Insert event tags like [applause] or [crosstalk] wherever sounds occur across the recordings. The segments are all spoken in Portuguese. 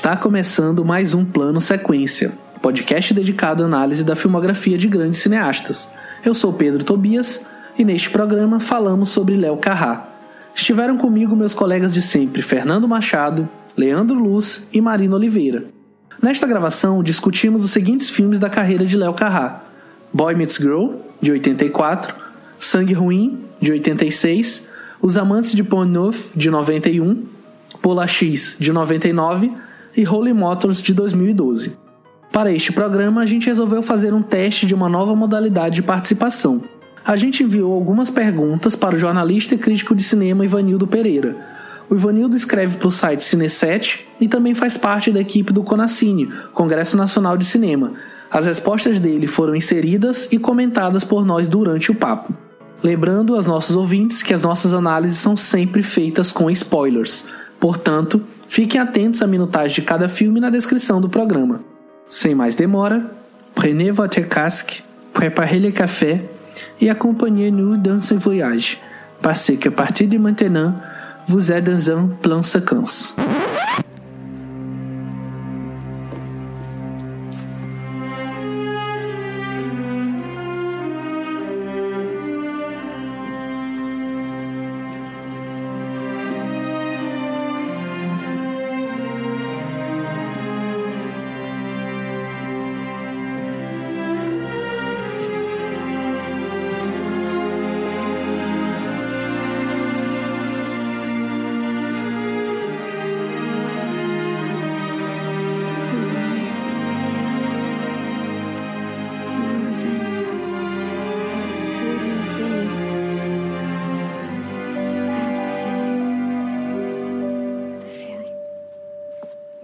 Está começando mais um Plano Sequência, podcast dedicado à análise da filmografia de grandes cineastas. Eu sou Pedro Tobias e neste programa falamos sobre Léo Carrá. Estiveram comigo meus colegas de sempre, Fernando Machado, Leandro Luz e Marina Oliveira. Nesta gravação discutimos os seguintes filmes da carreira de Léo Carrá: Boy Meets Girl, de 84, Sangue Ruim, de 86, Os Amantes de Pont Neuf, de 91, Pola X, de 99 e Holy Motors, de 2012. Para este programa, a gente resolveu fazer um teste de uma nova modalidade de participação. A gente enviou algumas perguntas para o jornalista e crítico de cinema Ivanildo Pereira. O Ivanildo escreve para o site Cineset e também faz parte da equipe do Conacine, Congresso Nacional de Cinema. As respostas dele foram inseridas e comentadas por nós durante o papo. Lembrando aos nossos ouvintes que as nossas análises são sempre feitas com spoilers. Portanto, fiquem atentos à minutagem de cada filme na descrição do programa. Sem mais demora, prenez votre casque, préparez le café et accompagnez-nous dans ce voyage, parce que à partir de maintenant, vous êtes dans un plan séquence.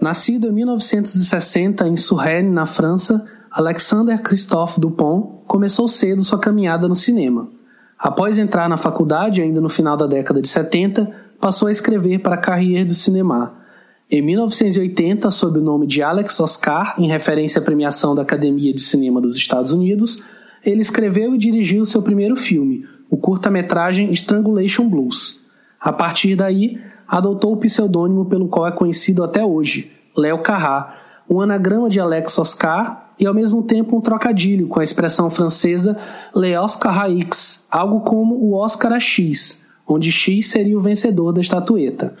Nascido em 1960 em Suresnes, na França, Alexander Christophe Dupont começou cedo sua caminhada no cinema. Após entrar na faculdade, ainda no final da década de 70, passou a escrever para a Carrière du Cinéma. Em 1980, sob o nome de Alex Oscar, em referência à premiação da Academia de Cinema dos Estados Unidos, ele escreveu e dirigiu seu primeiro filme, o curta-metragem Strangulation Blues. A partir daí, adotou o pseudônimo pelo qual é conhecido até hoje, Léo Carrá, um anagrama de Alex Oscar e ao mesmo tempo um trocadilho com a expressão francesa Le Oscar X, algo como o Oscar a X, onde X seria o vencedor da estatueta.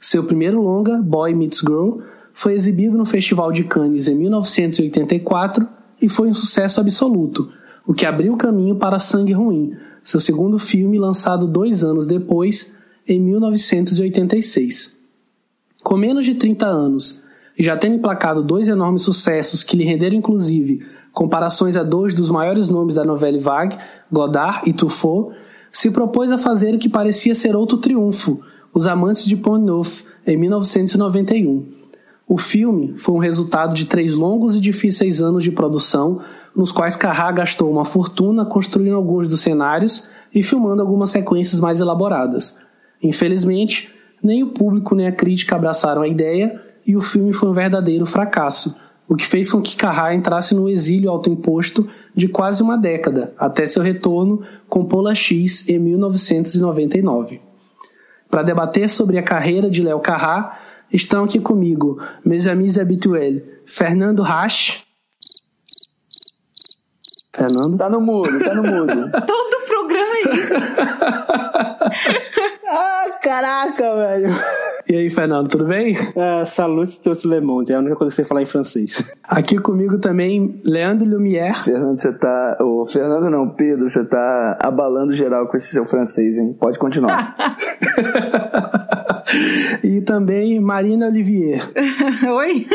Seu primeiro longa, Boy Meets Girl, foi exibido no Festival de Cannes em 1984 e foi um sucesso absoluto, o que abriu caminho para Sangue Ruim, seu segundo filme lançado dois anos depois, em 1986. Com menos de 30 anos já tendo emplacado dois enormes sucessos que lhe renderam inclusive comparações a dois dos maiores nomes da novela vague, Godard e Truffaut, se propôs a fazer o que parecia ser outro triunfo, Os Amantes de Pont Neuf, em 1991. O filme foi um resultado de três longos e difíceis anos de produção, nos quais Carrá gastou uma fortuna construindo alguns dos cenários e filmando algumas sequências mais elaboradas. Infelizmente, nem o público nem a crítica abraçaram a ideia e o filme foi um verdadeiro fracasso, o que fez com que Carrá entrasse no exílio autoimposto de quase uma década, até seu retorno com Pola X em 1999. Para debater sobre a carreira de Léo Carrá, estão aqui comigo meus amigos habituels Fernando Rasch. Fernando? Tá no mudo, tá no mudo. [laughs] Todo programa é isso. [laughs] ah, caraca, velho. E aí, Fernando, tudo bem? Uh, salute tout le monde, é a única coisa que você falar em francês. Aqui comigo também, Leandro Lumière. Fernando, você tá. Ô, oh, Fernando não, Pedro, você tá abalando geral com esse seu francês, hein? Pode continuar. [laughs] e também Marina Olivier. [laughs] Oi.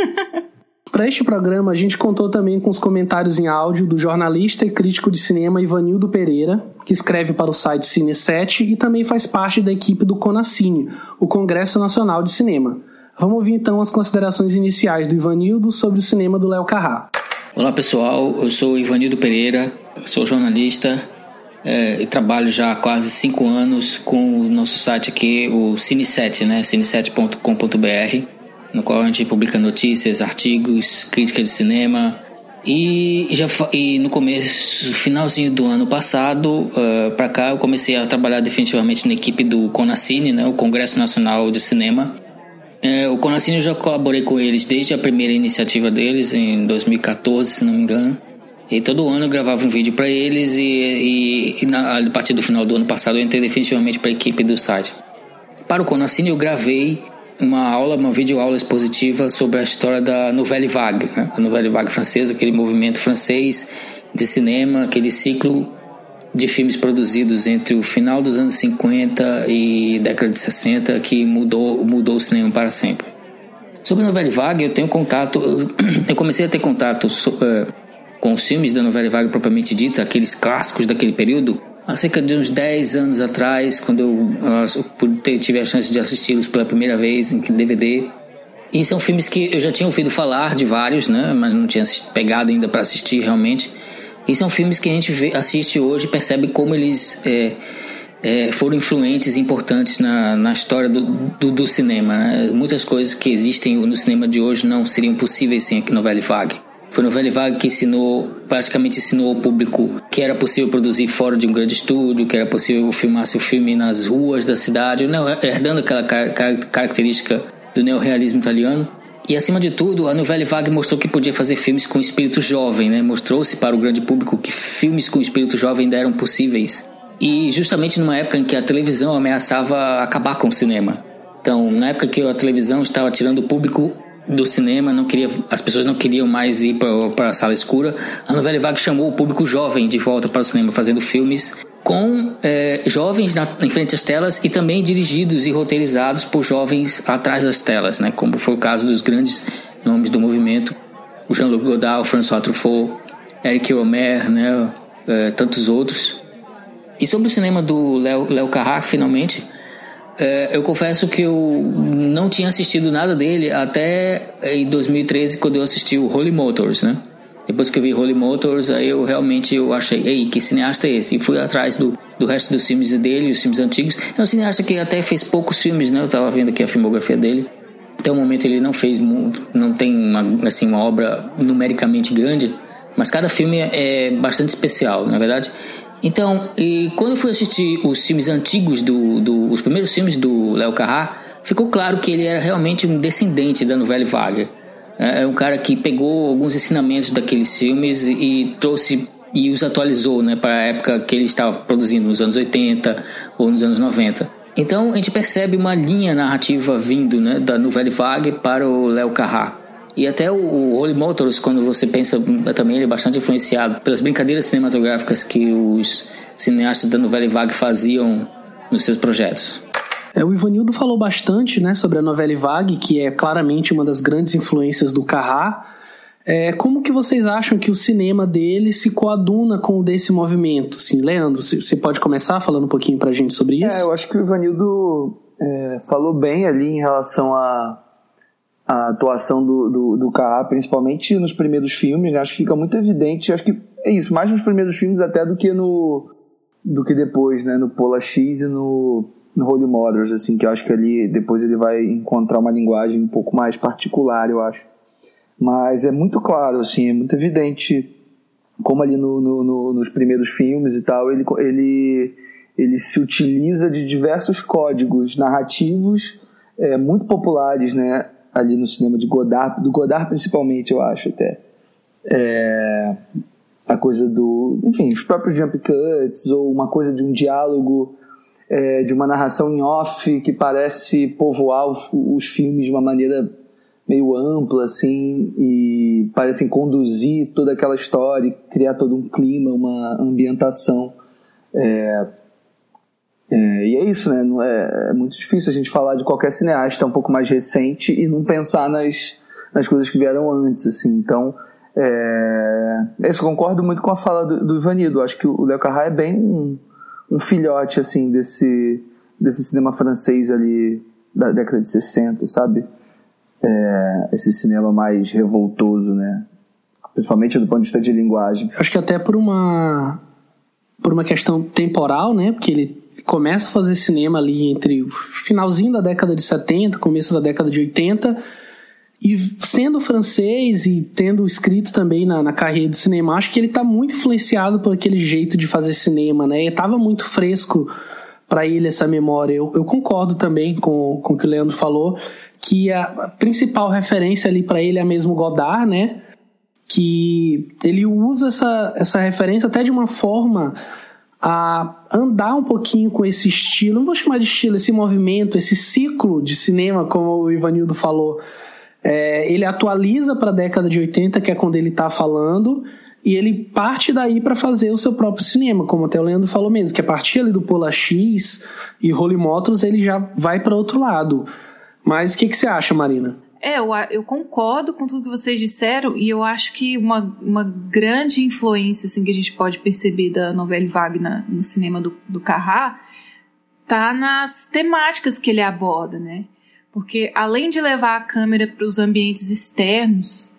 Para este programa, a gente contou também com os comentários em áudio do jornalista e crítico de cinema Ivanildo Pereira, que escreve para o site Cine7 e também faz parte da equipe do Conacine, o Congresso Nacional de Cinema. Vamos ouvir então as considerações iniciais do Ivanildo sobre o cinema do Léo Carrá. Olá pessoal, eu sou Ivanildo Pereira, sou jornalista é, e trabalho já há quase cinco anos com o nosso site aqui, o Cine7, né? cine7.com.br no qual a gente publica notícias, artigos, crítica de cinema. E, já, e no começo, finalzinho do ano passado, uh, eh, para cá, eu comecei a trabalhar definitivamente na equipe do CONACINE, né, o Congresso Nacional de Cinema, É, o Conacine eu já colaborei com eles desde a primeira iniciativa deles, em 2014, se não me engano. E todo ano eu gravava um vídeo para eles e, e, e na, a partir do final do ano passado eu entrei definitivamente para a equipe do site. Para o Conacine eu gravei uma aula, uma videoaula expositiva sobre a história da Nouvelle Vague, né? a Nouvelle Vague francesa, aquele movimento francês de cinema, aquele ciclo de filmes produzidos entre o final dos anos 50 e década de 60 que mudou, mudou o cinema para sempre. Sobre a Nouvelle Vague, eu tenho contato, eu comecei a ter contato uh, com os filmes da Nouvelle Vague propriamente dita, aqueles clássicos daquele período, há cerca de uns 10 anos atrás, quando eu, uh, tive a chance de assisti-los pela primeira vez em DVD. E são filmes que eu já tinha ouvido falar de vários, né, mas não tinha pegado ainda para assistir realmente. E são filmes que a gente vê, assiste hoje e percebe como eles é, é, foram influentes e importantes na, na história do, do, do cinema. Né? Muitas coisas que existem no cinema de hoje não seriam possíveis sem a novela Vague. Foi a novela Vague que ensinou, praticamente ensinou ao público que era possível produzir fora de um grande estúdio, que era possível filmar seu filme nas ruas da cidade, herdando aquela car característica do neorrealismo italiano. E acima de tudo, a Nouvelle Vague mostrou que podia fazer filmes com espírito jovem, né? Mostrou-se para o grande público que filmes com espírito jovem ainda eram possíveis. E justamente numa época em que a televisão ameaçava acabar com o cinema. Então, na época que a televisão estava tirando o público do cinema, não queria, as pessoas não queriam mais ir para a sala escura, a Nouvelle Vague chamou o público jovem de volta para o cinema, fazendo filmes com é, jovens na, em frente às telas e também dirigidos e roteirizados por jovens atrás das telas, né? como foi o caso dos grandes nomes do movimento, o Jean-Luc Godard, o François Truffaut, Eric Romer, né? É, tantos outros. E sobre o cinema do Léo Carrac, finalmente, é, eu confesso que eu não tinha assistido nada dele até em 2013, quando eu assisti o Holy Motors, né? Depois que eu vi Holy Motors, aí eu realmente eu achei, ei, que cineasta é esse? E fui atrás do, do resto dos filmes dele, os filmes antigos. É um cineasta que até fez poucos filmes, né? Eu tava vendo aqui a filmografia dele. Até o momento ele não fez, não tem uma, assim, uma obra numericamente grande, mas cada filme é bastante especial, na é verdade. Então, quando eu fui assistir os filmes antigos, do, do os primeiros filmes do Léo Carrá, ficou claro que ele era realmente um descendente da Nouvelle Vague. É, é um cara que pegou alguns ensinamentos daqueles filmes e trouxe e os atualizou né, para a época que ele estava produzindo, nos anos 80 ou nos anos 90. Então a gente percebe uma linha narrativa vindo né, da Nouvelle Vague para o Léo Carrá. E até o, o Holy Motors, quando você pensa também, ele é bastante influenciado pelas brincadeiras cinematográficas que os cineastas da Nouvelle Vague faziam nos seus projetos. É, o Ivanildo falou bastante né, sobre a Novelle Vague, que é claramente uma das grandes influências do Carrá. É, como que vocês acham que o cinema dele se coaduna com o desse movimento? Assim, Leandro, você pode começar falando um pouquinho pra gente sobre isso? É, eu acho que o Ivanildo é, falou bem ali em relação a, a atuação do, do, do Carrá, principalmente nos primeiros filmes, né? acho que fica muito evidente, acho que é isso, mais nos primeiros filmes até do que no do que depois, né, no Pola X e no no Holy Mothers, assim, que eu acho que ali depois ele vai encontrar uma linguagem um pouco mais particular, eu acho. Mas é muito claro, assim, é muito evidente como ali no, no, no, nos primeiros filmes e tal, ele, ele, ele se utiliza de diversos códigos narrativos é, muito populares, né, ali no cinema de Godard, do Godard principalmente, eu acho até. É, a coisa do, enfim, os próprios jump cuts ou uma coisa de um diálogo é, de uma narração em off que parece povoar os, os, filmes de uma maneira meio ampla, assim, e parecem conduzir toda aquela história, criar todo um clima, uma ambientação. É, é, e é isso, né? Não é, é, muito difícil a gente falar de qualquer cineasta um pouco mais recente e não pensar nas, nas coisas que vieram antes, assim. Então, é, eu concordo muito com a fala do, do Ivanildo. Acho que o Léo Carrá é bem um, um filhote assim desse desse cinema francês ali da década de 60, sabe? É, esse cinema mais revoltoso, né? Principalmente do ponto de vista de linguagem. Acho que até por uma por uma questão temporal, né? Porque ele começa a fazer cinema ali entre o finalzinho da década de 70, começo da década de 80 e sendo francês e tendo escrito também na, na carreira do cinema, acho que ele está muito influenciado por aquele jeito de fazer cinema, né? E tava muito fresco para ele essa memória. Eu, eu concordo também com, com o que o Leandro falou, que a principal referência ali para ele é mesmo Godard, né? Que ele usa essa, essa referência até de uma forma a andar um pouquinho com esse estilo, não vou chamar de estilo, esse movimento, esse ciclo de cinema, como o Ivanildo falou. É, ele atualiza para a década de 80, que é quando ele está falando, e ele parte daí para fazer o seu próprio cinema, como até o Leandro falou mesmo, que a partir ali do Pola X e Holy ele já vai para outro lado. Mas o que, que você acha, Marina? É, eu, eu, concordo com tudo que vocês disseram e eu acho que uma, uma grande influência assim, que a gente pode perceber da novela Wagner no cinema do, do Carrá tá nas temáticas que ele aborda, né? Porque além de levar a câmera para os ambientes externos,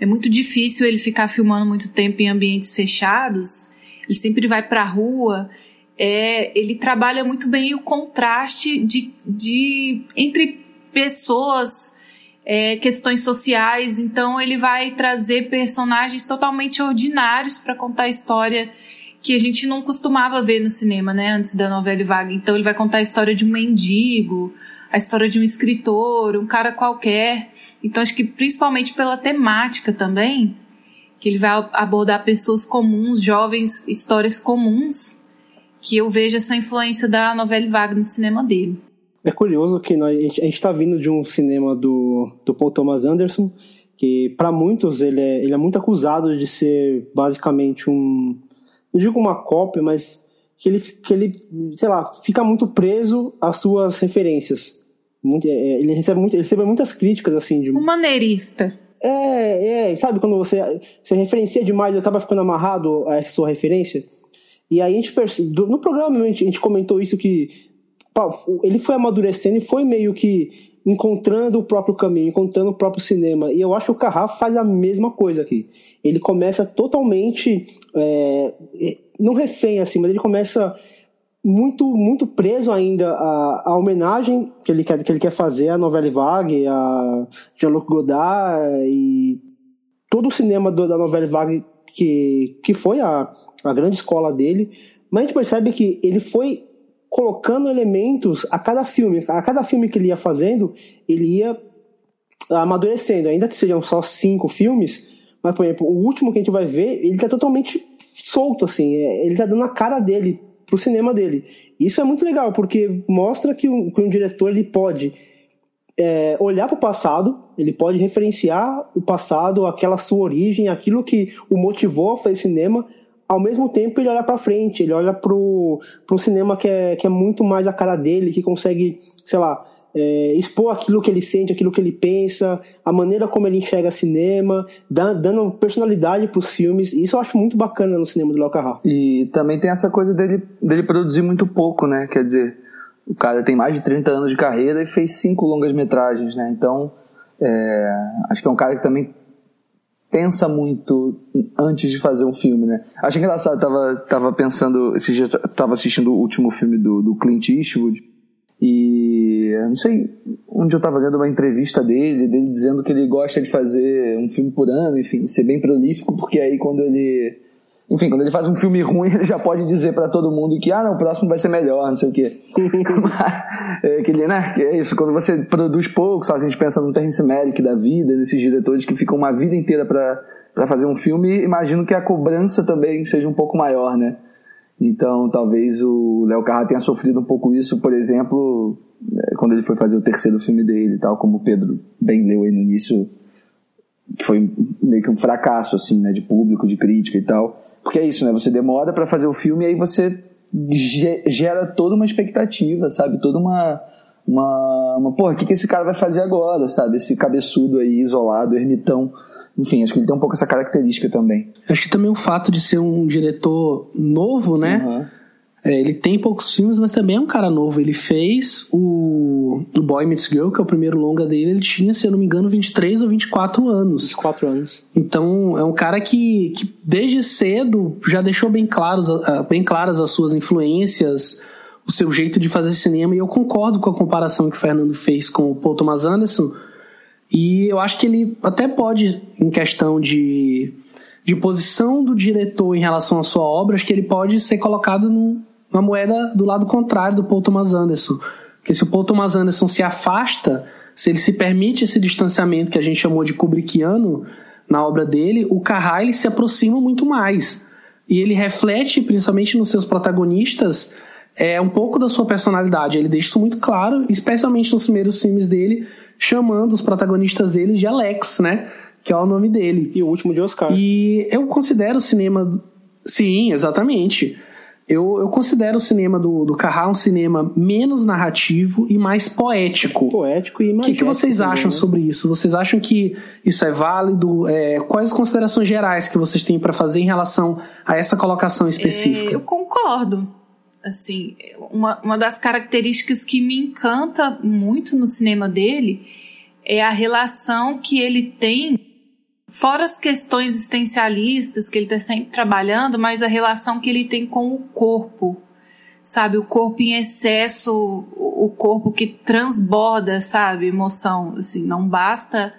é muito difícil ele ficar filmando muito tempo em ambientes fechados. Ele sempre vai para a rua. É, ele trabalha muito bem o contraste de, de entre pessoas, é, questões sociais. Então ele vai trazer personagens totalmente ordinários para contar a história que a gente não costumava ver no cinema, né? Antes da novela Vaga. Então ele vai contar a história de um mendigo, a história de um escritor, um cara qualquer. Então acho que principalmente pela temática também, que ele vai abordar pessoas comuns, jovens, histórias comuns, que eu vejo essa influência da novela vaga no cinema dele. É curioso que nós, a gente está vindo de um cinema do, do Paul Thomas Anderson, que para muitos ele é, ele é muito acusado de ser basicamente um. Não digo uma cópia, mas que ele, que ele, sei lá, fica muito preso às suas referências. Muito, é, é, ele, recebe muito, ele recebe muitas críticas, assim. De... Um maneirista. É, é, sabe quando você, você referencia demais e acaba ficando amarrado a essa sua referência? E aí a gente percebe, no programa a gente, comentou isso que ele foi amadurecendo e foi meio que encontrando o próprio caminho, encontrando o próprio cinema. E eu acho que o Carrá faz a mesma coisa aqui. Ele começa totalmente, é, não refém assim, mas ele começa muito muito preso ainda à, à, homenagem que ele quer que ele quer fazer à novela Vague, a Jean-Luc Godard e todo o cinema do, da novela Vague que que foi a, a grande escola dele, mas a gente percebe que ele foi colocando elementos a cada filme, a cada filme que ele ia fazendo, ele ia amadurecendo, ainda que sejam só cinco filmes, mas por exemplo, o último que a gente vai ver, ele tá totalmente solto assim, é, ele tá dando a cara dele pro cinema dele. Isso é muito legal, porque mostra que um, que um diretor ele pode é, olhar para o passado, ele pode referenciar o passado, aquela sua origem, aquilo que o motivou a fazer cinema, ao mesmo tempo ele olha para frente, ele olha pro, pro cinema que é, que é muito mais a cara dele, que consegue, sei lá, é, expor aquilo que ele sente, aquilo que ele pensa, a maneira como ele enxerga cinema, dando personalidade para os filmes. Isso eu acho muito bacana no cinema do Léo Carral. E também tem essa coisa dele, dele produzir muito pouco, né? Quer dizer, o cara tem mais de 30 anos de carreira e fez cinco longas metragens, né? Então, é, acho que é um cara que também pensa muito antes de fazer um filme, né? Acho engraçado, tava, tava pensando, esses dias tava assistindo o último filme do, do Clint Eastwood, e não sei onde eu estava lendo uma entrevista dele, dele dizendo que ele gosta de fazer um filme por ano, enfim, ser bem prolífico, porque aí quando ele. Enfim, quando ele faz um filme ruim, [laughs] ele já pode dizer para todo mundo que, ah, não, o próximo vai ser melhor, não sei o quê. [laughs] é, que, né, que é isso, quando você produz pouco, só a gente pensa no Terence Malick da vida, nesses diretores que ficam uma vida inteira para fazer um filme, imagino que a cobrança também seja um pouco maior, né? Então, talvez o Léo Carra tenha sofrido um pouco isso, por exemplo, é, quando ele foi fazer o terceiro filme dele e tal, como o Pedro bem leu aí no início, que foi meio que um fracasso, assim, né, de público, de crítica e tal. Porque é isso, né, você demora para fazer o filme e aí você gera toda uma expectativa, sabe, toda uma... Uma, uma porra, o que, que esse cara vai fazer agora, sabe? Esse cabeçudo aí, isolado, ermitão enfim, acho que ele tem um pouco essa característica também. Acho que também o fato de ser um diretor novo, né? Uhum. É, ele tem poucos filmes, mas também é um cara novo. Ele fez o, o Boy Meets Girl, que é o primeiro longa dele. Ele tinha, se eu não me engano, 23 ou 24 anos. 24 anos. Então, é um cara que, que desde cedo já deixou bem, claros, bem claras as suas influências, o seu jeito de fazer cinema. E eu concordo com a comparação que o Fernando fez com o Paul Thomas Anderson e eu acho que ele até pode, em questão de, de posição do diretor em relação à sua obra, acho que ele pode ser colocado numa moeda do lado contrário do Paul Thomas Anderson. Porque se o Paul Thomas Anderson se afasta, se ele se permite esse distanciamento que a gente chamou de Kubrickiano na obra dele, o Carrá ele se aproxima muito mais. E ele reflete, principalmente nos seus protagonistas, é um pouco da sua personalidade. Ele deixa isso muito claro, especialmente nos primeiros filmes dele, chamando os protagonistas dele de Alex, né? Que é o nome dele. E o último de Oscar. E eu considero o cinema. Sim, exatamente. Eu, eu considero o cinema do, do Carrá um cinema menos narrativo e mais poético. Poético e O que, que vocês também, acham né? sobre isso? Vocês acham que isso é válido? É, quais as considerações gerais que vocês têm para fazer em relação a essa colocação específica? É, eu concordo. Assim, uma, uma das características que me encanta muito no cinema dele é a relação que ele tem, fora as questões existencialistas que ele está sempre trabalhando, mas a relação que ele tem com o corpo. Sabe, o corpo em excesso, o corpo que transborda, sabe, emoção. Assim, não basta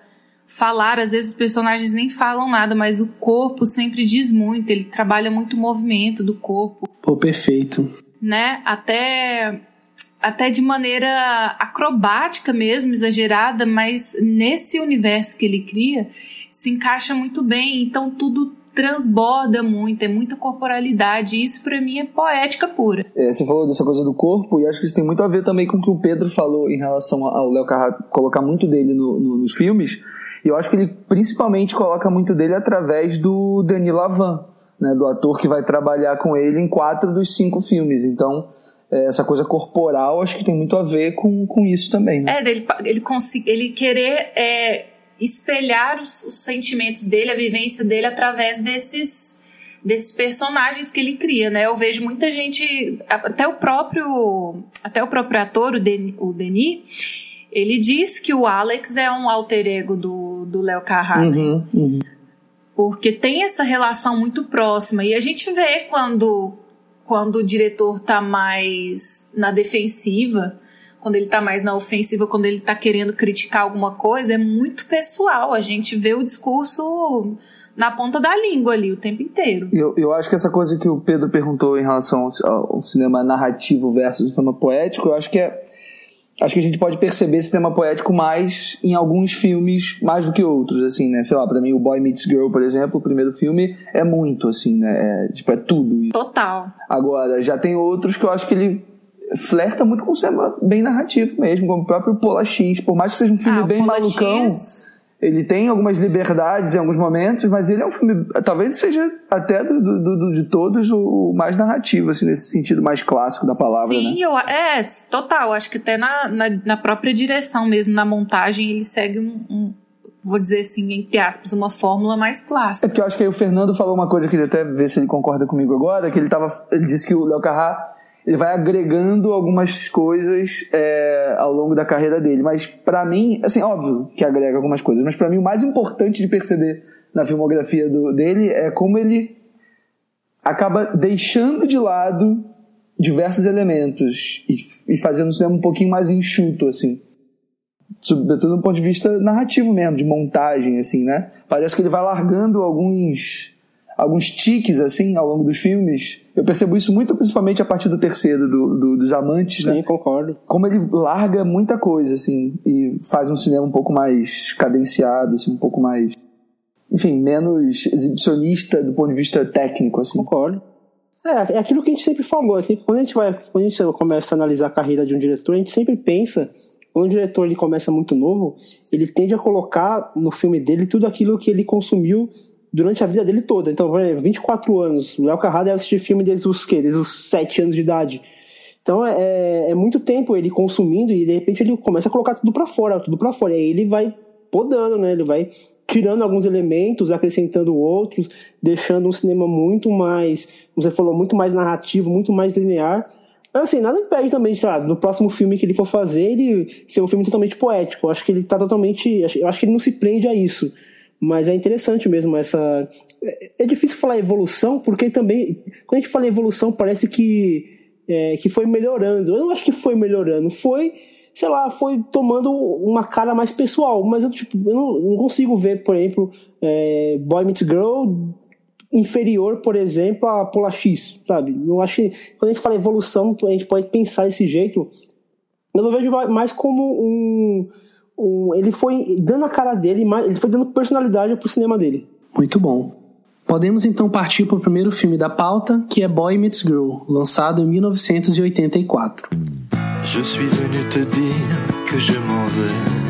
falar, às vezes os personagens nem falam nada, mas o corpo sempre diz muito, ele trabalha muito o movimento do corpo Pô, perfeito. né? Até até de maneira acrobática mesmo, exagerada, mas nesse universo que ele cria se encaixa muito bem. Então tudo transborda muito, é muita corporalidade. E isso para mim é poética pura. É, você falou dessa coisa do corpo, e acho que isso tem muito a ver também com o que o Pedro falou em relação ao Léo Carrá colocar muito dele no- no- nos filmes. E eu acho que ele principalmente coloca muito dele através do Denis Lavan, né, do ator que vai trabalhar com ele em quatro dos cinco filmes. Então, é, essa coisa corporal acho que tem muito a ver com, com isso também. Né? É, dele, ele, consi- ele querer é, espelhar os, os sentimentos dele, a vivência dele através desses desses personagens que ele cria, né? Eu vejo muita gente, até o próprio, até o próprio ator, o Denis, o Denis ele diz que o Alex é um alter ego do do Léo Carrá, né? Uhum, uhum. porque tem essa relação muito próxima e a gente vê quando quando o diretor tá mais na defensiva, quando ele tá mais na ofensiva, quando ele tá querendo criticar alguma coisa, é muito pessoal. A gente vê o discurso na ponta da língua ali o tempo inteiro. Eu, eu acho que essa coisa que o Pedro perguntou em relação ao, ao cinema narrativo versus o cinema poético, eu acho que é. Acho que a gente pode perceber esse cinema poético mais em alguns filmes, mais do que outros, assim, né? Sei lá, pra mim o Boy Meets Girl, por exemplo, o primeiro filme é muito, assim, né? É, tipo, é tudo. Total. Agora, já tem outros que eu acho que ele flerta muito com o cinema bem narrativo mesmo, como o próprio Pola X. Por mais que seja um filme Ah, bem malucão, X, ele tem algumas liberdades em alguns momentos, mas ele é um filme, talvez seja até do, do- do- de todos o mais narrativo, assim, nesse sentido mais clássico da palavra, Sim, né? eu, é, total. Acho que até na, na, na própria direção mesmo, na montagem, ele segue um, um- vou dizer assim, entre aspas, uma fórmula mais É clássica. porque eu acho que aí o Fernando falou uma coisa que ele até ver se ele concorda comigo agora, que ele tava, ele disse que o Léo Carrá ele vai agregando algumas coisas é, ao longo da carreira dele, mas pra mim, assim, óbvio que agrega algumas coisas, mas pra mim o mais importante de perceber na filmografia do- dele é como ele acaba deixando de lado diversos elementos e, e fazendo o cinema um pouquinho mais enxuto, assim. Sobretudo do ponto de vista narrativo mesmo, de montagem, assim, né? Parece que ele vai largando alguns alguns tiques, assim, ao longo dos filmes. Eu percebo isso muito, principalmente a partir do terceiro, do, do- dos Amantes, né? Sim, concordo. Como ele larga muita coisa, assim, e faz um cinema um pouco mais cadenciado, assim, um pouco mais... Enfim, menos exibicionista do ponto de vista técnico, assim. Concordo. É, é aquilo que a gente sempre falou. é Quando a gente vai, quando a gente começa a analisar a carreira de um diretor, a gente sempre pensa, quando o diretor ele começa muito novo, ele tende a colocar no filme dele tudo aquilo que ele consumiu durante a vida dele toda. Então, por exemplo, 24 anos, o Léo Carrá deve assistir filme desde os quê? Desde os 7 anos de idade. Então é, é muito tempo ele consumindo e de repente ele começa a colocar tudo pra fora, tudo pra fora. E aí ele vai podando, né? Ele vai tirando alguns elementos, acrescentando outros, deixando um cinema muito mais, como você falou, muito mais narrativo, muito mais linear. Mas assim, nada impede também, sei lá, no próximo filme que ele for fazer, ele ser um filme totalmente poético. Eu acho que ele tá totalmente. Eu acho que ele não se prende a isso. Mas é interessante mesmo essa. É é difícil falar evolução, porque também. Quando a gente fala evolução, parece que. é, que foi melhorando. Eu não acho que foi melhorando. Foi, sei lá, foi tomando uma cara mais pessoal. Mas eu, tipo, eu não, não consigo ver, por exemplo, é, Boy Meets Girl inferior, por exemplo, a Pola X, sabe? Eu acho que quando a gente fala evolução, a gente pode pensar desse jeito. Eu não vejo mais como um, um, ele foi dando a cara dele, ele foi dando personalidade pro cinema dele. Muito bom. Podemos então partir para o primeiro filme da pauta, que é Boy Meets Girl, lançado em 1984. Je suis venu te dire que je m'en vais.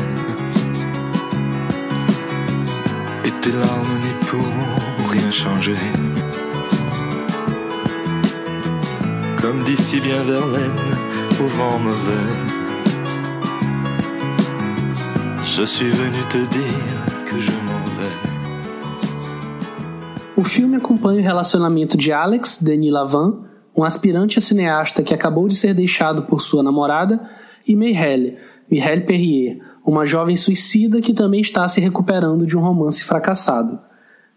Et tes larmes n'y pourront rien changer. Comme d'ici bien Verlaine, au vent mauvais. Je suis venu te dire que je m'en vais. O filme acompanha o relacionamento de Alex, Denis Lavin, um aspirante a cineasta que acabou de ser deixado por sua namorada, e Mireille, Mireille Perrier, uma jovem suicida que também está se recuperando de um romance fracassado.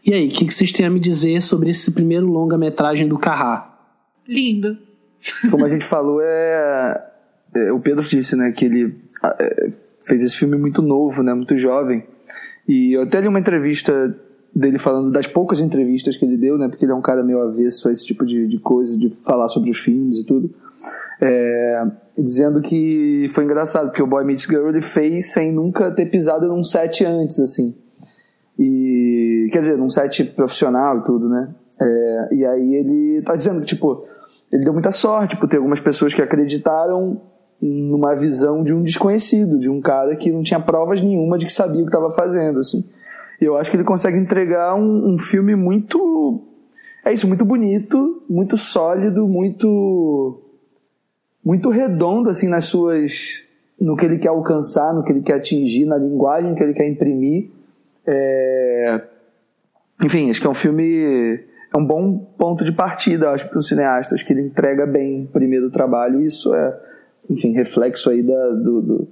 E aí, o que, que, vocês têm a me dizer sobre esse primeiro longa-metragem do Carrá? Lindo. Como a gente falou, é, é o Pedro disse, né, que ele é, fez esse filme muito novo, né, muito jovem. E eu até li uma entrevista dele falando das poucas entrevistas que ele deu, né? Porque ele é um cara meio avesso a esse tipo de, de coisa, de falar sobre os filmes e tudo. É, dizendo que foi engraçado, porque o Boy Meets Girl ele fez sem nunca ter pisado num set antes, assim. E, quer dizer, num set profissional e tudo, né? É, e aí ele tá dizendo que, tipo, ele deu muita sorte por ter algumas pessoas que acreditaram numa visão de um desconhecido, de um cara que não tinha provas nenhuma de que sabia o que estava fazendo, assim eu acho que ele consegue entregar um, um filme muito. É isso, muito bonito, muito sólido, muito. muito redondo, assim, nas suas. no que ele quer alcançar, no que ele quer atingir, na linguagem que ele quer imprimir. É... Enfim, acho que é um filme. É um bom ponto de partida, acho, para os cineastas, que ele entrega bem o primeiro trabalho. Isso é, enfim, reflexo aí da, do, do,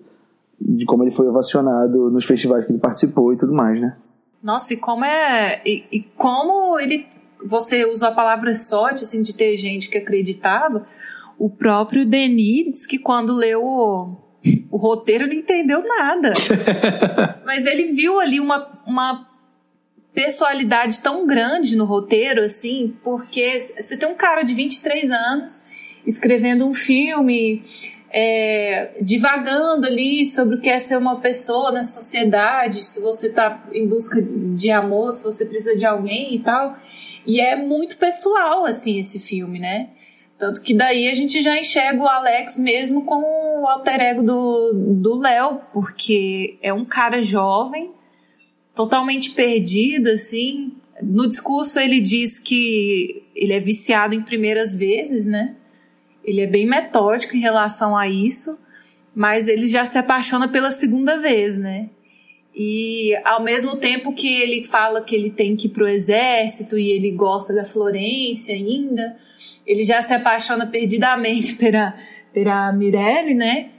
de como ele foi ovacionado nos festivais que ele participou e tudo mais, né? Nossa, e como é. E, e, como ele. Você usou a palavra sorte, assim, de ter gente que acreditava. O próprio Denis que quando leu o, o roteiro não entendeu nada. [laughs] Mas ele viu ali uma, uma personalidade tão grande no roteiro, assim, porque você tem um cara de 23 anos escrevendo um filme é, divagando ali sobre o que é ser uma pessoa na sociedade, se você está em busca de amor, se você precisa de alguém e tal. E é muito pessoal, assim, esse filme, né? Tanto que daí a gente já enxerga o Alex mesmo como o alter ego do Léo, porque é um cara jovem, totalmente perdido, assim. No discurso ele diz que ele é viciado em primeiras vezes, né? Ele é bem metódico em relação a isso, mas ele já se apaixona pela segunda vez, né? E ao mesmo tempo que ele fala que ele tem que ir pro exército e ele gosta da Florência ainda, ele já se apaixona perdidamente [laughs] pela, pela Mirelle, né?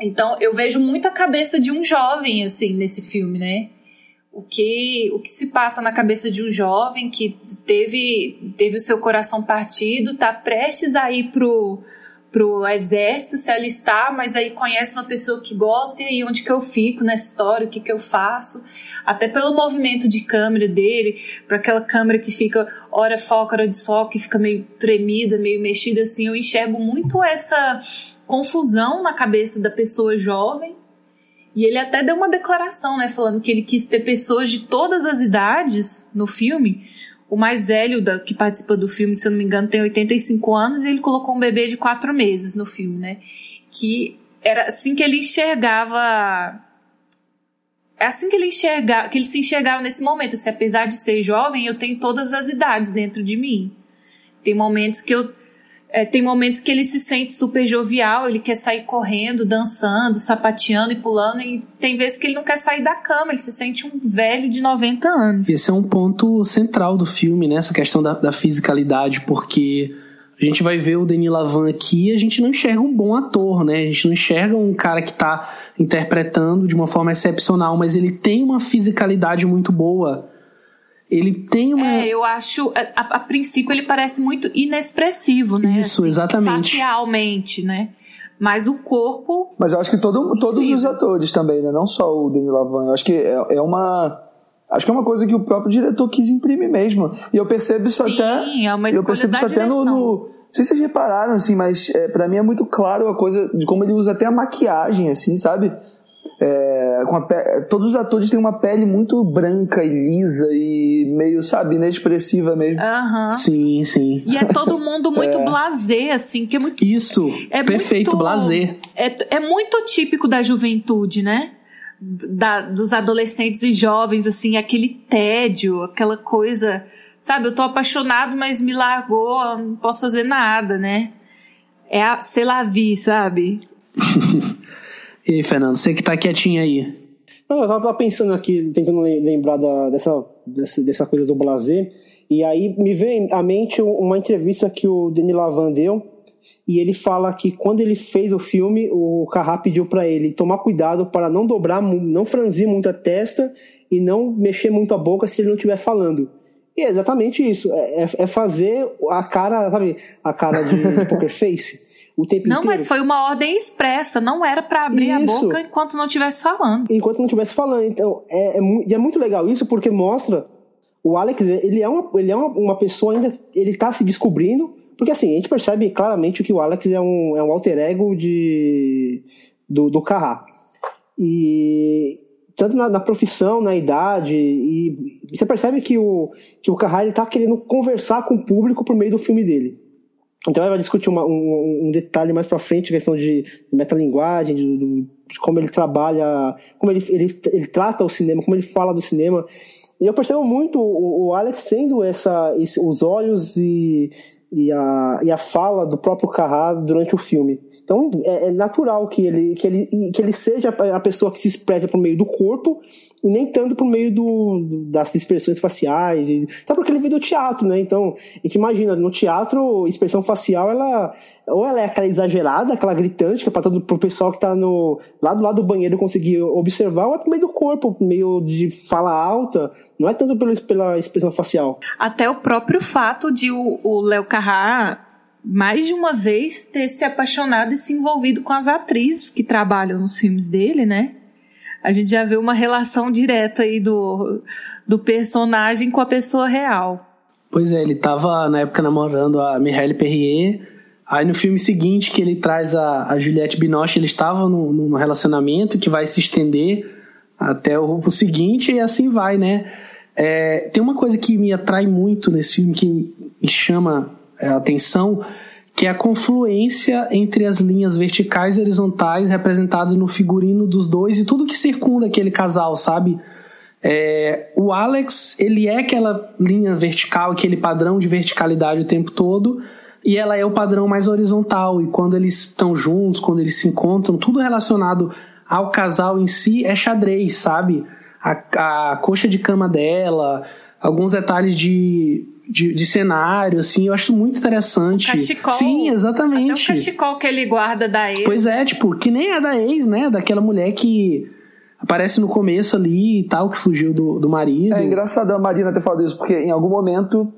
Então eu vejo muito a cabeça de um jovem assim nesse filme, né? O que, o que se passa na cabeça de um jovem que teve, teve o seu coração partido, está prestes a ir pro, pro exército, se alistar, mas aí conhece uma pessoa que gosta e aí onde que eu fico nessa história, o que que eu faço, até pelo movimento de câmera dele, para aquela câmera que fica hora foca, hora desfoca, que fica meio tremida, meio mexida assim, eu enxergo muito essa confusão na cabeça da pessoa jovem e ele até deu uma declaração, né, falando que ele quis ter pessoas de todas as idades no filme. O mais velho da, que participa do filme, se eu não me engano, tem 85 anos e ele colocou um bebê de 4 meses no filme, né? Que era assim que ele enxergava é assim que ele enxerga, que ele se enxergava nesse momento, assim, apesar de ser jovem, eu tenho todas as idades dentro de mim. Tem momentos que eu é, tem momentos que ele se sente super jovial, ele quer sair correndo, dançando, sapateando e pulando, e tem vezes que ele não quer sair da cama, ele se sente um velho de 90 anos. Esse é um ponto central do filme, né? Essa questão da, da fisicalidade, porque a gente vai ver o Denis Lavan aqui e a gente não enxerga um bom ator, né? A gente não enxerga um cara que está interpretando de uma forma excepcional, mas ele tem uma fisicalidade muito boa ele tem uma. É, eu acho. A, a, princípio ele parece muito inexpressivo, né? Isso, assim, exatamente. Facialmente, né? Mas o corpo. Mas eu acho que todo, todos os atores também, né? Não só o Denis Lavan. Eu acho que é, é uma. Acho que é uma coisa que o próprio diretor quis imprimir mesmo. E eu percebo isso Sim, até. Sim, é uma escolha Eu percebo isso até no, no. Não sei se vocês repararam, assim, mas é, para mim é muito claro a coisa de como ele usa até a maquiagem, assim, sabe? É, com a pe... Todos os atores têm uma pele muito branca e lisa e meio, sabe, inexpressiva mesmo. Aham. Sim, sim. E é todo mundo [laughs] muito blasé, assim, que é muito. Isso, É perfeito, muito, blazer. É, é muito típico da juventude, né? Da, dos adolescentes e jovens, assim, aquele tédio, aquela coisa. Sabe, eu tô apaixonado, mas me largou, não posso fazer nada, né? É a, sei lá, vi, sabe? [laughs] E aí, Fernando, você que tá quietinho aí. Não, eu tava pensando aqui, tentando le- lembrar da- dessa, dessa, coisa do blazer, e aí me vem à mente uma entrevista que o Denis Lavan deu, e ele fala que quando ele fez o filme, o Carrá pediu pra ele tomar cuidado para não dobrar, não franzir muito a testa e não mexer muito a boca se ele não estiver falando. E é exatamente isso, é, é- é fazer a cara, sabe, a cara de, de [laughs] poker face o tempo Não, inteiro. mas foi uma ordem expressa, não era pra abrir a Isso. boca enquanto não estivesse falando. enquanto não estivesse falando. Então, é, é, e é muito legal isso porque mostra o Alex, ele é uma, ele é uma, uma pessoa ainda, ele tá se descobrindo, porque assim, a gente percebe claramente que o Alex é um, é um alter ego de, do, do Carrá. E tanto na, na profissão, na idade, e você percebe que o, que o Carrá ele tá querendo conversar com o público por meio do filme dele. Então ela vai discutir uma- um, um detalhe mais pra frente, questão de metalinguagem, de, de como ele trabalha, como ele, ele, ele trata o cinema, como ele fala do cinema. E eu percebo muito o, o Alex sendo essa, esse- os olhos e, e, a, e a fala do próprio Carrá durante o filme. Então é, é natural que ele, que, ele, que ele seja a pessoa que se expressa por meio do corpo nem tanto por meio do, das expressões faciais. Até porque ele veio do teatro, né? Então, a gente imagina, no teatro, expressão facial, ela ou ela é aquela exagerada, aquela gritante, que é para todo pro pessoal que tá no, lá do lado do banheiro conseguir observar, ou é por meio do corpo, por meio de fala alta, não é tanto pela, pela expressão facial. Até o próprio fato de o Léo Carrá mais de uma vez ter se apaixonado e se envolvido com as atrizes que trabalham nos filmes dele, né? A gente já vê uma relação direta aí do, do personagem com a pessoa real. Pois é, ele tava na época namorando a Mireille Perrier. Aí no filme seguinte que ele traz a, a Juliette Binoche, eles estavam num relacionamento que vai se estender até o, o seguinte e assim vai, né? É, tem uma coisa que me atrai muito nesse filme, que me chama é, a atenção, que é a confluência entre as linhas verticais e horizontais representadas no figurino dos dois e tudo que circunda aquele casal, sabe? É, o Alex, ele é aquela linha vertical, aquele padrão de verticalidade o tempo todo, e ela é o padrão mais horizontal. E quando eles estão juntos, quando eles se encontram, tudo relacionado ao casal em si é xadrez, sabe? A, a coxa de cama dela, alguns detalhes de, de, de cenário, assim, eu acho muito interessante. Cachecol. Sim, exatamente. Até o cachecol que ele guarda da ex. Pois é, tipo, que nem é da ex, né? Daquela mulher que aparece no começo ali e tal, que fugiu do, do marido. É engraçado a Marina ter falado isso, porque em algum momento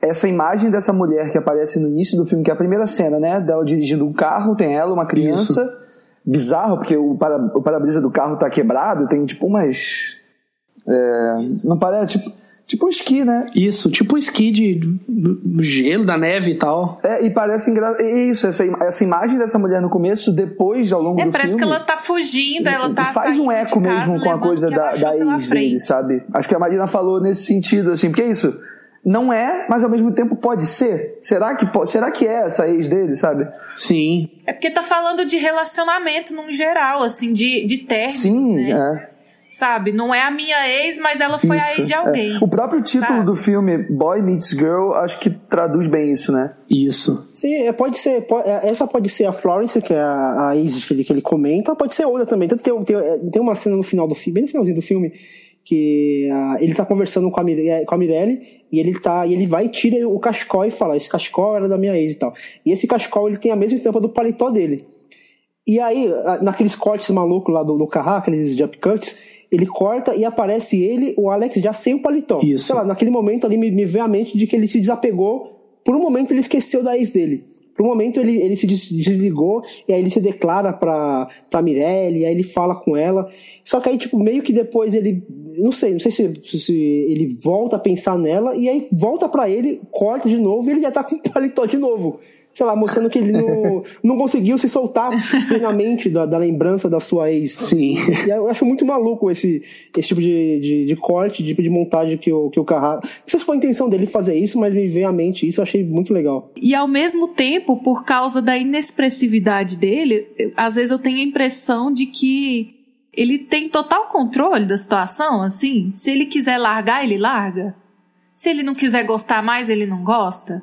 essa imagem dessa mulher que aparece no início do filme, que é a primeira cena, né? Dela dirigindo um carro, tem ela, uma criança. Bizarro, porque o, para, o para-brisa do carro tá quebrado, tem tipo umas. é, não parece? Tipo, tipo um esqui, né? Isso, tipo o esqui de, do, gelo, da neve e tal. É, e parece engraçado. Isso, essa, im- essa imagem dessa mulher no começo, depois, ao longo É, do parece filme. que ela tá fugindo, ela tá faz um eco casa, mesmo com a coisa da, da ex dele, sabe? Acho que a Marina falou nesse sentido, assim, porque é isso. Não é, mas ao mesmo tempo pode ser. Será que, po- será que é essa ex dele, sabe? Sim. É porque tá falando de relacionamento num geral, assim, de, de términos, Sim, né? é. Sabe? Não é a minha ex, mas ela foi a Isso, ex de é. alguém. O próprio título sabe? do filme, Boy Meets Girl, acho que traduz bem isso, né? Isso. Sim, é, pode ser. po- é, essa pode ser a Florence, que é a, a ex que ele, que ele comenta, pode ser outra também. Tanto tem, tem, é, tem uma cena no final do filme, bem no finalzinho do filme, que ah, ele tá conversando com a, Mire- é, com a Mirelle e ele tá. E ele vai e tira o cachecol e fala: Esse cachecol era da minha ex e tal. E esse cachecol ele tem a mesma estampa do paletó dele. E aí, a- naqueles cortes malucos lá do, do Carrá, aqueles jump cuts, ele corta e aparece ele, o Alex, já sem o paletó. Isso. Sei lá, naquele momento ali me, me veio a mente de que ele se desapegou. Por um momento ele esqueceu da ex dele. Por um momento ele, ele se des- desligou e aí ele se declara pra, pra Mirelle, e aí ele fala com ela. Só que aí, tipo, meio que depois ele. Não sei, não sei se, se ele volta a pensar nela e aí volta pra ele, corta de novo e ele já tá com o paletó de novo. Sei lá, mostrando que ele não, [laughs] não conseguiu se soltar plenamente da, da, lembrança da sua ex. Sim. E eu acho muito maluco esse, esse tipo de, de, de corte, tipo de montagem que o, que o Carrara. Não sei se foi a intenção dele fazer isso, mas me veio à mente isso, eu achei muito legal. E ao mesmo tempo, por causa da inexpressividade dele, às vezes eu tenho a impressão de que ele tem total controle da situação, assim. Se ele quiser largar, ele larga. Se ele não quiser gostar mais, ele não gosta.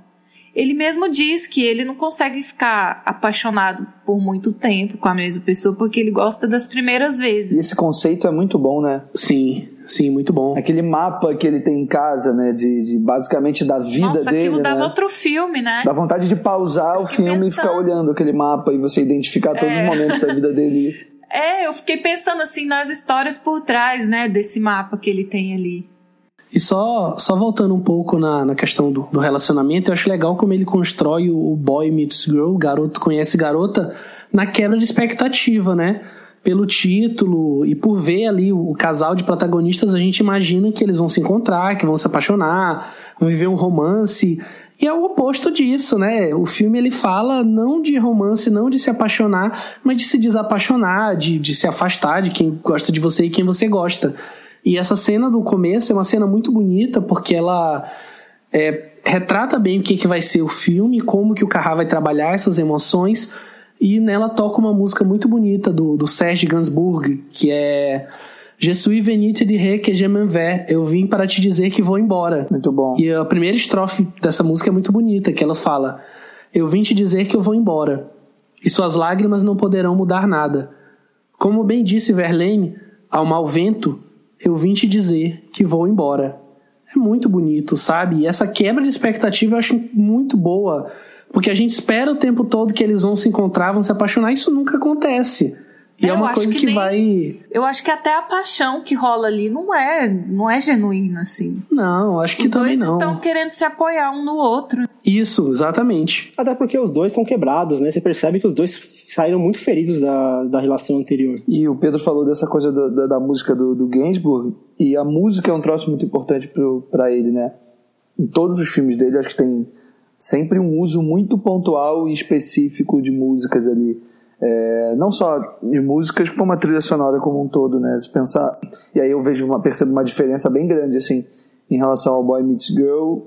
Ele mesmo diz que ele não consegue ficar apaixonado por muito tempo com a mesma pessoa porque ele gosta das primeiras vezes. E esse conceito é muito bom, né? Sim, sim, muito bom. Aquele mapa que ele tem em casa, né? De, de basicamente da vida Nossa, dele. aquilo dava né? outro filme, né? Dá vontade de pausar o filme pensando. e ficar olhando aquele mapa e você identificar todos é. os momentos da vida dele. [laughs] É, eu fiquei pensando assim nas histórias por trás, né, desse mapa que ele tem ali. E só, só voltando um pouco na, na questão do, do relacionamento, eu acho legal como ele constrói o, o boy meets girl, garoto conhece garota, na quebra de expectativa, né? Pelo título e por ver ali o, o casal de protagonistas, a gente imagina que eles vão se encontrar, que vão se apaixonar, vão viver um romance. E é o oposto disso, né? O filme ele fala não de romance, não de se apaixonar, mas de se desapaixonar, de, de se afastar de quem gosta de você e quem você gosta. E essa cena do começo é uma cena muito bonita porque ela é, retrata bem o que, que vai ser o filme, como que o Carrá vai trabalhar essas emoções. E nela toca uma música muito bonita do, do Serge Gainsbourg, que é Je suis venu te dire que je m'en vais. Eu vim para te dizer que vou embora. Muito bom. E a primeira estrofe dessa música é muito bonita, que ela fala: Eu vim te dizer que eu vou embora. E suas lágrimas não poderão mudar nada. Como bem disse Verlaine, ao mau vento, eu vim te dizer que vou embora. É muito bonito, sabe? E essa quebra de expectativa eu acho muito boa, porque a gente espera o tempo todo que eles vão se encontrar, vão se apaixonar, isso nunca acontece. E é, é uma coisa que, que nem, vai. Eu acho que até a paixão que rola ali não é, não é genuína, assim. Não, acho que os também não. Os dois estão querendo se apoiar um no outro. Isso, exatamente. Até porque os dois estão quebrados, né? Você percebe que os dois saíram muito feridos da, da relação anterior. E o Pedro falou dessa coisa do, da, da, música do, do Gainsbourg, e a música é um troço muito importante para ele, né? Em todos os filmes dele, acho que tem sempre um uso muito pontual e específico de músicas ali é, não só de músicas, como a trilha sonora como um todo, né? Se pensar, e aí eu vejo uma, percebo uma diferença bem grande, assim, em relação ao Boy Meets Girl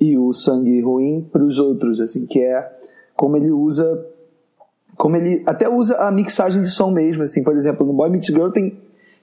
e o Sangue Ruim para os outros, assim, que é como ele usa, como ele até usa a mixagem de som mesmo, assim, por exemplo, no Boy Meets Girl tem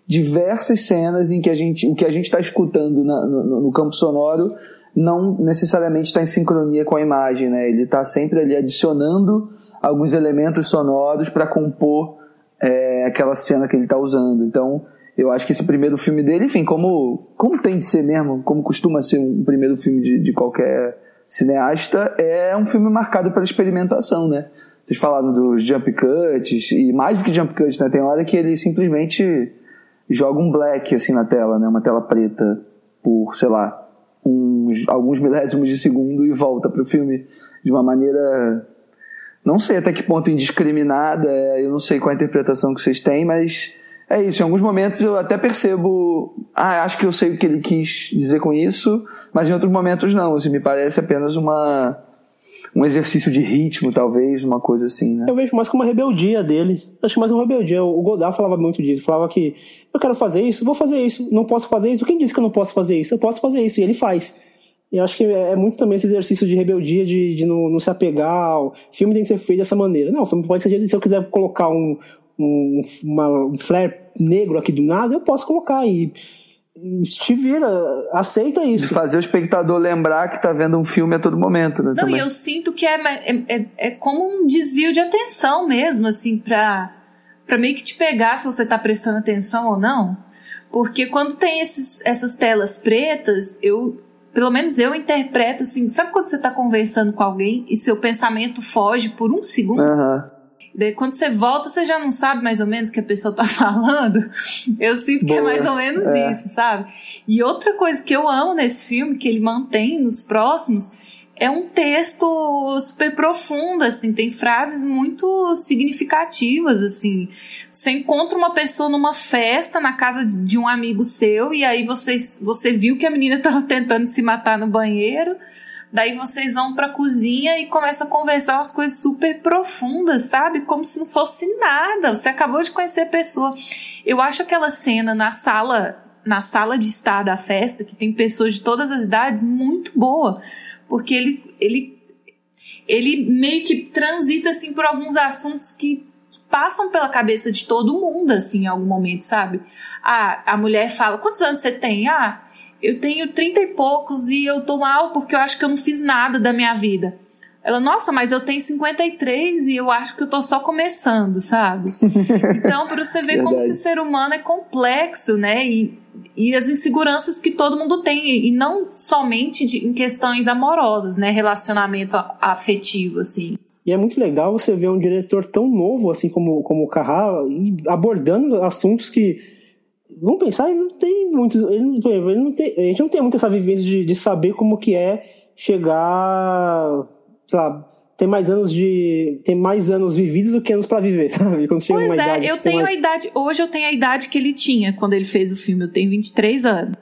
diversas cenas em que a gente, o que a gente está escutando na, no, no campo sonoro não necessariamente está em sincronia com a imagem, né? Ele está sempre ali adicionando alguns elementos sonoros para compor é, aquela cena que ele está usando. Então, eu acho que esse primeiro filme dele, enfim, como, como tem de ser mesmo, como costuma ser um primeiro filme de, de qualquer cineasta, é um filme marcado pela experimentação, né? Vocês falaram dos jump cuts, e mais do que jump cuts, né? Tem hora que ele simplesmente joga um black assim na tela, né? Uma tela preta por, sei lá, uns, alguns milésimos de segundo e volta para o filme de uma maneira não sei até que ponto indiscriminada, é, eu não sei qual a interpretação que vocês têm, mas é isso. Em alguns momentos eu até percebo, ah, acho que eu sei o que ele quis dizer com isso, mas em outros momentos não. Assim, me parece apenas uma um exercício de ritmo, talvez, uma coisa assim, né? Eu vejo mais como uma rebeldia dele. Acho mais uma rebeldia. O Godard falava muito disso. Falava que eu quero fazer isso, vou fazer isso. Não posso fazer isso. Quem disse que eu não posso fazer isso? Eu posso fazer isso. E ele faz. E acho que é muito também esse exercício de rebeldia, de, de não, não se apegar. Ao... O filme tem que ser feito dessa maneira. Não, o filme pode ser. Se eu quiser colocar um, um, uma, um flare negro aqui do nada, eu posso colocar. E te vira, aceita isso. De fazer o espectador lembrar que tá vendo um filme a todo momento, né? Não, e eu sinto que é, é, é, é, como um desvio de atenção mesmo, assim, pra, pra meio que te pegar se você tá prestando atenção ou não. Porque quando tem esses, essas telas pretas, eu, pelo menos eu interpreto assim, sabe quando você está conversando com alguém e seu pensamento foge por um segundo? Uhum. Daí, quando você volta, você já não sabe mais ou menos o que a pessoa está [laughs] falando. Eu sinto Boa. que é mais ou menos é. isso, sabe? E outra coisa que eu amo nesse filme, que ele mantém nos próximos, é um texto super profundo, assim, tem frases muito significativas, assim. Você encontra uma pessoa numa festa na casa de um amigo seu e aí você, você viu que a menina [laughs] estava tentando se matar no banheiro. Daí vocês vão pra cozinha e começam a conversar umas coisas super profundas, sabe? Como se não fosse nada. Você acabou de conhecer a pessoa. Eu acho aquela cena na sala, na sala de estar da festa, que tem pessoas de todas as idades, muito boa. Porque ele, ele, ele meio que transita, assim, por alguns assuntos que passam pela cabeça de todo mundo, assim, em algum momento, sabe? Ah, a mulher fala, quantos anos você tem? Ah, eu tenho trinta e poucos e eu tô mal porque eu acho que eu não fiz nada da minha vida. Ela, nossa, mas eu tenho 53 e eu acho que eu tô só começando, sabe? [laughs] Então, para você ver como que o ser humano é complexo, né? E, e as inseguranças que todo mundo tem, e não somente de, em questões amorosas, né? Relacionamento afetivo, assim. E é muito legal você ver um diretor tão novo, assim como, como o Carrá, abordando assuntos que vamos pensar, ele não tem muitos. Ele não, ele não tem, a gente não tem muito essa vivência de, de saber como que é chegar. Sei lá, tem mais anos de. tem mais anos vividos do que anos para viver, [laughs] sabe? Quando chega pois uma é, idade, eu tenho mais... a idade. Hoje eu tenho a idade que ele tinha quando ele fez o filme. Eu tenho 23 anos.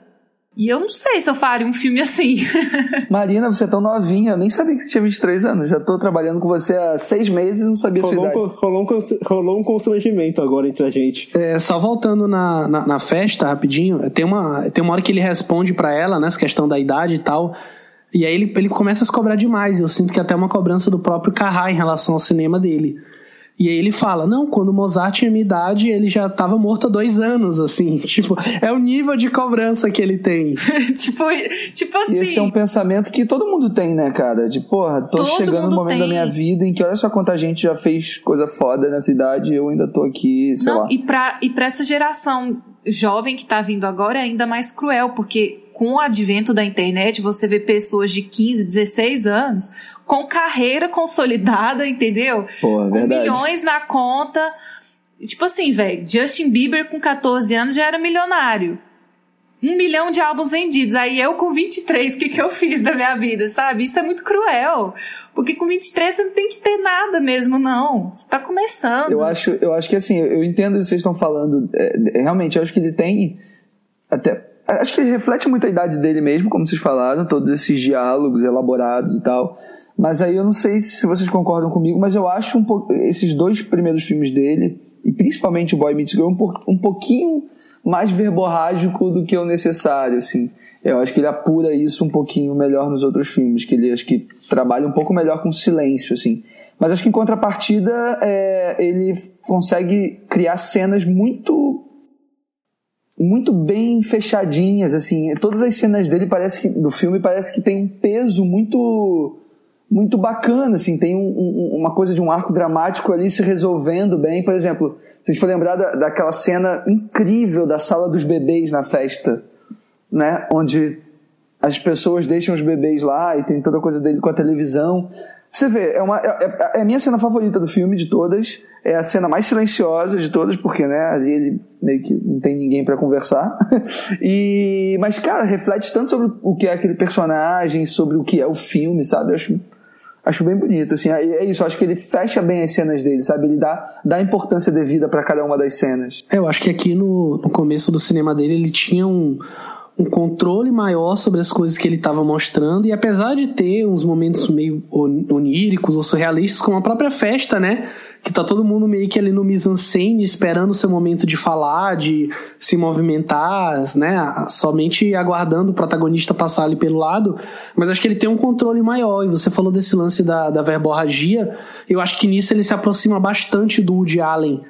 E eu não sei se eu faria um filme assim. [laughs] Marina, você é tão novinha, eu nem sabia que você tinha 23 anos. Já tô trabalhando com você há seis meses e não sabia rolou sua idade. Um, rolou, um, rolou um constrangimento agora entre a gente. É, só voltando na, na, na, festa, rapidinho, tem uma, tem uma hora que ele responde para ela, né, essa questão da idade e tal. E aí ele, ele começa a se cobrar demais. Eu sinto que é até uma cobrança do próprio Carrá em relação ao cinema dele. E aí ele fala, não, quando Mozart tinha minha idade, ele já estava morto há dois anos, assim. [laughs] Tipo, é o nível de cobrança que ele tem. [laughs] tipo, tipo assim. E esse é um pensamento que todo mundo tem, né, cara? De, porra, tô todo chegando no momento tem. da minha vida em que olha só quanta gente já fez coisa foda nessa idade e eu ainda tô aqui, sei não, lá. E pra, e pra essa geração jovem que tá vindo agora é ainda mais cruel, porque com o advento da internet, você vê pessoas de 15, 16 anos com carreira consolidada, entendeu? Pô, com milhões na conta. Tipo assim, velho, Justin Bieber com 14 anos já era milionário. Um milhão de álbuns vendidos. Aí eu com 23, o que, que eu fiz da minha vida, sabe? Isso é muito cruel. Porque com 23 você não tem que ter nada mesmo, não. Você tá começando. Eu acho, eu acho que assim, eu entendo o que vocês estão falando. É, realmente, eu acho que ele tem. Até. Acho que ele reflete muito a idade dele mesmo, como vocês falaram, todos esses diálogos elaborados e tal. Mas aí eu não sei se vocês concordam comigo, mas eu acho um esses dois primeiros filmes dele, e principalmente o Boy Meets Girl, um, po... um pouquinho mais verborrágico do que o necessário, assim. Eu acho que ele apura isso um pouquinho melhor nos outros filmes, que ele acho que trabalha um pouco melhor com silêncio, assim. Mas acho que em contrapartida é, ele consegue criar cenas muito muito bem fechadinhas, assim. Todas as cenas dele parece que, do filme parece que tem um peso muito muito bacana, assim, tem um, um, uma coisa de um arco dramático ali se resolvendo bem. Por exemplo, se a gente for lembrar da, daquela cena incrível da sala dos bebês na festa, né, onde as pessoas deixam os bebês lá e tem toda a coisa dele com a televisão. Você vê, é, uma, é, é, é a minha cena favorita do filme, de todas. É a cena mais silenciosa de todas, porque, né, ali ele meio que não tem ninguém para conversar. [laughs] e, mas, cara, reflete tanto sobre o que é aquele personagem, sobre o que é o filme, sabe? Eu acho acho bem bonito, assim, é isso, acho que ele fecha bem as cenas dele, sabe, ele dá, dá importância devida para cada uma das cenas. É, eu acho que aqui no, no começo do cinema dele ele tinha um, um controle maior sobre as coisas que ele estava mostrando, e apesar de ter uns momentos meio oníricos ou surrealistas, como a própria festa, né, que tá todo mundo meio que ali no mise-en-scène, esperando o seu momento de falar, de se movimentar, né? Somente aguardando o protagonista passar ali pelo lado. Mas acho que ele tem um controle maior. E você falou desse lance da, da verborragia. Eu acho que nisso ele se aproxima bastante do Woody Allen,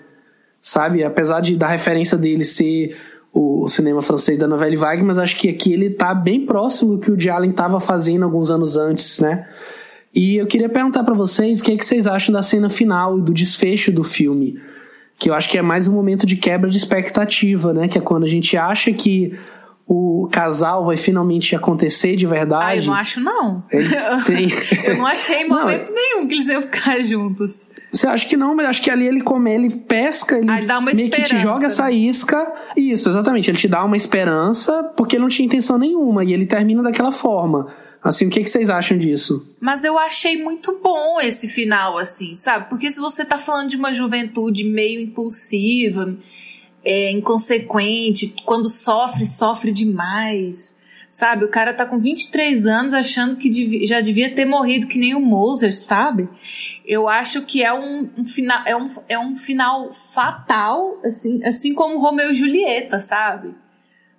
sabe? Apesar de, da referência dele ser o, cinema francês da Novelle Vague, mas acho que aqui ele tá bem próximo do que o Woody Allen estava fazendo alguns anos antes, né? E eu queria perguntar para vocês o que, é que vocês acham da cena final e do desfecho do filme. Que eu acho que é mais um momento de quebra de expectativa, né? Que é quando a gente acha que o casal vai finalmente acontecer de verdade. Ah, eu não acho, não. Tem... [laughs] eu não achei momento não, nenhum que eles iam ficar juntos. Você acha que não, mas acho que ali ele come, ele pesca, ele, ah, ele dá uma meio esperança. que te joga essa isca. Isso, exatamente. Ele te dá uma esperança porque ele não tinha intenção nenhuma e ele termina daquela forma. Assim, o que, que vocês acham disso? Mas eu achei muito bom esse final, assim, sabe? Porque se você tá falando de uma juventude meio impulsiva, é, inconsequente, quando sofre, sofre demais. Sabe? O cara tá com 23 anos achando que devia, já devia ter morrido que nem o Moser, sabe? Eu acho que é um, um, final, é um, é um final fatal, assim, assim como Romeu e Julieta, sabe?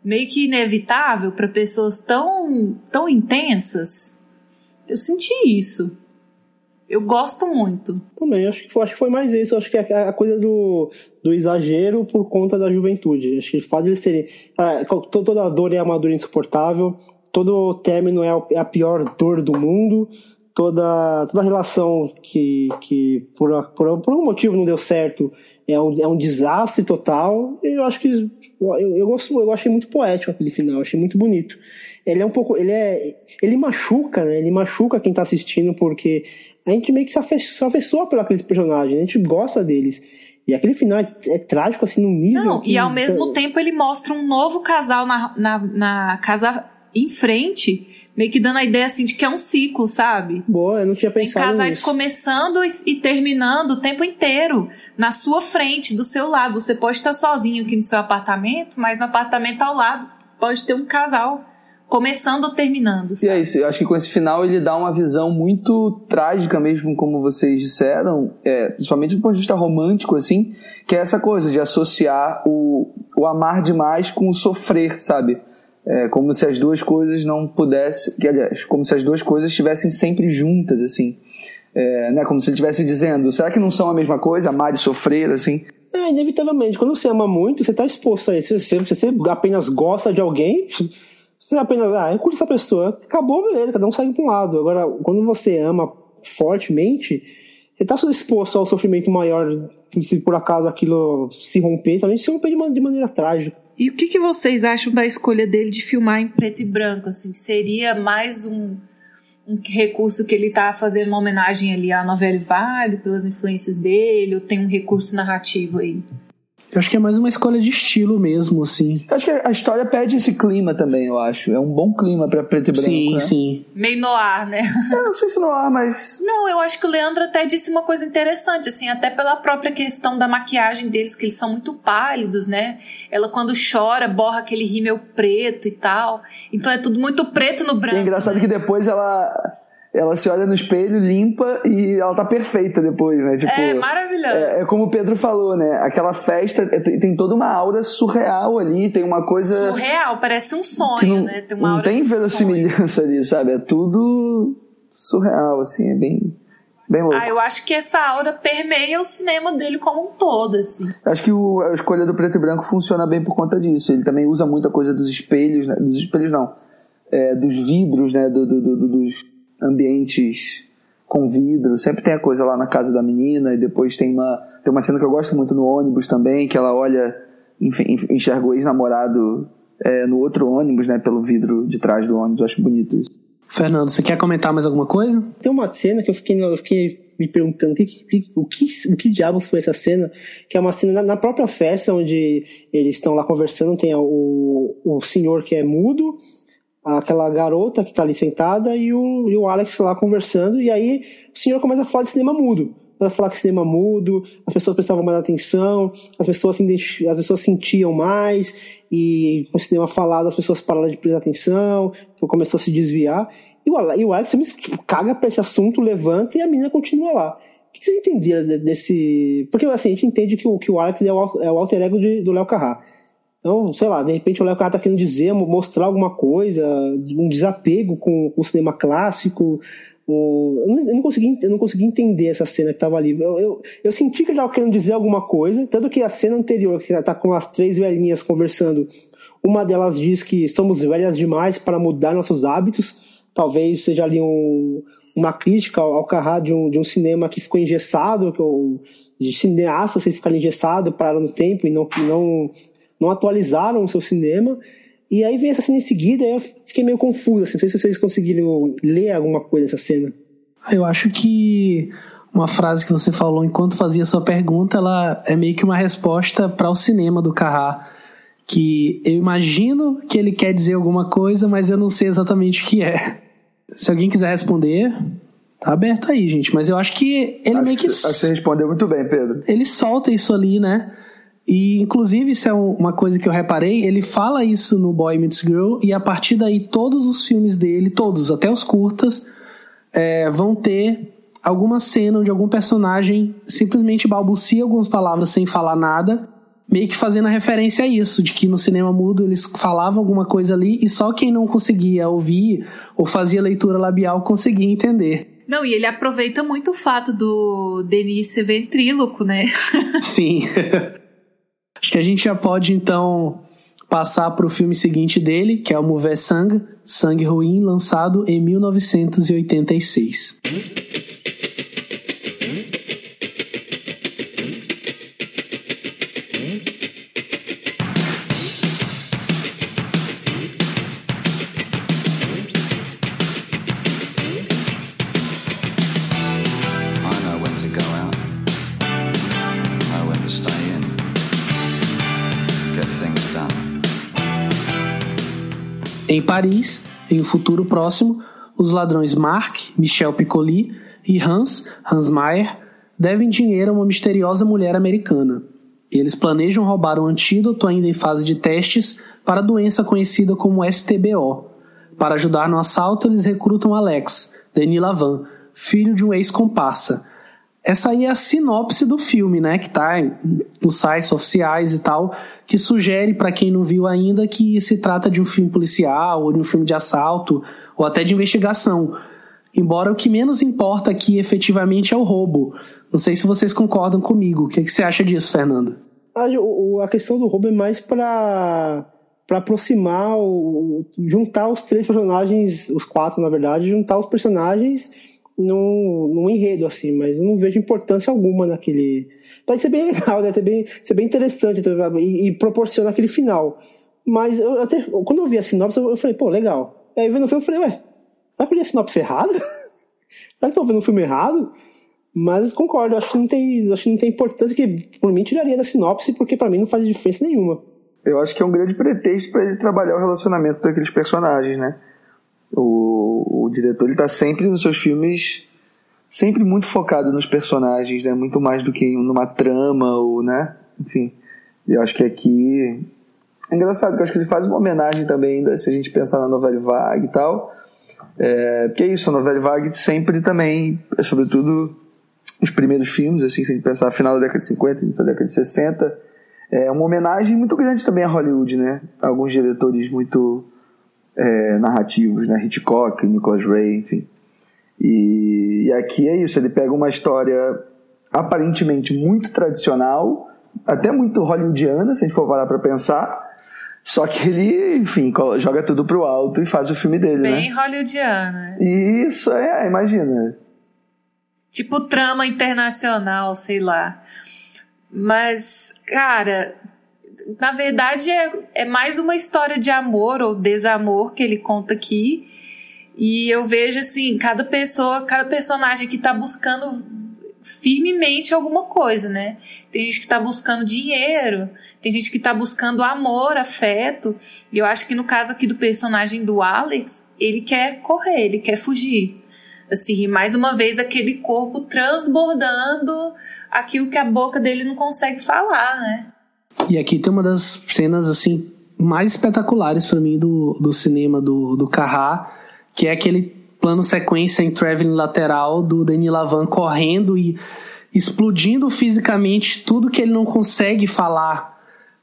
Meio que inevitável para pessoas tão, tão intensas. Eu senti isso. Eu gosto muito. Também, acho que, acho que foi mais isso. Acho que é a coisa do, do exagero por conta da juventude. Acho que o fato de eles terem. Ah, toda a dor é uma dor insuportável, todo término é, é a pior dor do mundo, toda, toda relação que, que por, por, por algum motivo não deu certo é um, é um desastre total. Eu acho que. Eu, eu, gosto, eu achei muito poético aquele final, achei muito bonito. Ele é um pouco. Ele é. Ele machuca, né? Ele machuca quem tá assistindo, porque a gente meio que se afeiçoa por aqueles personagens, a gente gosta deles. E aquele final é, é trágico, assim, num nível. Não, que, e ao mesmo tempo ele mostra um novo casal na, na, na casa em frente, meio que dando a ideia assim de que é um ciclo, sabe? Boa, eu não tinha pensado. Tem casais nisso. começando e terminando o tempo inteiro na sua frente, do seu lado. Você pode estar sozinho aqui no seu apartamento, mas no apartamento ao lado pode ter um casal começando ou terminando. Sabe? E é isso, eu acho que com esse final ele dá uma visão muito trágica mesmo, como vocês disseram, é, principalmente do ponto de vista romântico, assim, que é essa coisa de associar o, o amar demais com o sofrer, sabe? É, como se as duas coisas não pudessem, que, aliás, como se as duas coisas estivessem sempre juntas, assim. É, né, como se ele estivesse dizendo, será que não são a mesma coisa, amar e sofrer, assim? É, inevitavelmente, quando você ama muito, você está exposto a isso. Se você apenas gosta de alguém, você apenas, ah, eu curto essa pessoa, acabou, beleza, cada um segue para um lado. Agora, quando você ama fortemente, você está exposto ao sofrimento maior se por acaso aquilo se romper, também se romper de, de maneira trágica. E o que, que vocês acham da escolha dele de filmar em preto e branco? Assim, seria mais um, um recurso que ele está fazendo uma homenagem ali à novela Vague, pelas influências dele, ou tem um recurso narrativo aí? Eu acho que é mais uma escolha de estilo mesmo, assim. Eu acho que a história pede esse clima também, eu acho. É um bom clima pra preto e branco. Sim, né? sim. Meio noir, né? Eu não sei se noir, mas. Não, eu acho que o Leandro até disse uma coisa interessante, assim, até pela própria questão da maquiagem deles, que eles são muito pálidos, né? Ela, quando chora, borra aquele rímel preto e tal. Então é tudo muito preto no branco. E é engraçado né? que depois ela ela se olha no espelho, limpa e ela tá perfeita depois, né? Tipo, é maravilhoso. É, é, como o Pedro falou, né? Aquela festa é, tem, tem, toda uma aura surreal ali, tem uma coisa. Surreal, parece um sonho, não, né? Tem uma não aura tem verossimilhança ali, sabe? É tudo surreal, assim, é bem. Bem louco. Ah, eu acho que essa aura permeia o cinema dele como um todo, assim. Acho que o, a escolha do preto e branco funciona bem por conta disso. Ele também usa muita coisa dos espelhos, né? dos espelhos não, é, dos vidros, né? Do, do, do, dos ambientes com vidro. Sempre tem a coisa lá na casa da menina e depois tem uma tem uma cena que eu gosto muito no ônibus também, que ela olha, enfim, enxerga o ex-namorado é, no outro ônibus, né, pelo vidro de trás do ônibus. Eu acho bonito isso. Fernando, você quer comentar mais alguma coisa? Tem uma cena que eu fiquei, eu fiquei me perguntando o que, o, que, o que diabos foi essa cena, que é uma cena na, na própria festa, onde eles estão lá conversando, tem o, o senhor que é mudo, aquela garota que está ali sentada e o, e o Alex lá conversando, e aí o senhor começa a falar de cinema mudo. Começa a falar que cinema mudo, as pessoas prestavam mais atenção, as pessoas, se as pessoas sentiam mais, e com o cinema falado as pessoas pararam de prestar atenção, então começou a se desviar. E o, e o Alex caga pra esse assunto, levanta e a menina continua lá. O que vocês entenderam desse. Porque assim, a gente entende que o, que o Alex é o, é o alter ego de, do Léo Carrá. Então, sei lá, de repente o Léo Carrá tá querendo dizer, mostrar alguma coisa, um desapego com, o cinema clássico. O, eu, não, não consegui, eu não consegui entender essa cena que tava ali. Eu, eu, eu senti que ele tava querendo dizer alguma coisa, tanto que a cena anterior, que tá com as três velhinhas conversando, uma delas diz que estamos velhas demais para mudar nossos hábitos. Talvez seja ali um, uma crítica ao, ao Carrá de um, de um cinema que ficou engessado, que, de cineastas que ficaram engessados, pararam no tempo e não, não não atualizaram o seu cinema. E aí vem essa cena em seguida, e eu fiquei meio confuso, assim, não sei se vocês conseguiram ler alguma coisa dessa cena. Ah, eu acho que uma frase que você falou enquanto fazia sua pergunta, ela é meio que uma resposta para o cinema do Carrá, que eu imagino que ele quer dizer alguma coisa, mas eu não sei exatamente o que é. Se alguém quiser responder, tá aberto aí, gente, mas eu acho que ele acho meio que, que Acho que você respondeu muito bem, Pedro. Ele solta isso ali, né? E, inclusive, isso é uma coisa que eu reparei, ele fala isso no Boy Meets Girl, e a partir daí todos os filmes dele, todos, até os curtas, é, vão ter alguma cena onde algum personagem simplesmente balbucia algumas palavras sem falar nada, meio que fazendo a referência a isso, de que no cinema mudo eles falavam alguma coisa ali e só quem não conseguia ouvir ou fazia leitura labial conseguia entender. Não, e ele aproveita muito o fato do Denis ser ventríloco, né? Sim. [laughs] Acho que a gente já pode então passar para o filme seguinte dele, que é o Mover Sang, Sangue Ruim, lançado em 1986. Em Paris, em um futuro próximo, os ladrões Marc, Michel Piccoli e Hans, Hans Mayer, devem dinheiro a uma misteriosa mulher americana. Eles planejam roubar um antídoto ainda em fase de testes para a doença conhecida como STBO. Para ajudar no assalto, eles recrutam Alex, Denis Lavan, filho de um ex-comparsa, essa aí é a sinopse do filme, né? Que tá nos sites oficiais e tal, que sugere para quem não viu ainda que se trata de um filme policial ou de um filme de assalto ou até de investigação. Embora o que menos importa aqui efetivamente é o roubo. Não sei se vocês concordam comigo. O que, que você acha disso, Fernando? A, a questão do roubo é mais para para aproximar, juntar os três personagens, os quatro na verdade, juntar os personagens num, num enredo, assim, mas não vejo importância alguma naquele. Pode ser bem legal, né? [laughs] Ser bem, ser bem interessante e, e proporciona aquele final. Mas eu até, quando eu vi a sinopse, eu falei, pô, legal. Aí vendo o filme, eu falei, ué, será que eu li a sinopse errada? [laughs] será que eu tô vendo o filme errado? Mas concordo, acho que não tem, acho que não tem importância que por mim tiraria da sinopse, porque para mim não faz diferença nenhuma. Eu acho que é um grande pretexto para ele trabalhar o relacionamento daqueles personagens, né? O, o diretor ele tá sempre nos seus filmes sempre muito focado nos personagens, né? Muito mais do que numa trama ou, né? Enfim, eu acho que aqui é engraçado, porque eu acho que ele faz uma homenagem também, ainda, se a gente pensar na novela Vague e tal. É, porque é isso, a novela Vague sempre também, sobretudo os primeiros filmes, assim, se a gente pensar final da década de 50, início da década de 60, é uma homenagem muito grande também a Hollywood, né? Alguns diretores muito é, narrativos, né? Hitchcock, Nicholas Ray, enfim. E, e aqui é isso, ele pega uma história aparentemente muito tradicional, até muito hollywoodiana, se a gente for parar para pensar, só que ele, enfim, joga tudo pro alto e faz o filme dele, Bem né? Bem hollywoodiana. Isso, é, imagina. Tipo trama internacional, sei lá. Mas, cara, na verdade, é, é mais uma história de amor ou desamor que ele conta aqui. E eu vejo assim, cada pessoa, cada personagem que tá buscando firmemente alguma coisa, né? Tem gente que tá buscando dinheiro, tem gente que tá buscando amor, afeto. E eu acho que no caso aqui do personagem do Alex, ele quer correr, ele quer fugir. Assim, mais uma vez aquele corpo transbordando aquilo que a boca dele não consegue falar, né? E aqui tem uma das cenas assim mais espetaculares para mim do, do cinema do, do Carrá, que é aquele plano sequência em traveling lateral do Denis Lavan correndo e explodindo fisicamente tudo que ele não consegue falar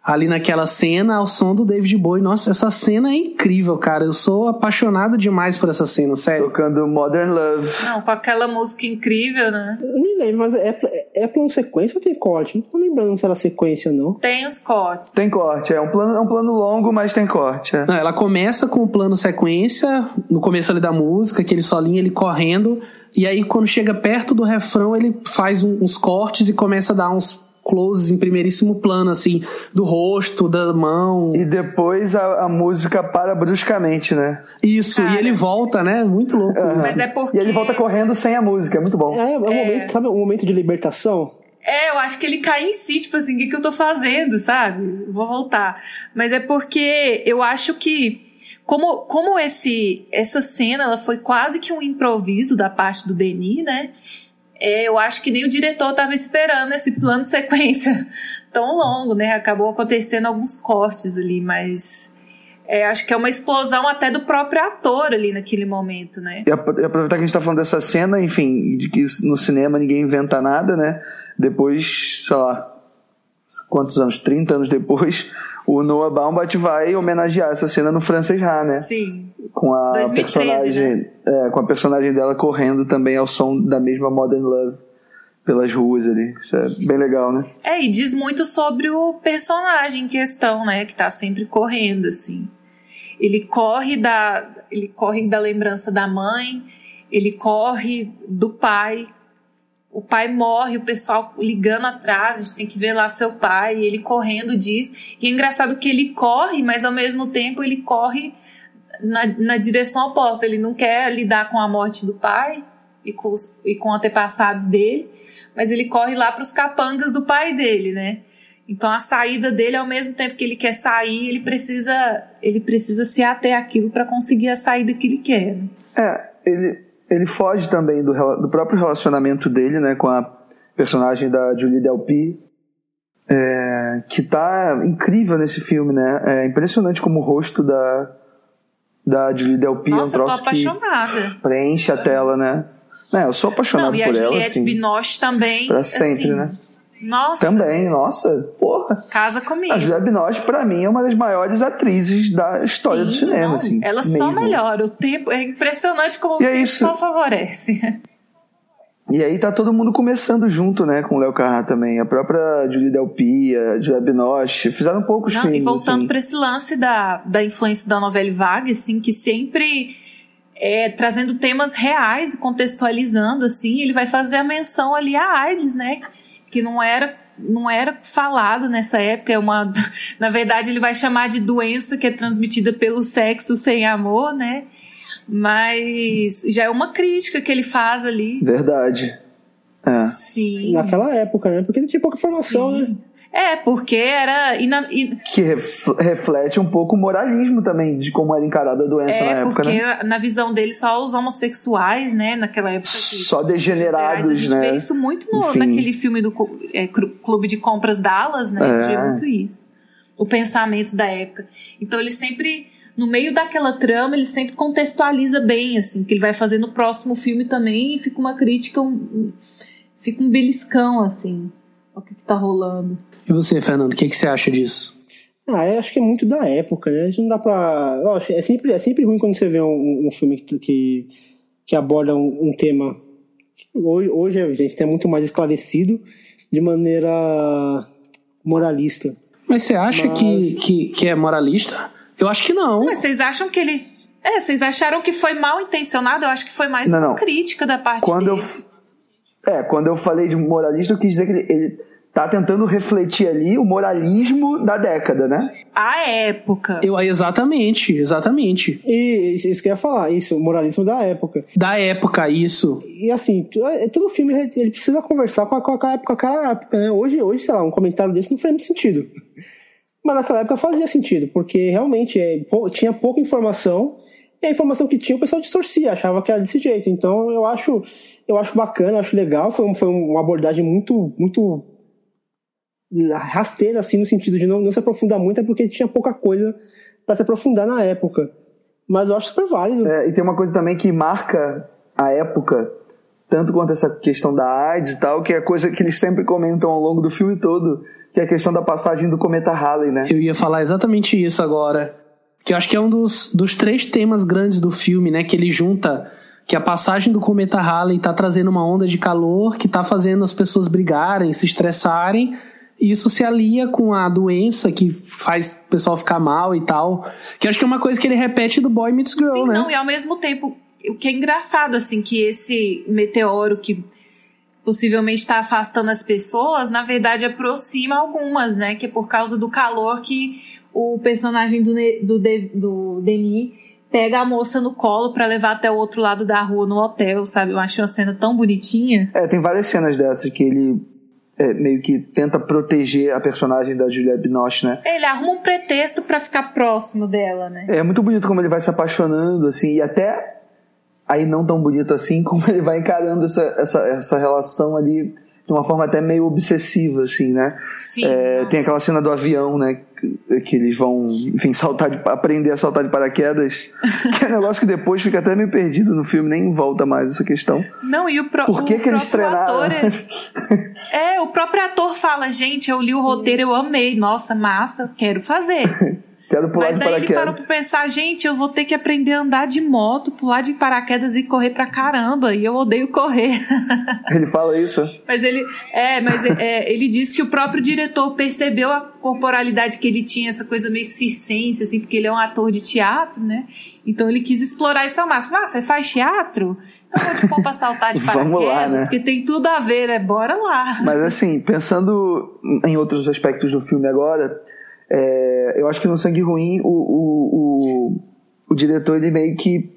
ali naquela cena ao som do David Bowie. Nossa, essa cena é incrível, cara. Eu sou apaixonado demais por essa cena, sério. Tocando Modern Love. Não, com aquela música incrível, né? Eu nem lembro, mas é, é plano sequência ou tem corte? Não tô lembrando se era sequência ou não. Tem os cortes. Tem corte, é um plano, é um plano longo, mas tem corte. É. Não, ela começa com o plano sequência, no começo ali da música, aquele solinho ele correndo. E aí, quando chega perto do refrão, ele faz um, uns cortes e começa a dar uns closes em primeiríssimo plano, assim, do rosto, da mão. E depois a, a música para bruscamente, né? Isso, Cara. e ele volta, né? Muito louco. Uhum. Mas é porque... E ele volta correndo sem a música, é muito bom. É, é um é... momento, sabe, um momento de libertação. É, eu acho que ele cai em si, tipo assim, o que, que eu tô fazendo, sabe? Vou voltar. Mas é porque eu acho que como, como esse, essa cena ela foi quase que um improviso da parte do Denis, né? É, eu acho que nem o diretor estava esperando esse plano de sequência [laughs] tão longo, né? Acabou acontecendo alguns cortes ali, mas é, acho que é uma explosão até do próprio ator ali naquele momento, né? E aproveitar que a gente está falando dessa cena, enfim, de que no cinema ninguém inventa nada, né? Depois, sei lá, quantos anos? 30 anos depois, o Noah Baumbach vai homenagear essa cena no Frances Ha, né? Sim. Com a 2013, personagem, né? é, com a personagem dela correndo também ao som da mesma Modern Love pelas ruas ali. Isso é bem legal, né? É, e diz muito sobre o personagem em questão, né? Que tá sempre correndo, assim. Ele corre da, ele corre da lembrança da mãe, ele corre do pai. O pai morre, o pessoal ligando atrás, a gente tem que ver lá seu pai, ele correndo diz. E é engraçado que ele corre, mas ao mesmo tempo ele corre na, na direção oposta. Ele não quer lidar com a morte do pai e com, os, e com antepassados dele, mas ele corre lá para os capangas do pai dele, né? Então a saída dele, ao mesmo tempo que ele quer sair, ele precisa, ele precisa se ater àquilo para conseguir a saída que ele quer. né? É, ele, ele foge também do, do próprio relacionamento dele, né, com a personagem da Julie Delpy, é, que tá incrível nesse filme, né? É impressionante como o rosto da, da Julie Delpy é um Nossa, eu tô troço que apaixonada. preenche a tela, né? É, eu sou apaixonado Não, e a por ela, Juliette assim. Binoche também. pra sempre, assim, né? Nossa, Também, nossa, porra. casa comigo. A Juliette Binoche, pra mim, é uma das maiores atrizes da história do cinema, não, assim. Ela só mesmo. melhora. O tempo é impressionante como E o é tempo isso. só favorece. E aí tá todo mundo começando junto, né, com o Léo Carrá também. A própria Julie Delpy, a Juliette Binoche, fizeram poucos Não, filmes, e voltando assim. para esse lance da, da influência da novela vaga, assim, que sempre é, trazendo temas reais e contextualizando, assim, ele vai fazer a menção ali à AIDS, né? Que não era não era falado nessa época, é uma [laughs] na verdade ele vai chamar de doença que é transmitida pelo sexo sem amor, né? Mas já é uma crítica que ele faz ali. Verdade. É. Sim. Naquela época, né? Porque não tinha pouca informação, Sim. né? É, porque era. ina- in- Que ref- reflete um pouco o moralismo também, de como era encarada a doença na É, época, porque né? na visão dele só os homossexuais, né, naquela época. Que, Só degenerados, a gente né? vê isso muito no, Enfim. naquele filme do é, Clube de Compras Dallas, né? A gente É. vê muito isso. O pensamento da época. Então ele sempre, no meio daquela trama, ele sempre contextualiza bem, assim, que ele vai fazer no próximo filme também e fica uma crítica, um, um- fica um beliscão, assim, o que, que tá rolando. E você, Fernando, o que, que você acha disso? Ah, eu acho que é muito da época, né? A gente não dá pra. Lógico, é sempre, é sempre ruim quando você vê um, um filme que, que, aborda um, um tema. Hoje, hoje a gente tem muito mais esclarecido de maneira moralista. Mas você acha Mas- que, que, que é moralista? Eu acho que não. Mas vocês acham que ele. É, vocês acharam que foi mal intencionado? Eu acho que foi mais Não, uma não. crítica da parte Quando eu, dele. f- é, quando eu falei de moralista, eu quis dizer que ele, ele tá tentando refletir ali o moralismo da década, né? A época. Eu, exatamente, exatamente. E isso, que eu ia falar, isso, o moralismo da época. Da época, isso. E assim, tu- é- todo filme ele precisa conversar com, a, com a época, com aquela época, né? Hoje, hoje, sei lá, um comentário desse não faz muito sentido. Mas naquela época fazia sentido, porque realmente é, tinha pouca informação, e a informação que tinha o pessoal distorcia, achava que era desse jeito. Então eu acho, eu acho bacana, eu acho legal, foi, um- foi uma abordagem muito, muito rasteira, assim, no sentido de não, não se aprofundar muito, é porque tinha pouca coisa para se aprofundar na época. Mas eu acho super válido. É, e tem uma coisa também que marca a época, tanto quanto essa questão da AIDS e tal, que é a coisa que eles sempre comentam ao longo do filme todo, que é a questão da passagem do cometa Halley, né? Eu ia falar exatamente isso agora. Que eu acho que é um dos, dos três temas grandes do filme, né? Que ele junta que a passagem do cometa Halley tá trazendo uma onda de calor que tá fazendo as pessoas brigarem, se estressarem. Isso se alia com a doença que faz o pessoal ficar mal e tal. Que acho que é uma coisa que ele repete do Boy Meets Girl, Sim, né? não, e ao mesmo tempo, o que é engraçado, assim, que esse meteoro que possivelmente está afastando as pessoas, na verdade aproxima algumas, né? Que é por causa do calor que o personagem do, do, De- do Denis pega a moça no colo pra levar até o outro lado da rua, no hotel, sabe? Eu acho uma cena tão bonitinha. É, tem várias cenas dessas que ele é, meio que tenta proteger a personagem da Juliette Binoche, né? Ele arruma um pretexto pra ficar próximo dela, né? É muito bonito como ele vai se apaixonando, assim, e até aí não tão bonito assim, [laughs] como ele vai encarando essa, essa, essa relação ali de uma forma até meio obsessiva, assim, né? Sim. É, tem aquela cena do avião, né? Que eles vão, enfim, saltar de, aprender a saltar de paraquedas. [laughs] que é um negócio que depois fica até meio perdido no filme, nem volta mais essa questão. Não, e o, pro, Por que o que eles próprio treinaram? ator. É, [laughs] é, o próprio ator fala, gente, eu li o roteiro, eu amei. Nossa, massa, quero fazer. [laughs] Quero pular Mas de daí ele parou paraquedas. pra pensar, gente, eu vou ter que aprender a andar de moto, pular de paraquedas e correr pra caramba. E eu odeio correr. [laughs] Ele fala isso. mas ele. É, mas é, ele disse que o próprio diretor percebeu a corporalidade que ele tinha, essa coisa meio circense, assim, porque ele é um ator de teatro, né? Então ele quis explorar isso ao máximo. Ah, você faz teatro? Então vou te pôr pra saltar de [laughs] paraquedas, lá, né? porque tem tudo a ver, né? Bora lá. Mas assim, pensando em outros aspectos do filme agora, é, eu acho que no Sangue Ruim o, o, o, o diretor ele meio que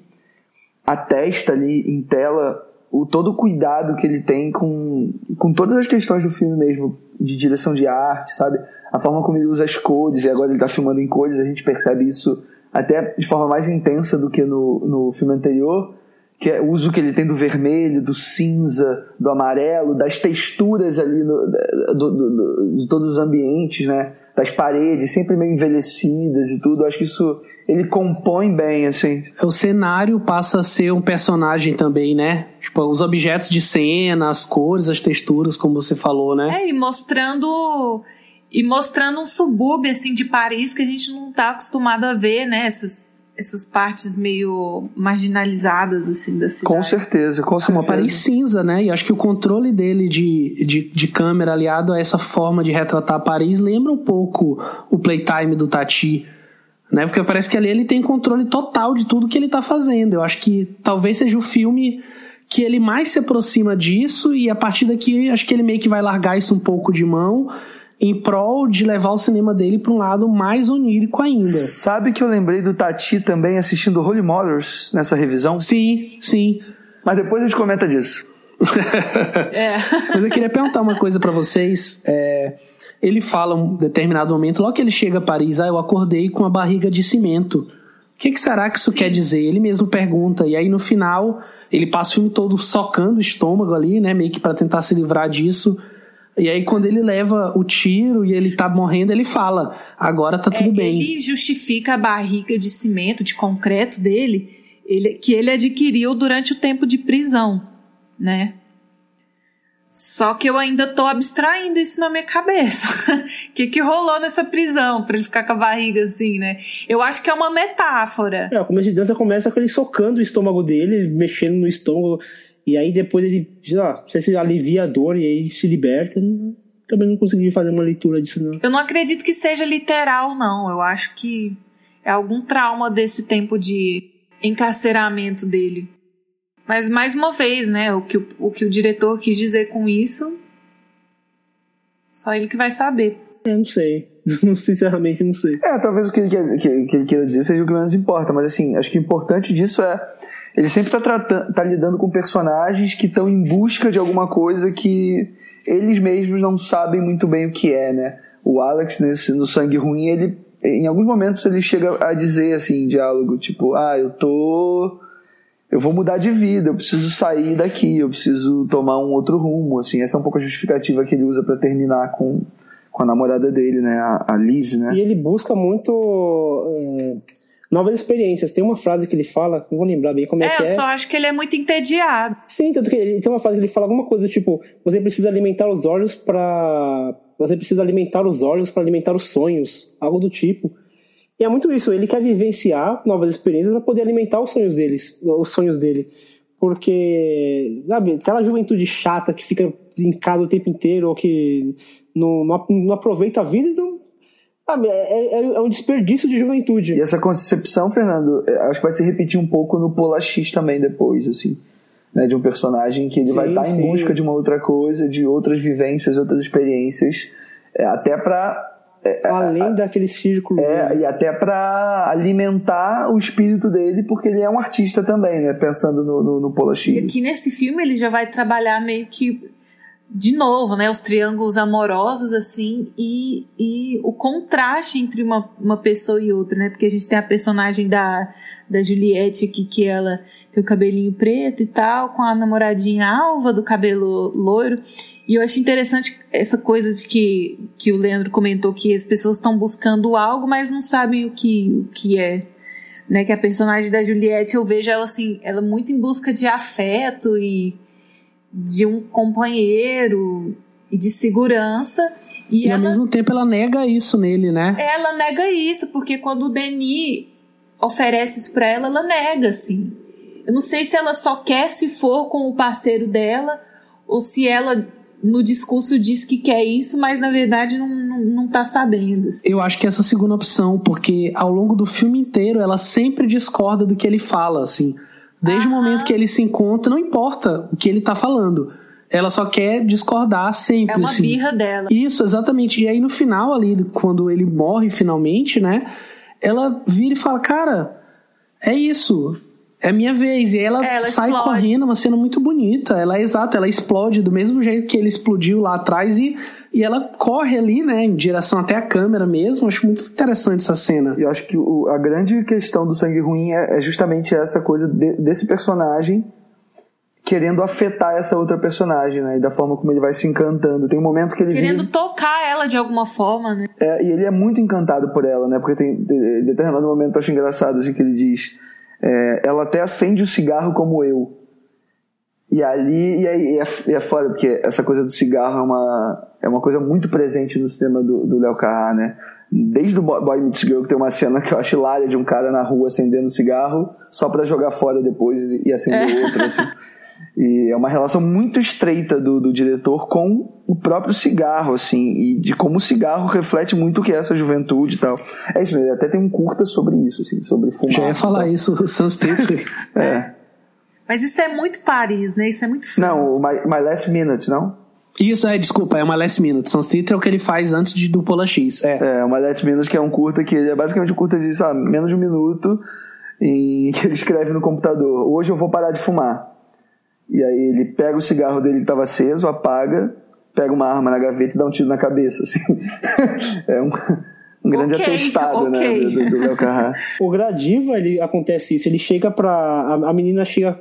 atesta ali em tela o todo o cuidado que ele tem com, com todas as questões do filme mesmo, de direção de arte, sabe? A forma como ele usa as cores, e agora ele tá filmando em cores, a gente percebe isso até de forma mais intensa do que no, no filme anterior, que é o uso que ele tem do vermelho, do cinza, do amarelo, das texturas ali no, do, do- do- de todos os ambientes, né? Das paredes, sempre meio envelhecidas e tudo. Acho que isso ele compõe bem, assim. O cenário passa a ser um personagem também, né? Tipo, os objetos de cena, as cores, as texturas, como você falou, né? É, e mostrando. E mostrando um subúrbio, assim, de Paris que a gente não tá acostumado a ver, né? Essas, essas partes meio marginalizadas, assim, da cidade. Com certeza, com Uma certeza. Paris cinza, né? E acho que o controle dele de, de, de câmera aliado a essa forma de retratar Paris lembra um pouco o playtime do Tati. Né? Porque parece que ali ele tem controle total de tudo que ele tá fazendo. Eu acho que talvez seja o filme que ele mais se aproxima disso, e a partir daqui acho que ele meio que vai largar isso um pouco de mão em prol de levar o cinema dele para um lado mais onírico ainda. Sabe que eu lembrei do Tati também assistindo Holy Mothers nessa revisão? Sim, sim. Mas depois a gente comenta disso. É. [laughs] Mas eu queria perguntar uma coisa pra vocês. É, ele fala um determinado momento, logo que ele chega a Paris, ah, eu acordei com a barriga de cimento. O que, que será que isso quer dizer? Ele mesmo pergunta. E aí no final, ele passa o filme todo socando o estômago ali, né? Meio que pra tentar se livrar disso. E aí quando ele leva o tiro e ele tá morrendo, ele fala, agora tá tudo É, bem. Ele justifica a barriga de cimento, de concreto dele, ele- que ele adquiriu durante o tempo de prisão, né? Só que eu ainda tô abstraindo isso na minha cabeça. O [laughs] que, que rolou nessa prisão pra ele ficar com a barriga assim, né? Eu acho que é uma metáfora. É, o começo de dança começa com ele socando o estômago dele, mexendo no estômago, e aí depois ele, sei lá, não sei se alivia a dor e aí se liberta. Não- Também não consegui fazer uma leitura disso, não. Eu não acredito que seja literal, não. Eu acho que é algum trauma desse tempo de encarceramento dele. Mas mais uma vez, né? O que o, o que o diretor quis dizer com isso, só ele que vai saber. É, não sei. [laughs] Sinceramente, não sei. É, talvez o que ele, quer, que, que ele queira dizer seja o que menos importa, mas assim, acho que o importante disso é. Ele sempre tá, tratando, tá lidando com personagens que estão em busca de alguma coisa que eles mesmos não sabem muito bem o que é, né? O Alex, nesse, no Sangue Ruim, ele. Em alguns momentos ele chega a dizer assim, em diálogo, tipo, ah, eu tô. Eu vou mudar de vida, eu preciso sair daqui, eu preciso tomar um outro rumo, assim. Essa é um pouco a justificativa que ele usa para terminar com, com a namorada dele, né? A, a Liz, né? E ele busca muito é, novas experiências. Tem uma frase que ele fala, não vou lembrar bem como é, É, que eu é. só acho que ele é muito entediado. Sim, tanto que ele tem uma frase que ele fala alguma coisa do tipo: você precisa alimentar os olhos para você precisa alimentar os olhos para alimentar os sonhos, algo do tipo. E é muito isso, ele quer vivenciar novas experiências para poder alimentar os sonhos deles, os sonhos dele. Porque, sabe, aquela juventude chata que fica em casa o tempo inteiro ou que não, não, não aproveita a vida, então, sabe, é, é, é um desperdício de juventude. E essa concepção, Fernando, é, acho que vai se repetir um pouco no Polar X também depois, assim. Né, de um personagem que ele Sim, vai estar em busca de uma outra coisa, de outras vivências, outras experiências, é, até pra. Além daquele círculo. É, e até pra alimentar o espírito dele, porque ele é um artista também, né? Pensando no, no, no E aqui nesse filme ele já vai trabalhar meio que de novo, né, os triângulos amorosos, assim, e, e o contraste entre uma, uma pessoa e outra, né, porque a gente tem a personagem da, da Juliette aqui, que ela tem o cabelinho preto e tal, com a namoradinha alva do cabelo loiro, e eu acho interessante essa coisa de que, que o Leandro comentou, que as pessoas estão buscando algo, mas não sabem o que, o que é, né, que a personagem da Juliette, eu vejo ela, assim, ela muito em busca de afeto e de um companheiro e de segurança. E, e ela, ao mesmo tempo ela nega isso nele, né? Ela nega isso, porque quando o Denis oferece isso pra ela, ela nega, assim. Eu não sei se ela só quer se for com o parceiro dela, ou se ela no discurso diz que quer isso, mas na verdade não, não, não tá sabendo. Eu acho que essa é a segunda opção, porque ao longo do filme inteiro ela sempre discorda do que ele fala, assim. Desde o momento que ele se encontra, não importa o que ele tá falando. Ela só quer discordar sempre. É uma assim. birra dela. Isso, exatamente. E aí no final ali, quando ele morre finalmente, né? Ela vira e fala, cara, é isso. É minha vez. E ela, ela sai explode. correndo, uma cena muito bonita. Ela é exata, ela explode do mesmo jeito que ele explodiu lá atrás e e ela corre ali, né, em direção até a câmera mesmo. Acho muito interessante essa cena. E eu acho que o, a grande questão do Sangue Ruim é, é justamente essa coisa de, desse personagem querendo afetar essa outra personagem, né? E da forma como ele vai se encantando. Tem um momento que ele querendo vive... tocar ela de alguma forma, né? É, e ele é muito encantado por ela, né? Porque tem em determinado momento eu acho engraçado assim que ele diz, é, ela até acende o cigarro como eu. E ali, e aí é, é foda, porque essa coisa do cigarro é uma, é uma coisa muito presente no cinema do Léo Carrá, né? Desde o Boy Meets Girl, que tem uma cena que eu acho hilária de um cara na rua acendendo cigarro só para jogar fora depois e acender é. outro, assim. [laughs] E é uma relação muito estreita do, do diretor com o próprio cigarro, assim, e de como o cigarro reflete muito o que é essa juventude e tal. É isso, ele até tem um curta sobre isso, assim, sobre fumar. Já ia falar isso, o Sunstead. [laughs] é. Mas isso é muito Paris, né? Isso é muito França. Não, o My, My Last Minute, não? Isso, é, desculpa, é uma Last Minute. São é o que ele faz antes de do Pola X. É, é uma Last Minute que é um curta que ele é basicamente um curta de, sabe, menos de um minuto e [laughs] que ele escreve no computador. Hoje eu vou parar de fumar. E aí ele pega o cigarro dele que estava aceso, apaga, pega uma arma na gaveta e dá um tiro na cabeça, assim. [laughs] é um um grande okay, atestado, né, okay. né, do, do Léo Carrá. [laughs] o Gradiva, ele acontece isso, ele chega pra, a, a menina chega,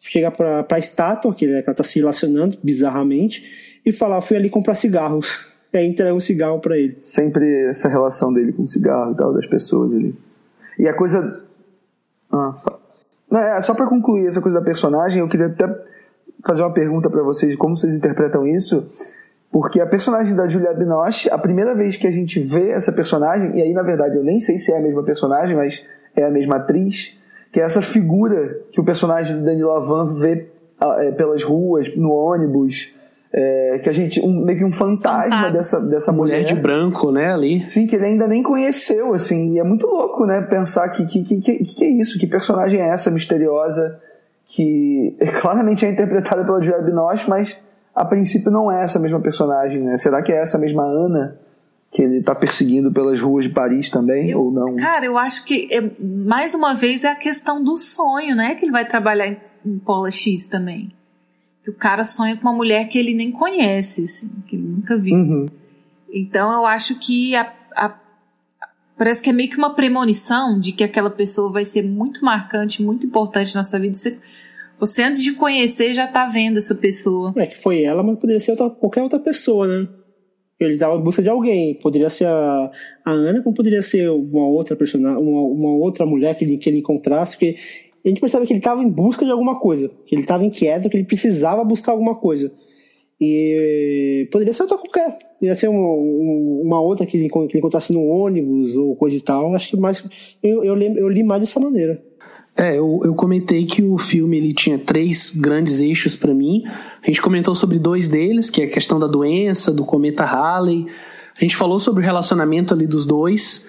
chega pra, pra estátua, que, né, que ela tá se relacionando bizarramente, e fala, ah, fui ali comprar cigarros. [laughs] E aí entrega um cigarro para ele. Sempre essa relação dele com o cigarro e tal, das pessoas ali. E a coisa... Ah, é, só para concluir essa coisa da personagem, eu queria até fazer uma pergunta para vocês, como vocês interpretam isso porque a personagem da Julia Binoche, a primeira vez que a gente vê essa personagem, e aí na verdade eu nem sei se é a mesma personagem, mas é a mesma atriz, que é essa figura que o personagem do Danny Lavan vê é, pelas ruas, no ônibus, é, que a gente um, meio que um fantasma, fantasma. dessa dessa mulher, mulher de branco, né, ali. Sim, que ele ainda nem conheceu, assim, e é muito louco, né, pensar que que, que, que, que é isso, que personagem é essa misteriosa que [laughs] claramente é interpretada pela Julia Binoche, mas a princípio não é essa mesma personagem, né? Será que é essa mesma Ana que ele está perseguindo pelas ruas de Paris também, eu, ou não? Cara, eu acho que, é, mais uma vez, é a questão do sonho, né? Que ele vai trabalhar em, em Pola X também. Que o cara sonha com uma mulher que ele nem conhece, assim, que ele nunca viu. Uhum. Então eu acho que a, a, parece que é meio que uma premonição de que aquela pessoa vai ser muito marcante, muito importante na sua vida. Você, você, antes de conhecer, já tá vendo essa pessoa. É que foi ela, mas poderia ser outra, qualquer outra pessoa, né? Ele estava em busca de alguém. Poderia ser a, a Ana, como poderia ser uma outra personagem, uma, uma outra mulher que ele, que ele encontrasse, porque a gente percebe que ele estava em busca de alguma coisa. Que ele estava inquieto, que ele precisava buscar alguma coisa. E poderia ser outra qualquer. Poderia ser uma, uma outra que ele, que ele encontrasse no ônibus ou coisa e tal. Acho que mais. Eu, eu, eu li mais dessa maneira. É, eu, eu comentei que o filme ele tinha três grandes eixos para mim. A gente comentou sobre dois deles, que é a questão da doença, do cometa Halley. A gente falou sobre o relacionamento ali dos dois.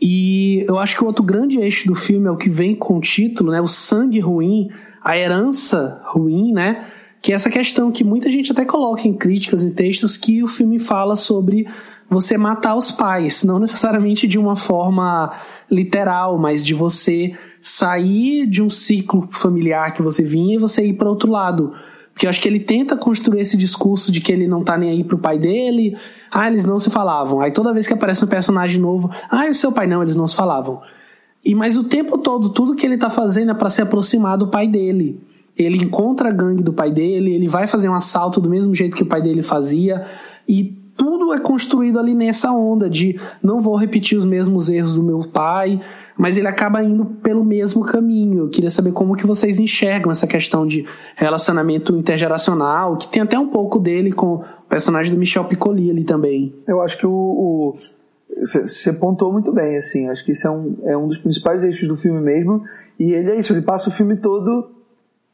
E eu acho que o outro grande eixo do filme é o que vem com o título, né? O sangue ruim, a herança ruim, né? Que é essa questão que muita gente até coloca em críticas, em textos, que o filme fala sobre você matar os pais. Não necessariamente de uma forma literal, mas de você sair de um ciclo familiar que você vinha e você ir para outro lado. Porque eu acho que ele tenta construir esse discurso de que ele não tá nem aí pro pai dele. Ah, eles não se falavam. Aí toda vez que aparece um personagem novo, ah, e o seu pai não, eles não se falavam. E mas o tempo todo, tudo que ele tá fazendo é para se aproximar do pai dele. Ele encontra a gangue do pai dele, ele vai fazer um assalto do mesmo jeito que o pai dele fazia. E tudo é construído ali nessa onda de não vou repetir os mesmos erros do meu pai, mas ele acaba indo pelo mesmo caminho. Eu queria saber como que vocês enxergam essa questão de relacionamento intergeracional, que tem até um pouco dele com o personagem do Michel Piccoli ali também. Eu acho que o, você pontuou muito bem, assim, acho que isso é um, é um dos principais eixos do filme mesmo, e ele é isso, ele passa o filme todo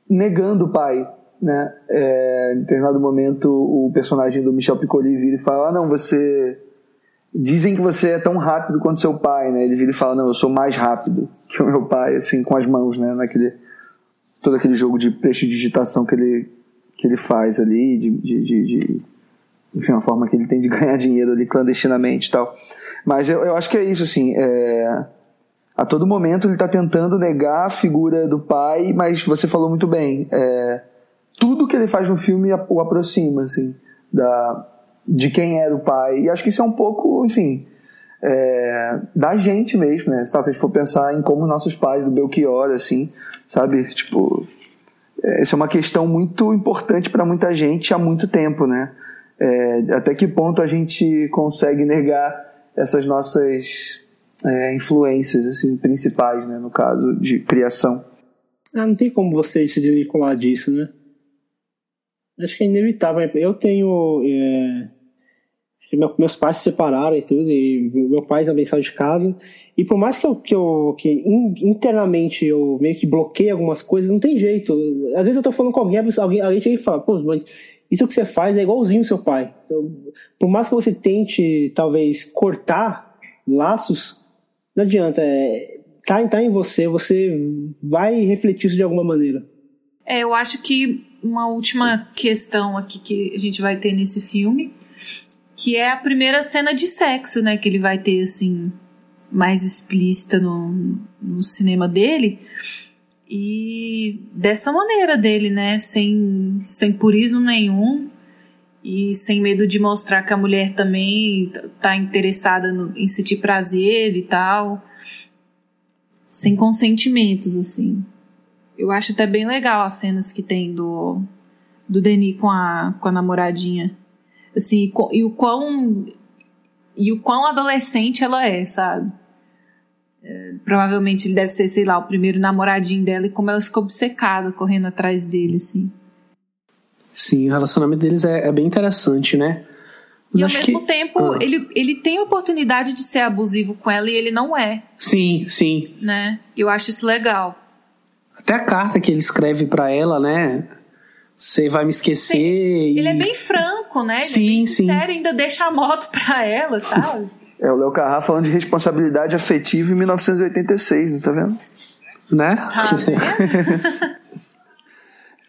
negando o pai, né? É, em determinado momento, o personagem do Michel Piccoli vira e fala: ah, não, você. Dizem que você é tão rápido quanto seu pai, né? Ele vira e fala: não, eu sou mais rápido que o meu pai, assim, com as mãos, né? Naquele, todo aquele jogo de prestidigitação que ele, que ele faz ali, de, de, de, de enfim, a forma que ele tem de [laughs] ganhar dinheiro ali clandestinamente e tal. Mas eu, eu acho que é isso, assim. É, a todo momento ele está tentando negar a figura do pai, mas você falou muito bem. É, tudo que ele faz no filme o aproxima, assim, da, de quem era o pai. E acho que isso é um pouco, enfim, é, da gente mesmo, né? Se a gente for pensar em como nossos pais do Belchior, assim, sabe? Tipo, é, essa é uma questão muito importante para muita gente há muito tempo, né? É, até que ponto a gente consegue negar essas nossas é, influências assim, principais, né? No caso de criação. Ah, não tem como você se desvincular disso, né? Acho que é inevitável. Eu tenho. É, meus pais se separaram e tudo, e meu pai também saiu de casa. E por mais que eu, que, eu, que internamente eu meio que bloqueie algumas coisas, não tem jeito. Às vezes eu tô falando com alguém, alguém, alguém chega e fala, pô, mas isso que você faz é igualzinho seu pai. Então, por mais que você tente, talvez, cortar laços, não adianta. É, tá, tá em você, você vai refletir isso de alguma maneira. É, eu acho que uma última questão aqui que a gente vai ter nesse filme, que é a primeira cena de sexo, né, que ele vai ter assim mais explícita no, no cinema dele. E dessa maneira dele, né, sem sem purismo nenhum e sem medo de mostrar que a mulher também tá interessada no, em sentir prazer e tal, sem consentimentos assim. Eu acho até bem legal as cenas que tem do, do Denis com a, com a namoradinha. Assim, e o quão. E o quão adolescente ela é, sabe? É, provavelmente ele deve ser, sei lá, o primeiro namoradinho dela e como ela ficou obcecada correndo atrás dele, assim. Sim, o relacionamento deles é, é bem interessante, né? e ao mesmo que... tempo, ah. ele, ele tem a oportunidade de ser abusivo com ela e ele não é. Sim, sim. Né? Eu acho isso legal. Até a carta que ele escreve para ela, né? Você vai me esquecer. Sim. E... Ele é bem franco, né? Ele sim, é bem sincero sim. ainda deixa a moto pra ela, sabe? É o Léo Carrá falando de responsabilidade afetiva em 1986, tá vendo? Né? Tá vendo? [laughs]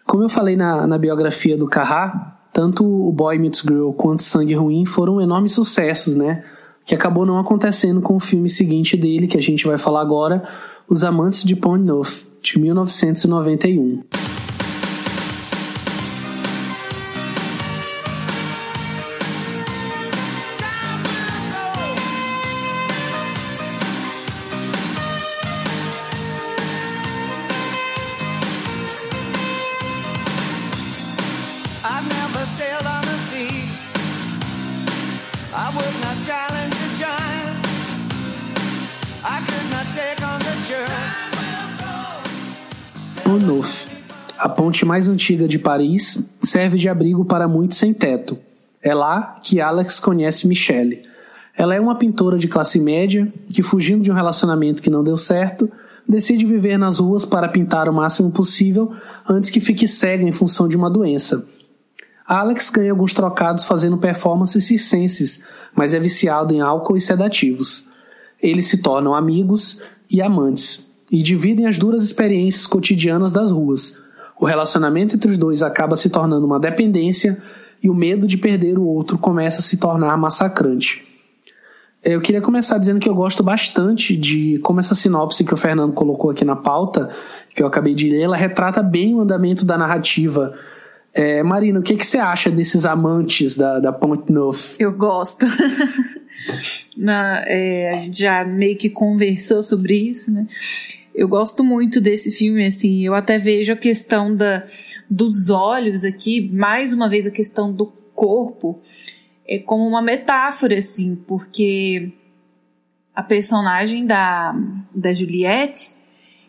Como eu falei na, na biografia do Carrá, tanto o Boy Meets Girl quanto Sangue Ruim foram enormes sucessos, né? Que acabou não acontecendo com o filme seguinte dele, que a gente vai falar agora, Os Amantes de Pont Neuf de 1991. Ponte mais antiga de Paris, serve de abrigo para muitos sem teto. É lá que Alex conhece Michelle. Ela é uma pintora de classe média que, fugindo de um relacionamento que não deu certo, decide viver nas ruas para pintar o máximo possível antes que fique cega em função de uma doença. Alex ganha alguns trocados fazendo performances circenses, mas é viciado em álcool e sedativos. Eles se tornam amigos e amantes e dividem as duras experiências cotidianas das ruas, o relacionamento entre os dois acaba se tornando uma dependência e o medo de perder o outro começa a se tornar massacrante. Eu queria começar dizendo que eu gosto bastante de como essa sinopse que o Fernando colocou aqui na pauta, que eu acabei de ler, ela retrata bem o andamento da narrativa É, Marina, o que, que você acha desses amantes da, da Ponte Neuf? Eu gosto. [laughs] Na, é, a gente já meio que conversou sobre isso, né? Eu gosto muito desse filme, assim, eu até vejo a questão da, dos olhos aqui, mais uma vez a questão do corpo, é como uma metáfora, assim, porque a personagem da, da Juliette,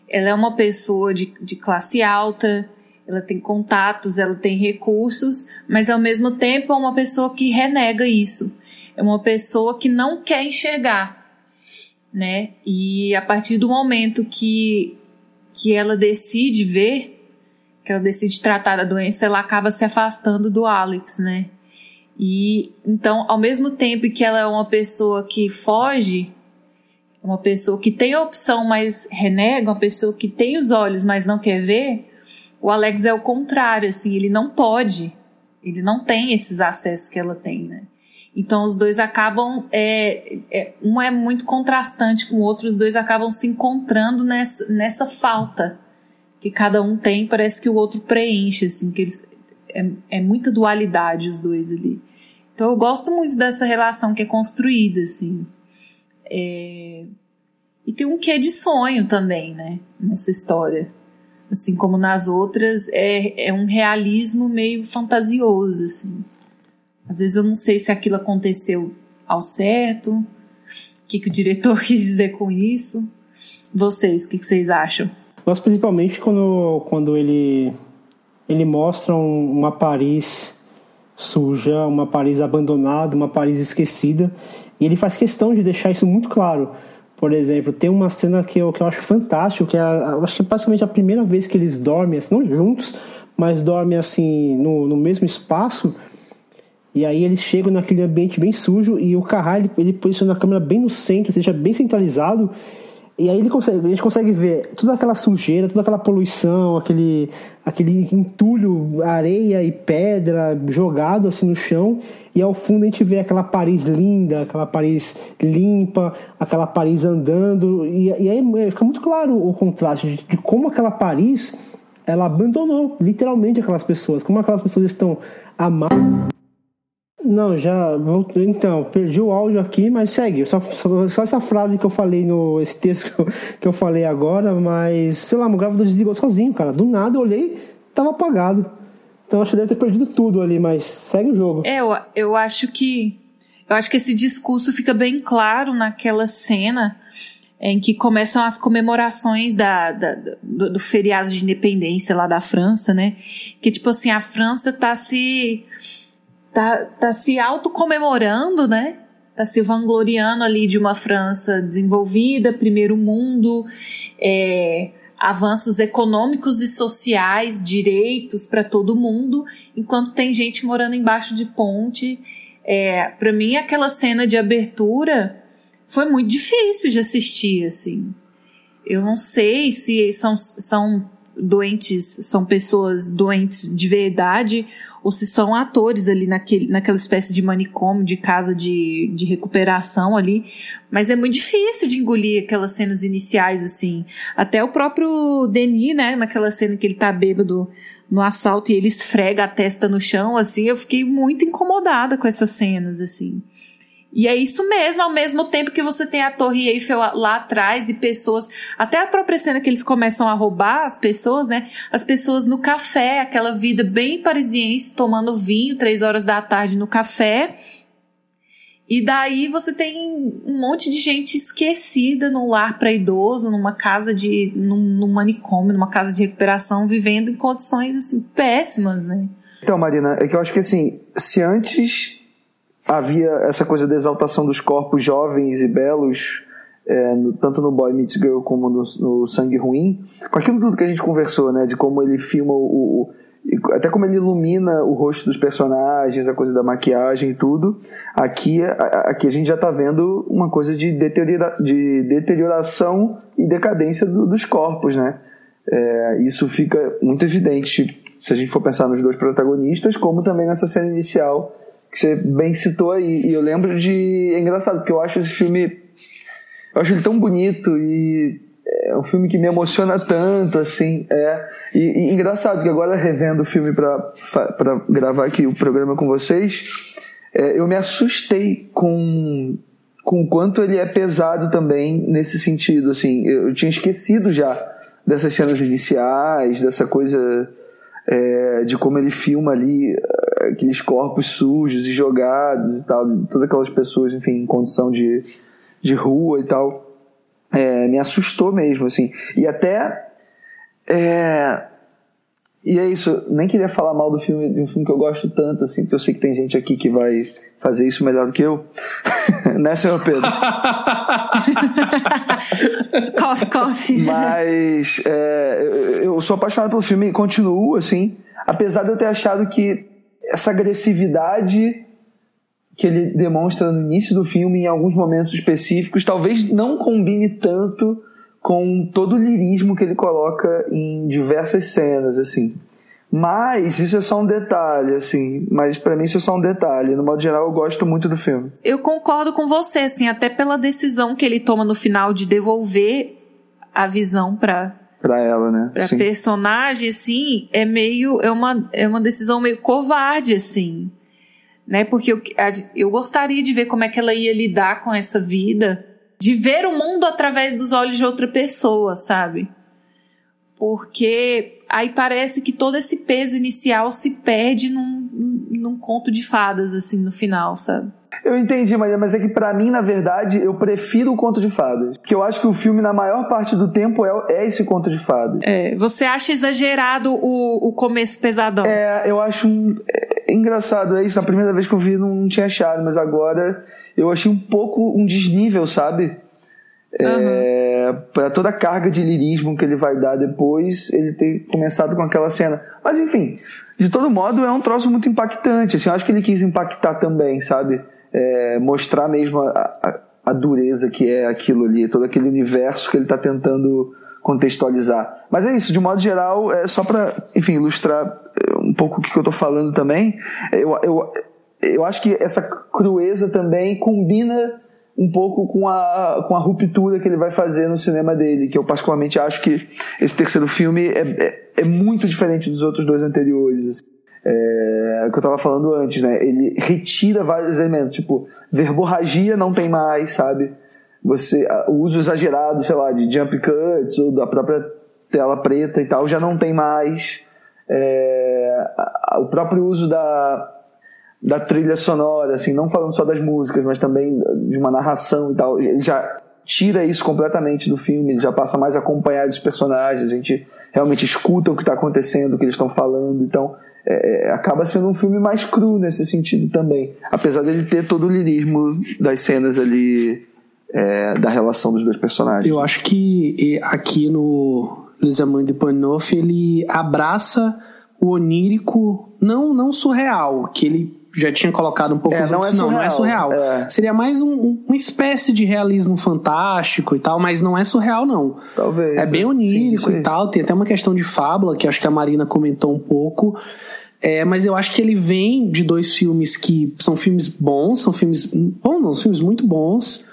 ela é uma pessoa de, de classe alta, ela tem contatos, ela tem recursos, mas ao mesmo tempo é uma pessoa que renega isso. É uma pessoa que não quer enxergar, né? E a partir do momento que que ela decide ver, que ela decide tratar da doença, ela acaba se afastando do Alex, né? E então, ao mesmo tempo que ela é uma pessoa que foge, uma pessoa que tem a opção, mas renega, uma pessoa que tem os olhos, mas não quer ver, o Alex é o contrário, assim, ele não pode, ele não tem esses acessos que ela tem, né? Então os dois acabam, é, é, um é muito contrastante com o outro, os dois acabam se encontrando nessa, nessa falta que cada um tem, parece que o outro preenche, assim, que eles, é, é muita dualidade os dois ali. Então eu gosto muito dessa relação que é construída, assim. É... E tem um quê de sonho também, né, nessa história. Assim como nas outras, é, é um realismo meio fantasioso, assim. Às vezes eu não sei se aquilo aconteceu ao certo, o que, que o diretor [laughs] quis dizer com isso. Vocês, o que, que vocês acham? Gosto principalmente quando, quando ele, ele mostra um, uma Paris suja, uma Paris abandonada, uma Paris esquecida. E ele faz questão de deixar isso muito claro. Por exemplo, tem uma cena que eu, que eu acho fantástico, que é, acho que é basicamente a primeira vez que eles dormem, assim, não juntos, mas dormem assim no, no mesmo espaço. E aí eles chegam naquele ambiente bem sujo e o Carrá ele, ele posiciona a câmera bem no centro, ou seja, bem centralizado. E aí ele consegue, a gente consegue ver toda aquela sujeira, toda aquela poluição, aquele, aquele entulho, areia e pedra jogado assim no chão. E ao fundo a gente vê aquela Paris linda, aquela Paris limpa, aquela Paris andando. E, e aí é, fica muito claro o contraste de, de como aquela Paris ela abandonou literalmente aquelas pessoas, como aquelas pessoas estão amadas não, já. Então, perdi o áudio aqui, mas segue. Só, só essa frase que eu falei no. Esse texto [laughs] que eu, falei agora, mas. Sei lá, meu gravador desligou sozinho, cara. Do nada eu olhei, tava apagado. Então acho que deve ter perdido tudo ali, mas segue o jogo. É, eu, eu acho que. Eu acho que esse discurso fica bem claro naquela cena em que começam as comemorações da, da do, do, feriado de independência lá da França, né? Que tipo assim, a França tá se tá, tá se autocomemorando, né? Tá se vangloriando ali de uma França desenvolvida, primeiro mundo, é, avanços econômicos e sociais, direitos para todo mundo, enquanto tem gente morando embaixo de ponte. É, para mim, aquela cena de abertura foi muito difícil de assistir, assim. Eu não sei se são, são doentes, são pessoas doentes de verdade ou se são atores ali naquele, naquela espécie de manicômio, de casa de, de recuperação ali. Mas é muito difícil de engolir aquelas cenas iniciais, assim. Até o próprio Denis, né, naquela cena que ele tá bêbado no assalto e ele esfrega a testa no chão, assim, eu fiquei muito incomodada com essas cenas, assim. E é isso mesmo, ao mesmo tempo que você tem a Torre Eiffel lá atrás e pessoas, até a própria cena que eles começam a roubar as pessoas, né? As pessoas no café, aquela vida bem parisiense, tomando vinho, três horas da tarde no café. E daí você tem um monte de gente esquecida num lar para idoso, numa casa de. Num, num manicômio, numa casa de recuperação, vivendo em condições assim, péssimas, né? Então, Marina, é que eu acho que assim, se antes havia essa coisa da exaltação dos corpos jovens e belos, é, no, tanto no Boy Meets Girl como no, no, Sangue Ruim, com aquilo tudo que a gente conversou, né, de como ele filma o, o até como ele ilumina o rosto dos personagens, a coisa da maquiagem e tudo, aqui, aqui a gente já está vendo uma coisa de, deteriora, de deterioração e decadência do, dos corpos, né? É, isso fica muito evidente se a gente for pensar nos dois protagonistas, como também nessa cena inicial que você bem citou aí. E eu lembro de. É engraçado, porque eu acho esse filme. Eu acho ele tão bonito e é um filme que me emociona tanto, assim, é. E, e engraçado que agora revendo o filme para gravar aqui o programa com vocês, é, eu me assustei com com o quanto ele é pesado também nesse sentido, assim, eu, tinha esquecido já dessas cenas iniciais, dessa coisa é, de como ele filma ali aqueles corpos sujos e jogados e tal, todas aquelas pessoas, enfim, em condição de, de rua e tal é, me assustou mesmo, assim. E até. É, e é isso, nem queria falar mal do filme, de um filme que eu gosto tanto, assim, porque eu sei que tem gente aqui que vai fazer isso melhor do que eu. [laughs] né, senhor Pedro? [laughs] coffee, coffee. Mas é, eu sou apaixonado pelo filme e continuo, assim, apesar de eu ter achado que essa agressividade que ele demonstra no início do filme, em alguns momentos específicos, talvez não combine tanto com todo o lirismo que ele coloca em diversas cenas, assim. Mas isso é só um detalhe, assim. Mas para mim isso é só um detalhe. No modo geral, eu gosto muito do filme. Eu concordo com você, assim, até pela decisão que ele toma no final de devolver a visão para para ela, né? Pra Sim. personagem, assim, é meio é uma é uma decisão meio covarde, assim né? Porque eu, eu gostaria de ver como é que ela ia lidar com essa vida, de ver o mundo através dos olhos de outra pessoa, sabe? Porque aí parece que todo esse peso inicial se perde num, num conto de fadas, assim, no final, sabe? Eu entendi, Maria, mas é que para mim, na verdade, eu prefiro o conto de fadas. Porque eu acho que o filme, na maior parte do tempo, é, é esse conto de fadas. É, você acha exagerado o, o começo pesadão? É, eu acho. É, engraçado, é isso. A primeira vez que eu vi, não, não tinha achado, mas agora eu achei um pouco um desnível, sabe? É, uhum. para toda a carga de lirismo que ele vai dar depois, ele ter começado com aquela cena. Mas enfim, de todo modo é um troço muito impactante. Assim, eu acho que ele quis impactar também, sabe? É, mostrar mesmo a, a, a, dureza que é aquilo ali, todo aquele universo que ele está tentando contextualizar. Mas é isso, de modo geral, é só para, enfim, ilustrar é, um pouco o que eu estou falando também. Eu, eu, eu acho que essa crueza também combina um pouco com a, com a ruptura que ele vai fazer no cinema dele, que eu particularmente acho que esse terceiro filme é, é, é muito diferente dos outros dois anteriores. Assim é, que eu estava falando antes, né? Ele retira vários elementos, tipo, verborragia não tem mais, sabe? Você, o uso exagerado, sei lá, de jump cuts ou da própria tela preta e tal já não tem mais. É, o próprio uso da, da trilha sonora, assim, não falando só das músicas, mas também de uma narração e tal, ele já tira isso completamente do filme, ele já passa mais a acompanhar os personagens, a gente realmente escuta o que está acontecendo, o que eles estão falando, então é, é, acaba sendo um filme mais cru nesse sentido também. Apesar dele ter todo o lirismo das cenas ali é, da relação dos dois personagens. Eu acho que aqui no Les Amants de Panoff ele abraça o onírico, não, não surreal, que ele já tinha colocado um pouco é, não, é não, não, é surreal. É. Seria mais um, uma espécie de realismo fantástico e tal, mas não é surreal, não. Talvez. É bem onírico sim, e tal. Tem até uma questão de fábula, que acho que a Marina comentou um pouco. É, mas eu acho que ele vem de dois filmes que são filmes bons, são filmes. Bom, não, filmes muito bons.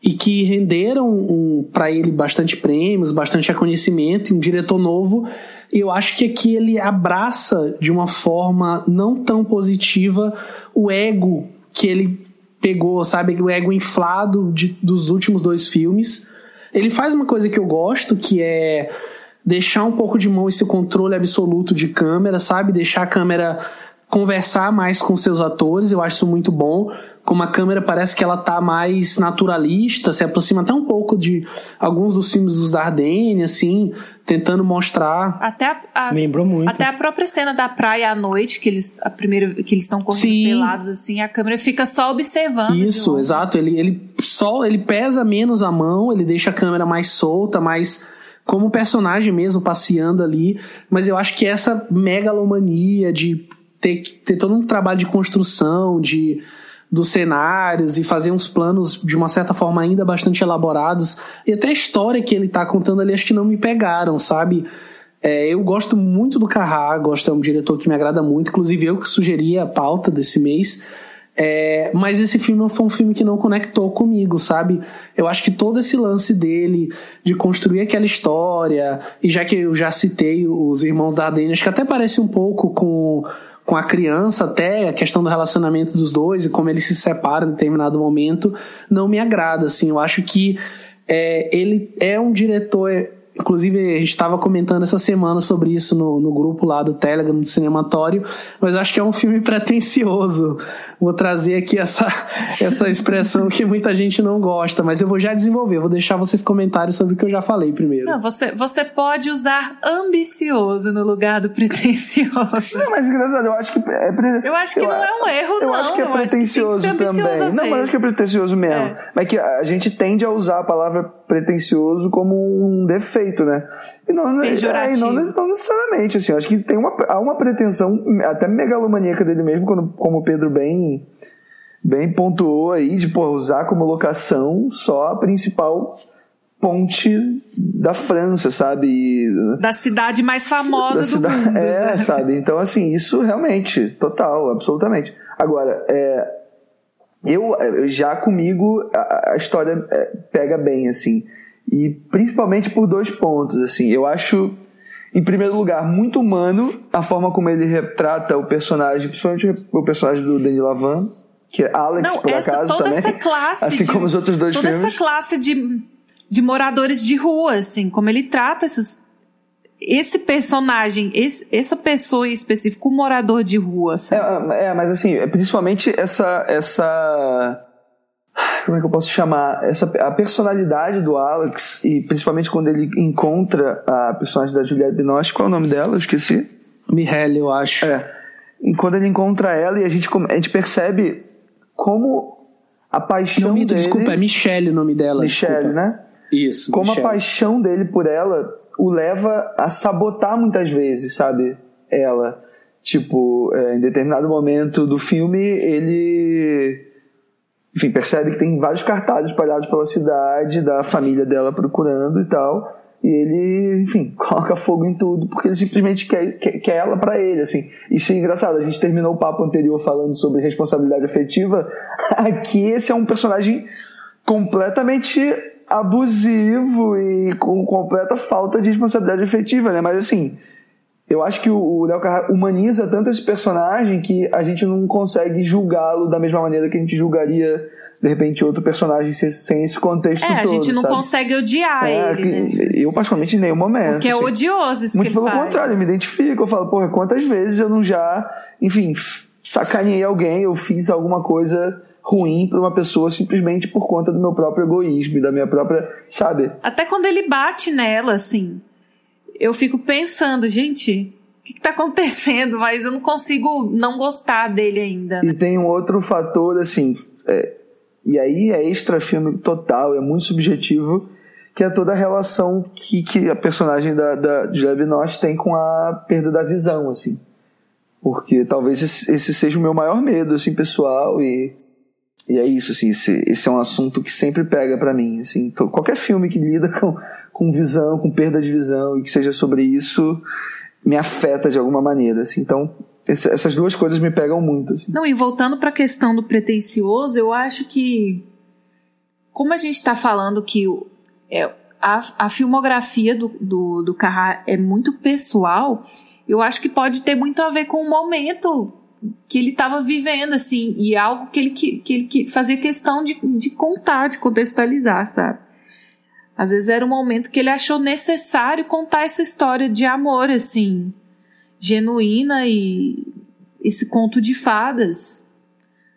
E que renderam um, para ele bastante prêmios, bastante reconhecimento, e um diretor novo. Eu acho que aqui ele abraça de uma forma não tão positiva o ego que ele pegou, sabe? O ego inflado de, dos últimos dois filmes. Ele faz uma coisa que eu gosto, que é deixar um pouco de mão esse controle absoluto de câmera, sabe? Deixar a câmera conversar mais com seus atores, eu acho isso muito bom. Como a câmera parece que ela tá mais naturalista, se aproxima até um pouco de alguns dos filmes dos Dardenne, assim, tentando mostrar. Até a, a, lembrou muito. Até a própria cena da praia à noite, que eles a primeira que eles estão correndo Sim. pelados assim, a câmera fica só observando. Isso, exato, ele ele só ele pesa menos a mão, ele deixa a câmera mais solta, mais como personagem mesmo passeando ali, mas eu acho que essa megalomania de ter, ter todo um trabalho de construção, de dos cenários e fazer uns planos de uma certa forma ainda bastante elaborados e até a história que ele tá contando ali acho que não me pegaram, sabe? É, eu gosto muito do Carrá, gosto, é um diretor que me agrada muito, inclusive eu que sugeri a pauta desse mês. É, mas esse filme foi um filme que não conectou comigo, sabe? Eu acho que todo esse lance dele de construir aquela história, e já que eu já citei os Irmãos Dardennes, que até parece um pouco com, com a criança, até a questão do relacionamento dos dois e como eles se separam em determinado momento, não me agrada, assim. Eu acho que é, ele é um diretor Inclusive, a gente estava comentando essa semana sobre isso no, no grupo lá do Telegram, do Cinematório, mas acho que é um filme [laughs] pretencioso. Vou trazer aqui essa, [laughs] essa expressão que muita gente não gosta, mas eu vou já desenvolver, vou deixar vocês comentarem sobre o que eu já falei primeiro. Não, você, você pode usar ambicioso no lugar do [laughs] pretencioso. Não, mas engraçado, eu acho que é pre... Eu acho que eu, não é um erro, eu não. Acho que é pretencioso também. Não, mas acho que é pretencioso mesmo. É. Mas que a gente tende a usar a palavra pretencioso como um defeito, né? E não, é, e não, não, necessariamente, assim, acho que tem uma, há uma pretensão até megalomaníaca dele mesmo, quando, como o Pedro bem, bem pontuou aí, de pô, usar como locação só a principal ponte da França, sabe? Da cidade mais famosa da do mundo. [laughs] É, né? sabe? Então, assim, isso realmente, total, absolutamente. Agora, é, eu já comigo a, a história é, pega bem assim e principalmente por dois pontos assim eu acho em primeiro lugar muito humano a forma como ele retrata o personagem principalmente o personagem do Denis Lavan que é Alex Não, por essa, acaso toda também essa classe assim de, como os outros dois toda filmes essa classe de de moradores de rua assim como ele trata esses esse personagem, esse, essa pessoa em específico, o morador de rua, sabe? É, é, mas assim, é principalmente essa, essa. Como é que eu posso chamar? Essa, a personalidade do Alex, e principalmente quando ele encontra a personagem da Juliette Binoche, qual é o nome dela? Eu esqueci. Mihaly, eu acho. É. E quando ele encontra ela e a gente, a gente percebe como a paixão Não, dele... Desculpa, é Michelle o nome dela. Michelle, desculpa. né? Isso. Como Michelle. a paixão dele por ela o leva a sabotar muitas vezes, sabe? Ela. Tipo, é, em determinado momento do filme, ele. Enfim, percebe que tem vários cartazes espalhados pela cidade, da família dela procurando e tal. E ele, enfim, [laughs] coloca fogo em tudo, porque ele simplesmente quer, quer, quer ela para ele, assim. Isso é engraçado, a gente terminou o papo anterior falando sobre responsabilidade afetiva. [laughs] Aqui esse é um personagem completamente abusivo e com completa falta de responsabilidade efetiva, né? Mas assim, eu acho que o Léo Carrara humaniza tanto esse personagem que a gente não consegue julgá-lo da mesma maneira que a gente julgaria de repente outro personagem sem esse contexto é, todo. a gente não sabe? consegue odiar é, ele. Né? Eu, particularmente, em nenhum momento. Porque é assim. odioso isso Muito que ele pelo faz. contrário, eu me identifico. Eu falo, porra, quantas vezes eu não já, enfim, sacaneei alguém, eu fiz alguma coisa ruim para uma pessoa simplesmente por conta do meu próprio egoísmo, da minha própria, sabe? Até quando ele bate nela, assim, eu fico pensando, gente, o que, está acontecendo? Mas eu não consigo não gostar dele ainda. Né? E tem um outro fator, assim, é, e aí é extra filme total, é muito subjetivo, que é toda a relação que, que a personagem da, da Julia Binoche tem com a perda da visão, assim. Porque talvez esse, esse seja o meu maior medo, assim, pessoal, e e é isso, assim, esse, esse é um assunto que sempre pega para mim, assim, então, qualquer filme que lida com, com visão, com perda de visão e que seja sobre isso, me afeta de alguma maneira, assim, então esse, essas duas coisas me pegam muito, assim. Não, e voltando para a questão do pretencioso, eu acho que como a gente está falando que é, a, a filmografia do, do, do Carrá é muito pessoal, eu acho que pode ter muito a ver com o momento que ele estava vivendo, assim, e algo que ele, que, que ele fazia questão de, de contar, de contextualizar, sabe? Às vezes era um momento que ele achou necessário contar essa história de amor, assim, genuína e esse conto de fadas.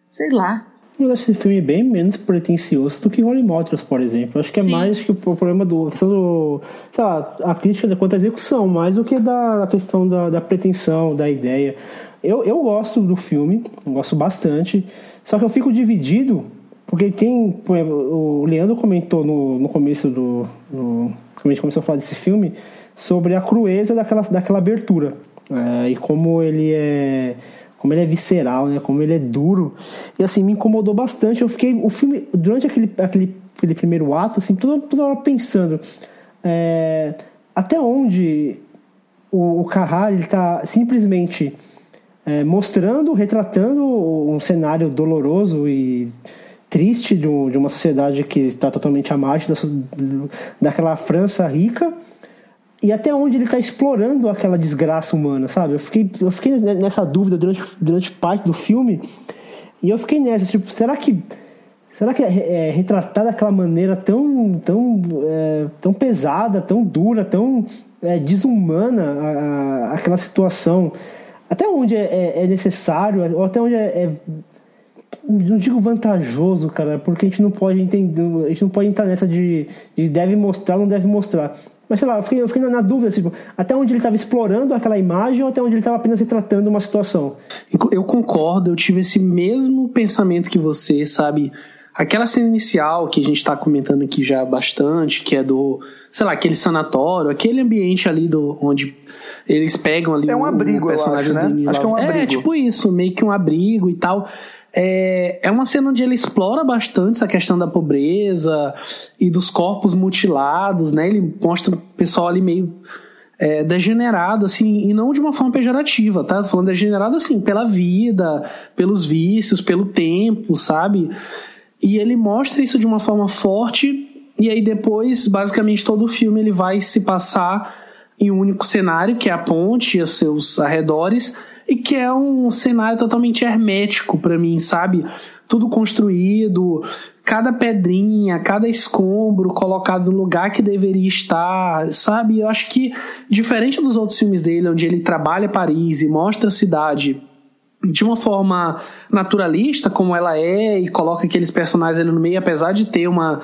Sei lá. Eu acho esse filme bem menos pretencioso do que Holy Motors, por exemplo. Acho que é Sim. mais que o problema do. A questão do. Lá, a crítica quanto à execução, mais do que da questão da, da pretensão, da ideia. Eu, eu gosto do filme, gosto bastante, só que eu fico dividido, porque tem. O Leandro comentou no, no começo do. No, quando a gente começou a falar desse filme, sobre a crueza daquela, daquela abertura. É, e como ele é. Como ele é visceral, né? Como ele é duro. E assim, me incomodou bastante. Eu fiquei. O filme, durante aquele, aquele, aquele primeiro ato, assim, toda, toda hora pensando. É, até onde o, o Carrara, ele tá simplesmente é, mostrando, retratando um cenário doloroso e triste de, um, uma sociedade que está totalmente à margem da, daquela França rica e até onde ele está explorando aquela desgraça humana, sabe? Eu fiquei, eu fiquei nessa dúvida durante, durante parte do filme e eu fiquei nessa, tipo, será que será que é, é daquela maneira tão tão é, tão pesada, tão dura, tão é, desumana a, a, aquela situação? Até onde é, é, é necessário, ou até onde é não digo vantajoso, cara, porque a gente não pode entender, a gente não pode entrar nessa de, de deve mostrar, não deve mostrar. Mas sei lá, eu fiquei, eu fiquei na dúvida, tipo, até onde ele estava explorando aquela imagem ou até onde ele estava apenas retratando uma situação. Eu concordo, eu tive esse mesmo pensamento que você, sabe? Aquela cena inicial que a gente está comentando aqui já bastante, que é do, sei lá, aquele sanatório, aquele ambiente ali do onde eles pegam ali é um abrigo, o personagem eu acho, né? Acho que é um abrigo. É, tipo isso, meio que um abrigo e tal. É, é uma cena onde ele explora bastante essa questão da pobreza e dos corpos mutilados, né? Ele mostra o pessoal ali meio é, degenerado, assim, e não de uma forma pejorativa, tá? Tô falando degenerado, assim, pela vida, pelos vícios, pelo tempo, sabe? E ele mostra isso de uma forma forte, e aí depois, basicamente, todo o filme ele vai se passar em um único cenário, que é a ponte e os seus arredores, e que é um cenário totalmente hermético para mim, sabe? Tudo construído, cada pedrinha, cada escombro colocado no lugar que deveria estar, sabe? Eu acho que, diferente dos outros filmes dele, onde ele trabalha Paris e mostra a cidade de uma forma naturalista, como ela é, e coloca aqueles personagens ali no meio, apesar de ter uma,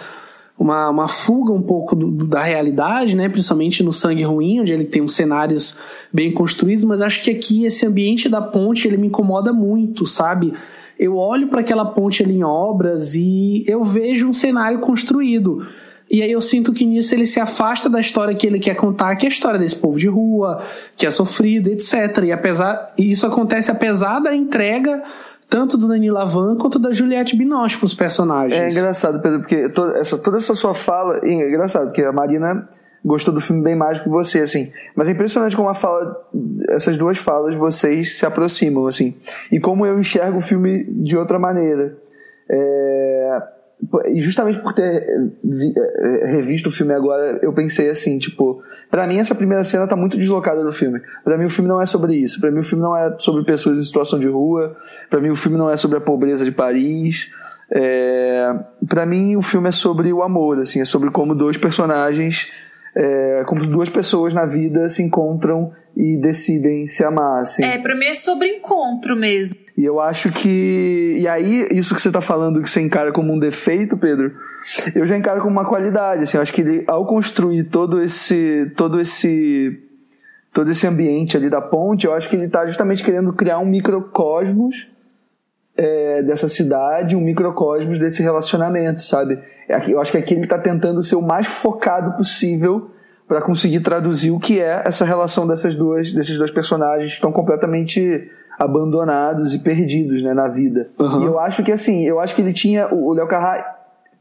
uma, uma fuga um pouco do, do, da realidade, né? Principalmente no Sangue Ruim, onde ele tem uns cenários bem construídos, mas acho que aqui esse ambiente da ponte ele me incomoda muito, sabe? Eu olho para aquela ponte ali em obras e eu vejo um cenário construído. E aí eu sinto que nisso ele se afasta da história que ele quer contar, que é a história desse povo de rua, que é sofrido, etc. E apesar e isso acontece apesar da entrega tanto do Danilo Lavan quanto da Juliette Binoche pros personagens. É engraçado, Pedro, porque toda essa, toda essa sua fala. É engraçado, porque a Marina gostou do filme bem mais do que você, assim. Mas é impressionante como a fala, essas duas falas, vocês se aproximam, assim. E como eu enxergo o filme de outra maneira. É, justamente por ter é, revisto o filme agora, eu pensei assim, tipo, para mim essa primeira cena tá muito deslocada do filme. Para mim o filme não é sobre isso. Para mim o filme não é sobre pessoas em situação de rua. Para mim o filme não é sobre a pobreza de Paris. É, para mim o filme é sobre o amor, assim, é sobre como dois personagens é, como duas pessoas na vida se encontram e decidem se amar. Assim. É, pra mim é sobre encontro mesmo. E eu acho que. E aí, isso que você tá falando que você encara como um defeito, Pedro, eu já encaro como uma qualidade. Assim, eu acho que ele, ao construir todo esse. todo esse. todo esse ambiente ali da ponte, eu acho que ele tá justamente querendo criar um microcosmos é, dessa cidade, um microcosmos desse relacionamento, sabe? É eu acho que aqui ele está tentando ser o mais focado possível para conseguir traduzir o que é essa relação dessas duas, desses dois personagens que estão completamente abandonados e perdidos né, na vida. Uhum. E eu acho que assim, eu acho que ele tinha. O Léo Carrá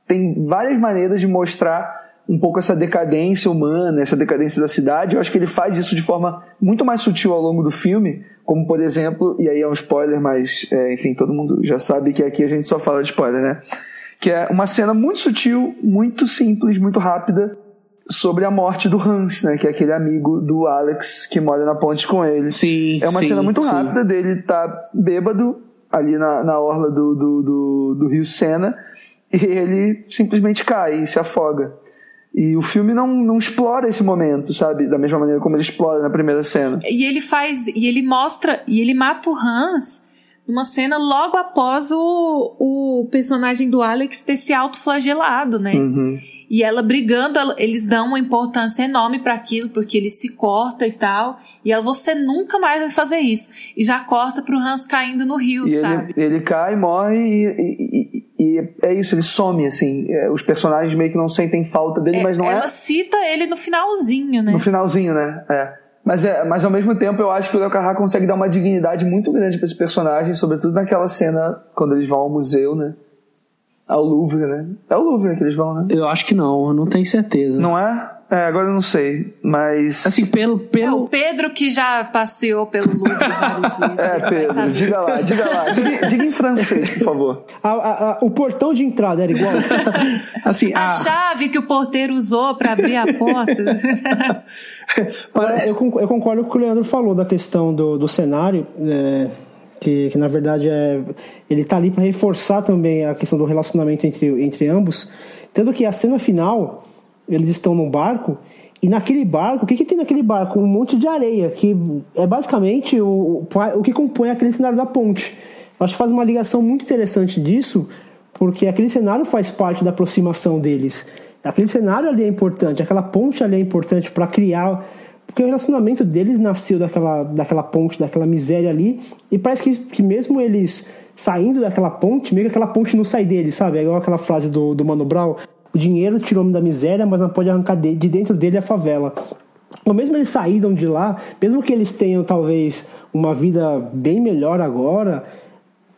tem várias maneiras de mostrar um pouco essa decadência humana, essa decadência da cidade. Eu acho que ele faz isso de forma muito mais sutil ao longo do filme, como por exemplo, e aí é um spoiler, mas é, enfim, todo mundo já sabe que aqui a gente só fala de spoiler, né? Que é uma cena muito sutil, muito simples, muito rápida, sobre a morte do Hans, né? Que é aquele amigo do Alex que mora na ponte com ele. Sim. É uma sim, cena muito sim. rápida dele tá bêbado ali na, na orla do, do, do, do Rio Sena e ele simplesmente cai e se afoga. E o filme não, não explora esse momento, sabe? Da mesma maneira como ele explora na primeira cena. E ele faz. E ele mostra. E ele mata o Hans numa cena logo após o, o personagem do Alex ter se autoflagelado, né? Uhum. E ela brigando, eles dão uma importância enorme para aquilo, porque ele se corta e tal. E ela, você nunca mais vai fazer isso. E já corta pro Hans caindo no rio, e sabe? Ele, ele cai, morre e, e, e, é isso, ele some, assim. É, os personagens meio que não sentem falta dele, É, mas não ela é. cita ele no finalzinho, né? No finalzinho, né? É. Mas, é, mas ao mesmo tempo eu acho que o Carrá consegue dar uma dignidade muito grande para esse personagem, sobretudo naquela cena quando eles vão ao museu, né? Ao Louvre, né? É o Louvre que eles vão, né? Eu acho que não, eu não tenho certeza. Não é? É, agora eu não sei, mas. Assim, pelo. pelo... É, o Pedro que já passeou pelo Louvre várias vezes. [laughs] É, Pedro, diga lá, diga lá. [laughs] Diga, diga em francês, por favor. A, a, a, o portão de entrada era igual. [laughs] assim, a... a chave que o porteiro usou para abrir a porta. eu, eu concordo com o que o Leandro falou da questão do, do cenário. É, que, que, na verdade é ele tá ali para reforçar também a questão do relacionamento entre, entre ambos tanto que a cena final eles estão num barco e naquele barco, o que, que tem naquele barco? Um monte de areia, que é basicamente o, o que compõe aquele cenário da ponte. Eu acho que faz uma ligação muito interessante disso, porque aquele cenário faz parte da aproximação deles. Aquele cenário ali é importante, aquela ponte ali é importante para criar. Porque o relacionamento deles nasceu daquela, daquela ponte, daquela miséria ali, e parece que, que mesmo eles saindo daquela ponte, meio que aquela ponte não sai deles, sabe? É igual aquela frase do, do Mano Brown o dinheiro tirou-me da miséria, mas não pode arrancar de, de dentro dele a favela. Ou mesmo eles saíram de lá, mesmo que eles tenham talvez uma vida bem melhor agora,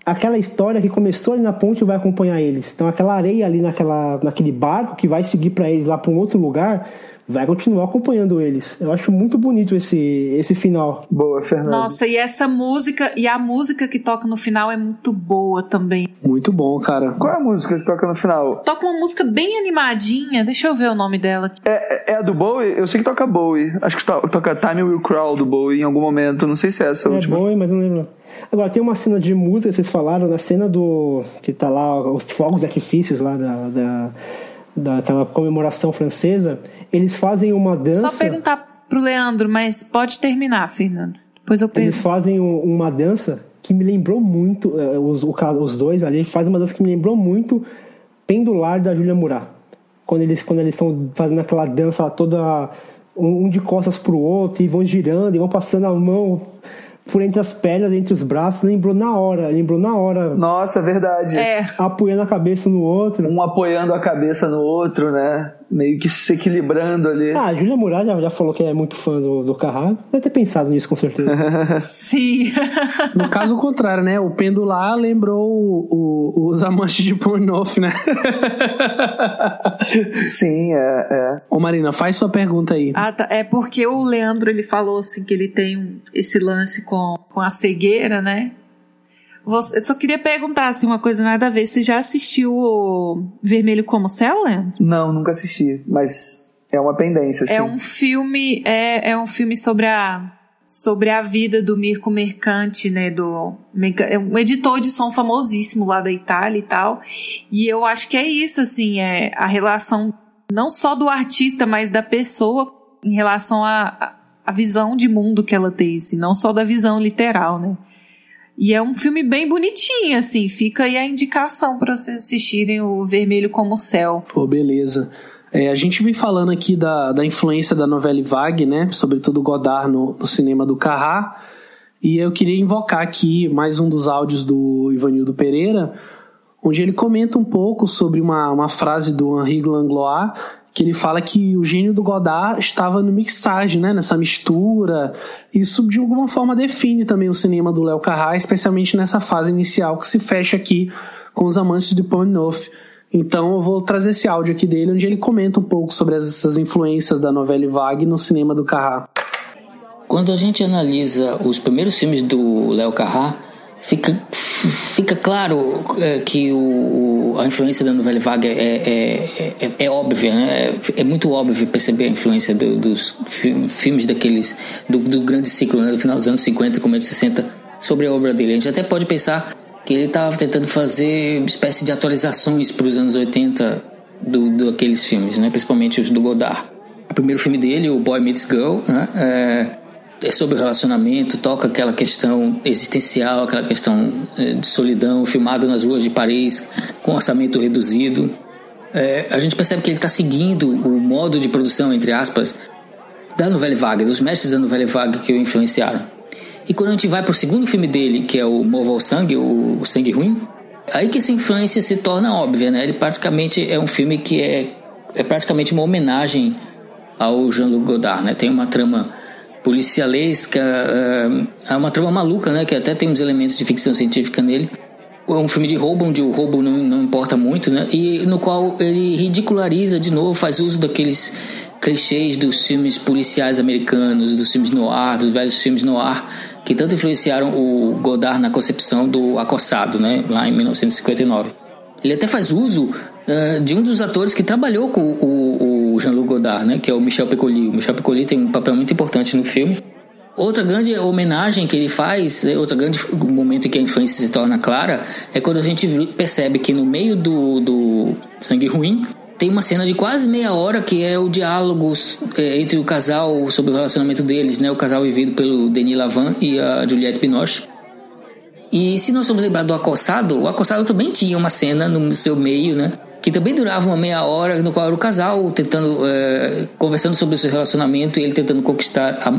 aquela história que começou ali na ponte vai acompanhar eles. Então aquela areia ali naquela, naquele barco que vai seguir para eles lá para um outro lugar, vai continuar acompanhando eles. Eu acho muito bonito esse, esse final. Boa, Fernando. Nossa, e essa música, e a música que toca no final é muito boa também. Muito bom, cara. Qual é a música que toca no final? Toca uma música bem animadinha, deixa eu ver o nome dela. É, é a do Bowie? Eu sei que toca Bowie. Acho que toca Time Will Crawl do Bowie em algum momento, não sei se é essa. É última. Bowie, mas não lembro. Agora, tem uma cena de música, vocês falaram, na cena do... que tá lá, os fogos de artifícios lá da... da daquela comemoração francesa, eles fazem uma dança. Só perguntar pro Leandro, mas pode terminar, Fernando. Depois eu pergunto. Eles fazem uma dança que me lembrou muito, eh, os, os dois ali fazem uma dança que me lembrou muito Pendular da Julia Murat. Quando eles quando eles estão fazendo aquela dança toda um de costas pro outro e vão girando e vão passando a mão por entre as pernas, entre os braços, lembrou na hora, lembrou na hora. Nossa, verdade. É. Apoiando a cabeça no outro. Um apoiando a cabeça no outro, né? Meio que se equilibrando ali. Ah, a Júlia Murad já, já, falou que é muito fã do, do Carrá. Deve ter pensado nisso, com certeza. [laughs] Sim. no caso contrário, né? O pendular lembrou o, o, os amantes de pornof, né? [laughs] Sim, é, é. Ô Marina, faz sua pergunta aí. Ah, tá. É porque o Leandro, ele falou assim que ele tem esse lance com, com a cegueira, né? Você, eu só queria perguntar assim, uma coisa nada a ver. Você já assistiu o Vermelho como Céu? Não, nunca assisti, mas é uma pendência. É um filme, é, é um filme sobre a sobre a vida do Mirko Mercante, né, do é um editor de som famosíssimo lá da Itália e tal. E eu acho que é isso assim, é a relação não só do artista, mas da pessoa em relação à a, a, visão de mundo que ela tem, assim, não só da visão literal, né? E é um filme bem bonitinho, assim. Fica aí a indicação para vocês assistirem o Vermelho como o Céu. Pô, beleza. É, a gente vem falando aqui da, da influência da novela Vague, né? Sobretudo Godard no, no cinema do Carrá. E eu queria invocar aqui mais um dos áudios do Ivanildo Pereira, onde ele comenta um pouco sobre uma, uma frase do Henri Langlois, que ele fala que o gênio do Godard estava no mixagem, né, nessa mistura. Isso de alguma forma define também o cinema do Léo Carrá, especialmente nessa fase inicial que se fecha aqui com os amantes de Pornoff. Então eu vou trazer esse áudio aqui dele, onde ele comenta um pouco sobre essas influências da novela Vague no cinema do Carrá. Quando a gente analisa os primeiros filmes do Léo Carrá, fica, fica claro é, que o, a influência da novela vaga é, é, é, é óbvia, né? É, é, muito óbvio perceber a influência do, dos filmes daqueles, do, do grande ciclo, né? do final dos anos 50, começo dos 60, sobre a obra dele. A gente até pode pensar que ele estava tentando fazer uma espécie de atualizações para os anos 80 do, do aqueles filmes, né? principalmente os do Godard. O primeiro filme dele, o Boy Meets Girl, né? É, sobre relacionamento, toca aquela questão existencial, aquela questão é, de solidão, filmado nas ruas de Paris, com orçamento reduzido. É, a gente percebe que ele está seguindo o modo de produção, entre aspas, da Nouvelle Vague, dos mestres da Nouvelle Vague que o influenciaram. E quando a gente vai para o segundo filme dele, que é o Movo ao Sangue, o Sangue Ruim, aí que essa influência se torna óbvia, né? Ele praticamente é um filme que é, é praticamente uma homenagem ao Jean-Luc Godard, né? Tem uma trama policialesca, é uma trama maluca, né? Que até tem uns elementos de ficção científica nele. É um filme de roubo, onde o roubo não, não importa muito, né? E no qual ele ridiculariza de novo, faz uso daqueles clichês dos filmes policiais americanos, dos filmes noir, dos velhos filmes noir, que tanto influenciaram o Godard na concepção do Acossado, né, lá em 1959. Ele até faz uso uh, de um dos atores que trabalhou com o, o Jean-Luc Godard, né, que é o Michel Piccoli. O Michel Piccoli tem um papel muito importante no filme. Outra grande homenagem que ele faz, né, outro grande momento em que a influência se torna clara, é quando a gente percebe que no meio do, do Sangue Ruim tem uma cena de quase meia hora que é o diálogo é, entre o casal sobre o relacionamento deles, né? O casal vivido pelo Denis Lavant e a Juliette Binoche. E se nós formos lembrar do Acossado, o Acossado também tinha uma cena no seu meio, né? Que também durava uma meia hora, no qual era o casal tentando, é, conversando sobre o seu relacionamento e ele tentando conquistar a,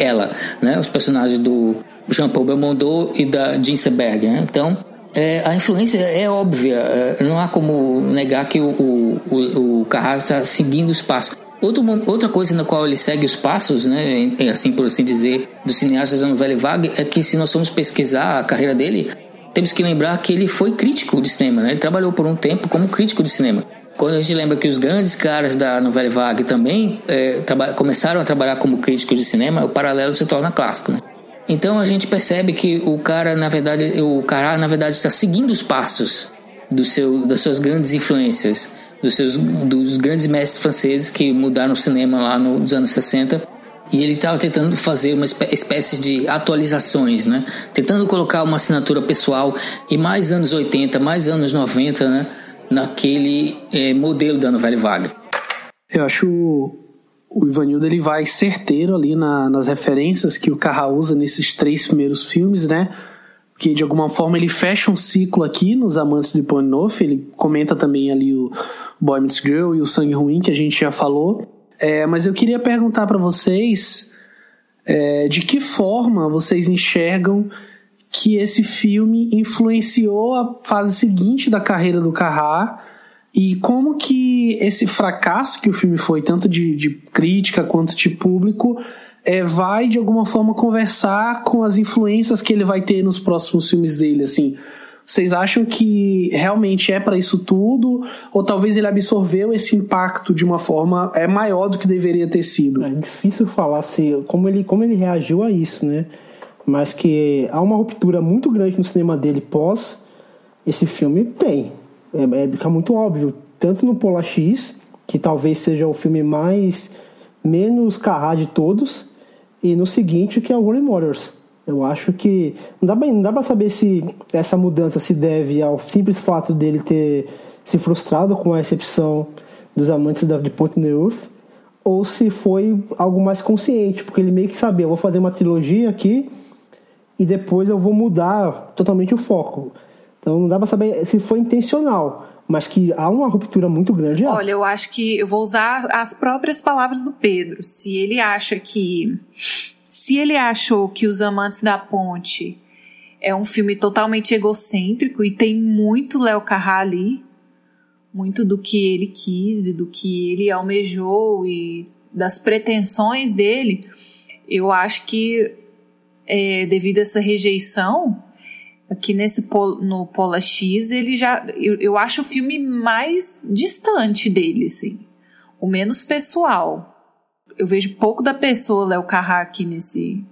ela, né? Os personagens do Jean-Paul Belmondo e da Jean Seberg, né? Então, é, a influência é óbvia, é, não há como negar que o, o, o Carraro está seguindo os passos. Outro, outra coisa na qual ele segue os passos, né, assim por assim dizer, dos cineastas da novela vague, é que se nós formos pesquisar a carreira dele, temos que lembrar que ele foi crítico de cinema, né? ele trabalhou por um tempo como crítico de cinema. Quando a gente lembra que os grandes caras da novela vague também é, começaram a trabalhar como críticos de cinema, o paralelo se torna clássico. Né? Então a gente percebe que o cara, na verdade, o cara, na verdade, está seguindo os passos do seu, das suas grandes influências, dos seus dos grandes mestres franceses que mudaram o cinema lá nos anos 60. E ele estava tentando fazer uma espécie de atualizações, né? Tentando colocar uma assinatura pessoal e mais anos 80, mais anos 90, né? Naquele é, modelo da novela vaga. Eu acho o Ivanildo ele vai certeiro ali na, nas referências que o Carra usa nesses três primeiros filmes, né? Que de alguma forma ele fecha um ciclo aqui nos Amantes de Pornoff. Ele comenta também ali o Boy Meets Girl e o Sangue Ruim, que a gente já falou. É, mas eu queria perguntar para vocês é, de que forma vocês enxergam que esse filme influenciou a fase seguinte da carreira do Carrá e como que esse fracasso que o filme foi, tanto de, de crítica quanto de público, é, vai de alguma forma conversar com as influências que ele vai ter nos próximos filmes dele, assim. Vocês acham que realmente é para isso tudo? Ou talvez ele absorveu esse impacto de uma forma é maior do que deveria ter sido? É difícil falar se, como, ele, como ele reagiu a isso, né? Mas que há uma ruptura muito grande no cinema dele pós esse filme, tem é, é, fica muito óbvio, tanto no Pola X, que talvez seja o filme mais menos carrá de todos, e no seguinte, que é o Rolling Motors. Eu acho que não dá, não dá pra saber se essa mudança se deve ao simples fato dele ter se frustrado com a recepção dos amantes da, de Point Neuf, ou se foi algo mais consciente, porque ele meio que sabia, eu vou fazer uma trilogia aqui e depois eu vou mudar totalmente o foco. Então não dá para saber se foi intencional, mas que há uma ruptura muito grande. Olha, eu acho que eu vou usar as próprias palavras do Pedro. Se ele acha que se ele achou que Os Amantes da Ponte é um filme totalmente egocêntrico e tem muito Léo Carrá ali, muito do que ele quis e do que ele almejou e das pretensões dele, eu acho que é, devido a essa rejeição, aqui nesse no Pola X, ele já. Eu, eu acho o filme mais distante dele, assim. O menos pessoal. Eu vejo pouco da pessoa Léo Carrá aqui nesse,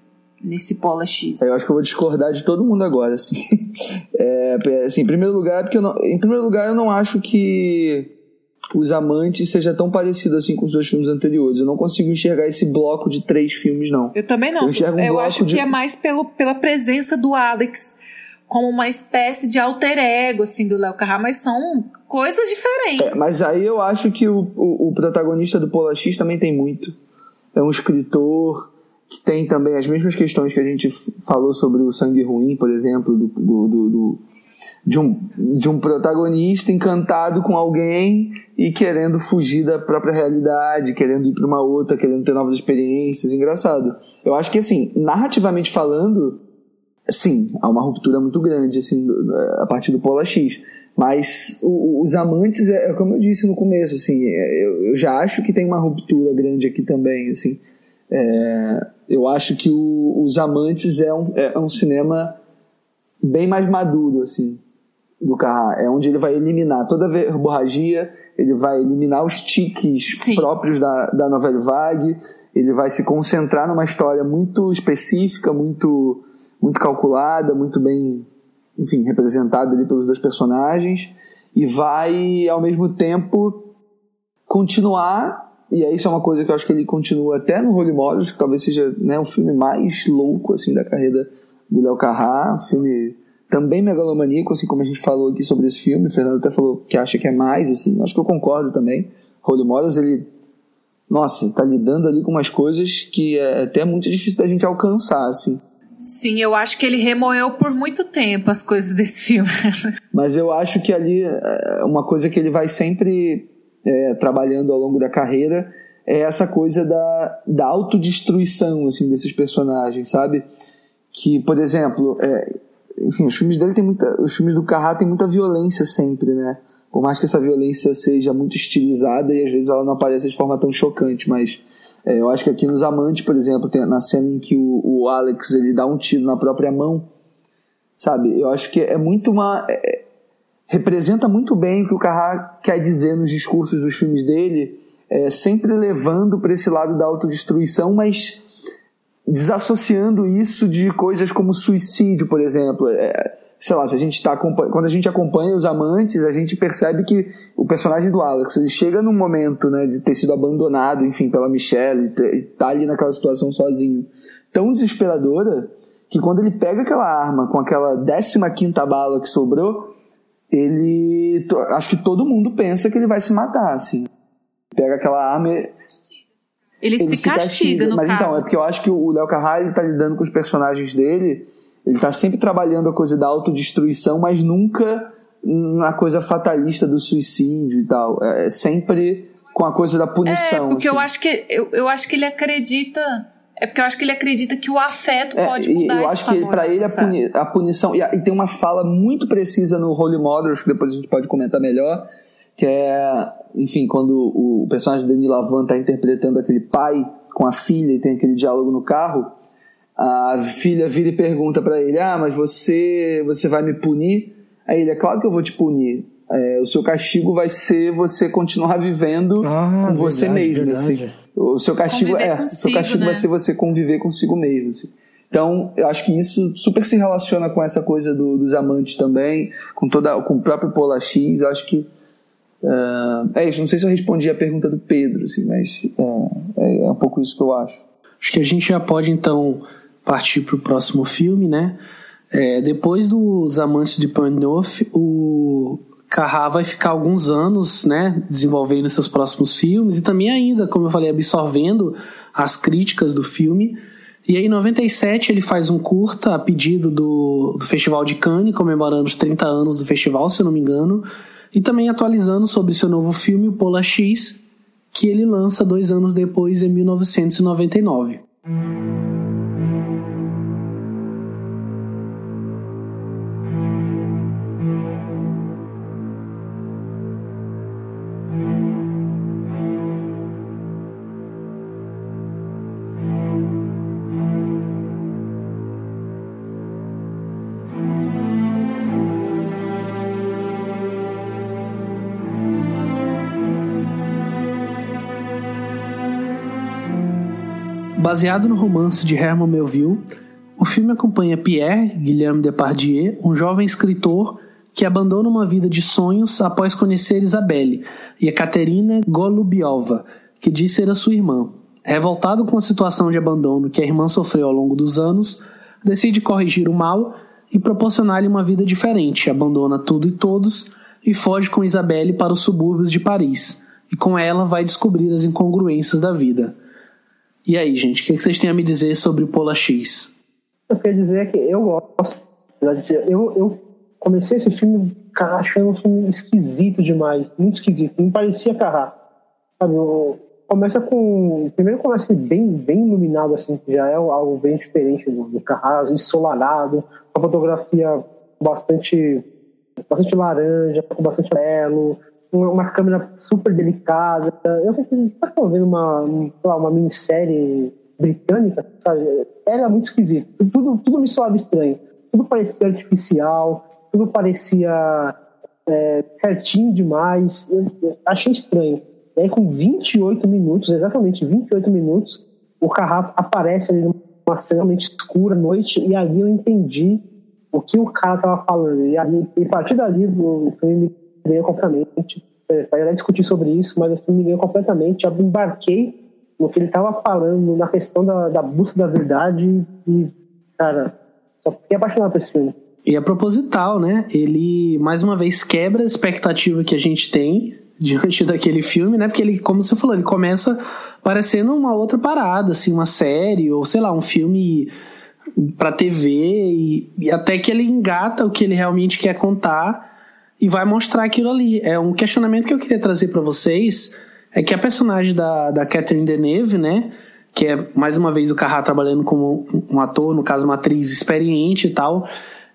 nesse Pola X. Eu acho que eu vou discordar de todo mundo agora, assim. [laughs] É, assim, em primeiro lugar, porque eu não, em primeiro lugar eu não acho que os amantes seja tão parecido assim com os dois filmes anteriores. Eu não consigo enxergar esse bloco de três filmes, não. Eu também não. Eu, um eu acho de... que é mais pelo, pela presença do Alex como uma espécie de alter ego, assim, do Léo Carrá, mas são coisas diferentes. É, mas aí eu acho que o, o, o, protagonista do Pola X também tem muito. É um escritor que tem também as mesmas questões que a gente falou sobre o Sangue Ruim, por exemplo, do, do, do, do de, um, de um protagonista encantado com alguém e querendo fugir da própria realidade, querendo ir para uma outra, querendo ter novas experiências. Engraçado. Eu acho que, assim, narrativamente falando, sim, há uma ruptura muito grande assim, a partir do Pola X. Mas os amantes, é, é, como eu disse no começo, assim, é, eu, eu, já acho que tem uma ruptura grande aqui também. Assim, é, eu acho que o, os amantes é um, é um cinema bem mais maduro, assim. do Carrá. É onde ele vai eliminar toda a verborragia, ele vai eliminar os tiques Sim. próprios da, da novela vague, ele vai se concentrar numa história muito específica, muito, muito calculada, muito bem, enfim, representada ali pelos dois personagens, e vai, ao mesmo tempo, continuar, e isso é uma coisa que eu acho que ele continua até no Holy Models, que talvez seja né, o filme mais louco assim, da carreira do Léo Carrá, um filme também megalomaníaco, assim como a gente falou aqui sobre esse filme, o Fernando até falou que acha que é mais, assim, acho que eu concordo também. Holy Models, ele, nossa, tá lidando ali com umas coisas que é até muito difícil da gente alcançar, assim. Sim, eu acho que ele remoeu por muito tempo as coisas desse filme. [laughs] Mas eu acho que ali é uma coisa que ele vai sempre é, trabalhando ao longo da carreira é essa coisa da, da autodestruição assim, desses personagens, sabe? Que, por exemplo, é, enfim, os filmes dele tem muita. Os filmes do Carrá tem muita violência sempre, né? Por mais que essa violência seja muito estilizada e às vezes ela não apareça de forma tão chocante, mas é, eu acho que aqui nos Amantes, por exemplo, tem na cena em que o, o, Alex ele dá um tiro na própria mão, sabe? Eu acho que é muito uma. É, representa muito bem o que o Carrá quer dizer nos discursos dos filmes dele, é, sempre levando para esse lado da autodestruição, mas desassociando isso de coisas como suicídio, por exemplo. É, sei lá, se a gente tá quando a gente acompanha os amantes, a gente percebe que o personagem do Alex, ele chega num momento, né, de ter sido abandonado, enfim, pela Michelle, e tá ali naquela situação sozinho, tão desesperadora, que quando ele pega aquela arma com aquela 15 quinta bala que sobrou, ele acho que todo mundo pensa que ele vai se matar, assim. Pega aquela arma e ele, ele, se, se castiga, castiga, no Mas caso. então, é porque eu acho que o Léo Carrara ele tá lidando com os personagens dele, ele tá sempre trabalhando a coisa da autodestruição, mas nunca na coisa fatalista do suicídio e tal. É sempre com a coisa da punição. É, porque assim. eu acho que eu, eu acho que ele acredita. É porque eu acho que ele acredita que o afeto é, pode mudar Eu acho que para ele a, puni, a, punição. E, a, e, tem uma fala muito precisa no Holy Mothers, que depois a gente pode comentar melhor, que é, enfim, quando o personagem do Denis Lavan está interpretando aquele pai com a filha e tem aquele diálogo no carro, a filha vira e pergunta para ele: Ah, mas você, você vai me punir? Aí ele: É claro que eu vou te punir. É, o seu castigo vai ser você continuar vivendo ah, com você verdade, mesmo. verdade. Assim. O seu castigo conviver é, consigo, seu castigo né? vai ser você conviver consigo mesmo. Assim. Então, eu acho que isso super se relaciona com essa coisa do, dos amantes também, com toda, com o próprio Pola X. Eu acho que uh, é isso. Não sei se eu respondi a pergunta do Pedro, assim, mas uh, é, é um pouco isso que eu acho. Acho que a gente já pode então partir para o próximo filme, né? É, depois dos Amantes de Portneuf, o Carrá vai ficar alguns anos, né, desenvolvendo seus próximos filmes e também ainda, como eu falei, absorvendo as críticas do filme. E aí, em 97, ele faz um curta a pedido do, do Festival de Cannes, comemorando os 30 anos do festival, se eu não me engano, e também atualizando sobre seu novo filme, o Pola X, que ele lança dois anos depois, em 1999. Baseado no romance de Herman Melville, o filme acompanha Pierre Guilherme Depardieu, um jovem escritor que abandona uma vida de sonhos após conhecer Isabelle e a Katerina Golubiova, que diz ser a sua irmã. Revoltado com a situação de abandono que a irmã sofreu ao longo dos anos, decide corrigir o mal e proporcionar-lhe uma vida diferente, abandona tudo e todos e foge com Isabelle para os subúrbios de Paris, e com ela vai descobrir as incongruências da vida. E aí, gente, o que vocês têm a me dizer sobre o Pola X? Eu quero dizer que eu gosto. Eu, eu comecei esse filme cara, achando um filme esquisito demais, muito esquisito. Não parecia Carrá. Sabe, eu, começa com. Primeiro começa bem, bem iluminado, assim, que já é algo bem diferente do, do Carrá, ensolarado, uma fotografia bastante, bastante laranja, com bastante amarelo, uma câmera super delicada. Eu fiquei tá vendo uma, uma, minissérie britânica, sabe? Era muito esquisito. Tudo, tudo me soava estranho. Tudo parecia artificial. tudo parecia é, certinho demais. Eu, eu achei estranho. E aí, com 28 minutos, exatamente 28 minutos, o Carrá aparece ali numa cena realmente escura, noite, e ali eu entendi o que o cara estava falando. E, ali, e a partir dali, o filme me ganhou completamente. É, vai discutir sobre isso, mas o filme me ganhou completamente. Eu embarquei no que ele estava falando, na questão da, da busca da verdade, e, cara, só fiquei apaixonado por esse filme. E é proposital, né? Ele, mais uma vez, quebra a expectativa que a gente tem diante [laughs] daquele filme, né? Porque ele, como você falou, ele começa parecendo uma outra parada, assim, uma série, ou sei lá, um filme pra TV, e, e até que ele engata o que ele realmente quer contar e vai mostrar aquilo ali. É um questionamento que eu queria trazer para vocês, é que a personagem da, da Catherine Deneuve, né? Que é, mais uma vez, o Carrá trabalhando como um ator, no caso, uma atriz experiente e tal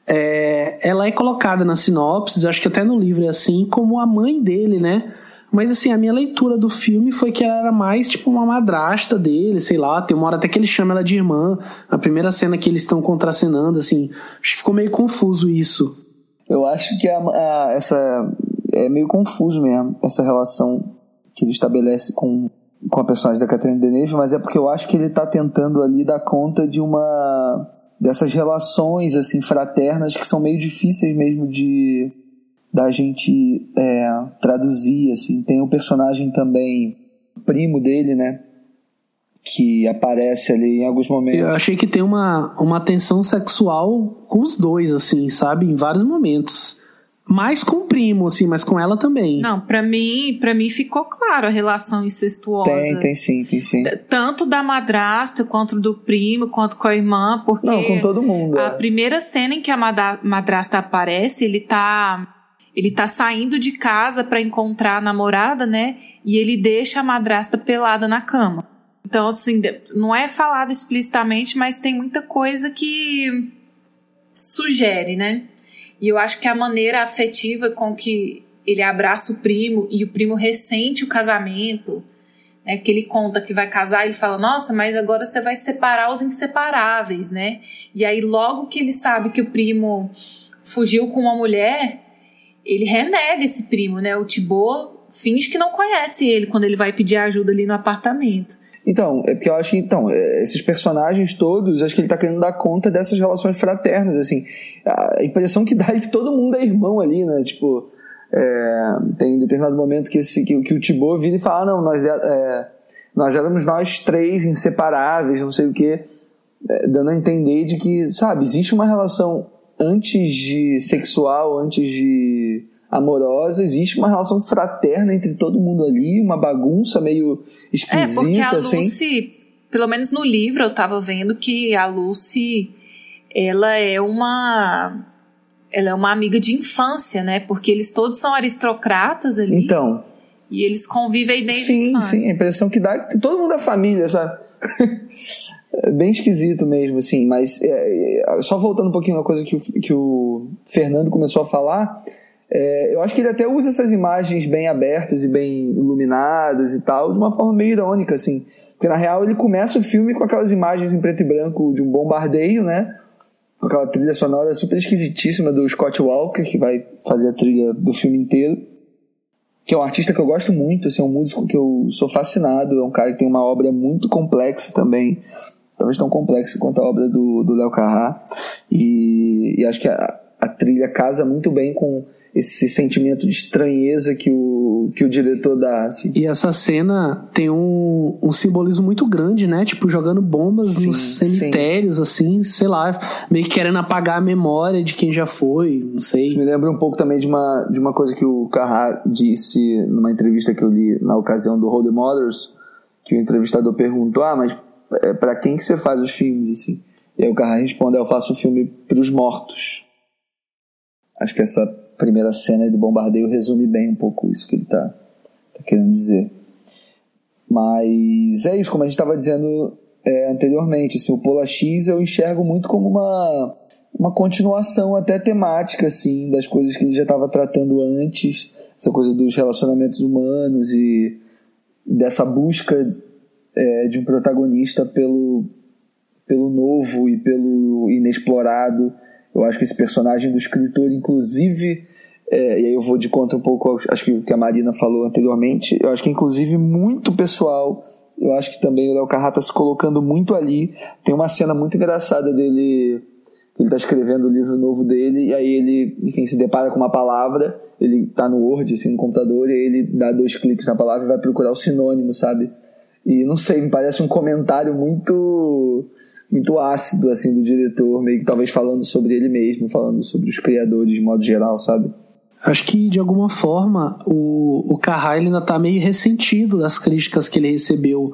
é, ela é colocada na sinopse, acho que até no livro é assim, como a mãe dele, né? Mas assim, a minha leitura do filme foi que ela era mais tipo uma madrasta dele, sei lá, tem uma hora até que ele chama ela de irmã, na primeira cena que eles estão contracenando, assim, acho que ficou meio confuso isso. Eu acho que a, a, essa é meio confuso mesmo, essa relação que ele estabelece com, com a personagem da Catherine Deneuve, mas é porque eu acho que ele está tentando ali dar conta de uma dessas relações assim fraternas que são meio difíceis mesmo de da gente é, traduzir assim. Tem o um personagem também primo dele né que aparece ali em alguns momentos eu achei que tem uma uma tensão sexual com os dois assim sabe em vários momentos mais com o primo, assim, mas com ela também. Não, para mim, para mim ficou claro a relação incestuosa. Tem, tem sim, tem sim. Tanto da madrasta, quanto do primo, quanto com a irmã, porque... Não, com todo mundo. A é. primeira cena em que a madrasta aparece, ele tá... Ele tá saindo de casa para encontrar a namorada, né? E ele deixa a madrasta pelada na cama. Então, assim, não é falado explicitamente, mas tem muita coisa que sugere, né? E eu acho que a maneira afetiva com que ele abraça o primo e o primo ressente o casamento, né? Que ele conta que vai casar, ele fala: "Nossa, mas agora você vai separar os inseparáveis", né? E aí logo que ele sabe que o primo fugiu com uma mulher, ele renega esse primo, né? O Tibô finge que não conhece ele quando ele vai pedir ajuda ali no apartamento. Então, é porque eu acho que então, é, esses personagens todos, acho que ele tá querendo dar conta dessas relações fraternas, assim. A impressão que dá é que todo mundo é irmão ali, né? Tipo, é, tem determinado momento que, esse, que, que o Thibaut vira e fala: ah, não, nós, é, é, nós éramos nós três inseparáveis, não sei o quê, é, dando a entender de que, sabe, existe uma relação antes de sexual, antes de amorosa, existe uma relação fraterna entre todo mundo ali, uma bagunça meio esquisita, é, porque a assim. Lucy, pelo menos no livro eu tava vendo que a Lucy, ela é uma ela é uma amiga de infância, né? Porque eles todos são aristocratas ali. Então. E eles convivem desde sim, a infância. Sim, a impressão que dá que todo mundo é família, sabe? [laughs] é bem esquisito mesmo, assim. Mas é, é, só voltando um pouquinho uma coisa que o, que o Fernando começou a falar, é, eu acho que ele até usa essas imagens bem abertas e bem iluminadas e tal, de uma forma meio irônica, assim. Porque na real ele começa o filme com aquelas imagens em preto e branco de um bombardeio, né? Com aquela trilha sonora super esquisitíssima do Scott Walker, que vai fazer a trilha do filme inteiro. Que é um artista que eu gosto muito, assim, é um músico que eu sou fascinado, é um cara que tem uma obra muito complexa também, talvez tão complexa quanto a obra do Léo Carrá. E, e acho que a, a trilha casa muito bem com esse sentimento de estranheza que o, que o diretor dá. Assim. E essa cena tem um, um simbolismo muito grande, né? Tipo, jogando bombas sim, nos cemitérios, sim. assim, sei lá, meio que querendo apagar a memória de quem já foi, não sei. Isso me lembra um pouco também de uma, de uma coisa que o Carrá disse numa entrevista que eu li na ocasião do Holy Mothers, que o entrevistador perguntou, ah, mas é, para quem que você faz os filmes, assim? E aí o Carrá responde, eu faço o filme para os mortos. Acho que essa primeira cena do bombardeio resume bem um pouco isso que ele está tá querendo dizer. Mas é isso, como a gente estava dizendo é, anteriormente, assim, o Pola X eu enxergo muito como uma, uma continuação até temática assim, das coisas que ele já estava tratando antes, essa coisa dos relacionamentos humanos e dessa busca é, de um protagonista pelo, pelo novo e pelo inexplorado Eu acho que esse personagem do escritor, inclusive, é, e aí eu vou de conta um pouco, acho que o que a Marina falou anteriormente, eu acho que inclusive muito pessoal, eu acho que também o Léo Carrá tá se colocando muito ali. Tem uma cena muito engraçada dele, ele está escrevendo o livro novo dele, e aí ele, enfim, se depara com uma palavra, ele tá no Word, assim, no computador, e ele dá dois cliques na palavra e vai procurar o sinônimo, sabe? E não sei, me parece um comentário muito muito ácido assim do diretor, meio que talvez falando sobre ele mesmo, falando sobre os criadores de modo geral, sabe? Acho que de alguma forma o, o Carrá ainda tá meio ressentido das críticas que ele recebeu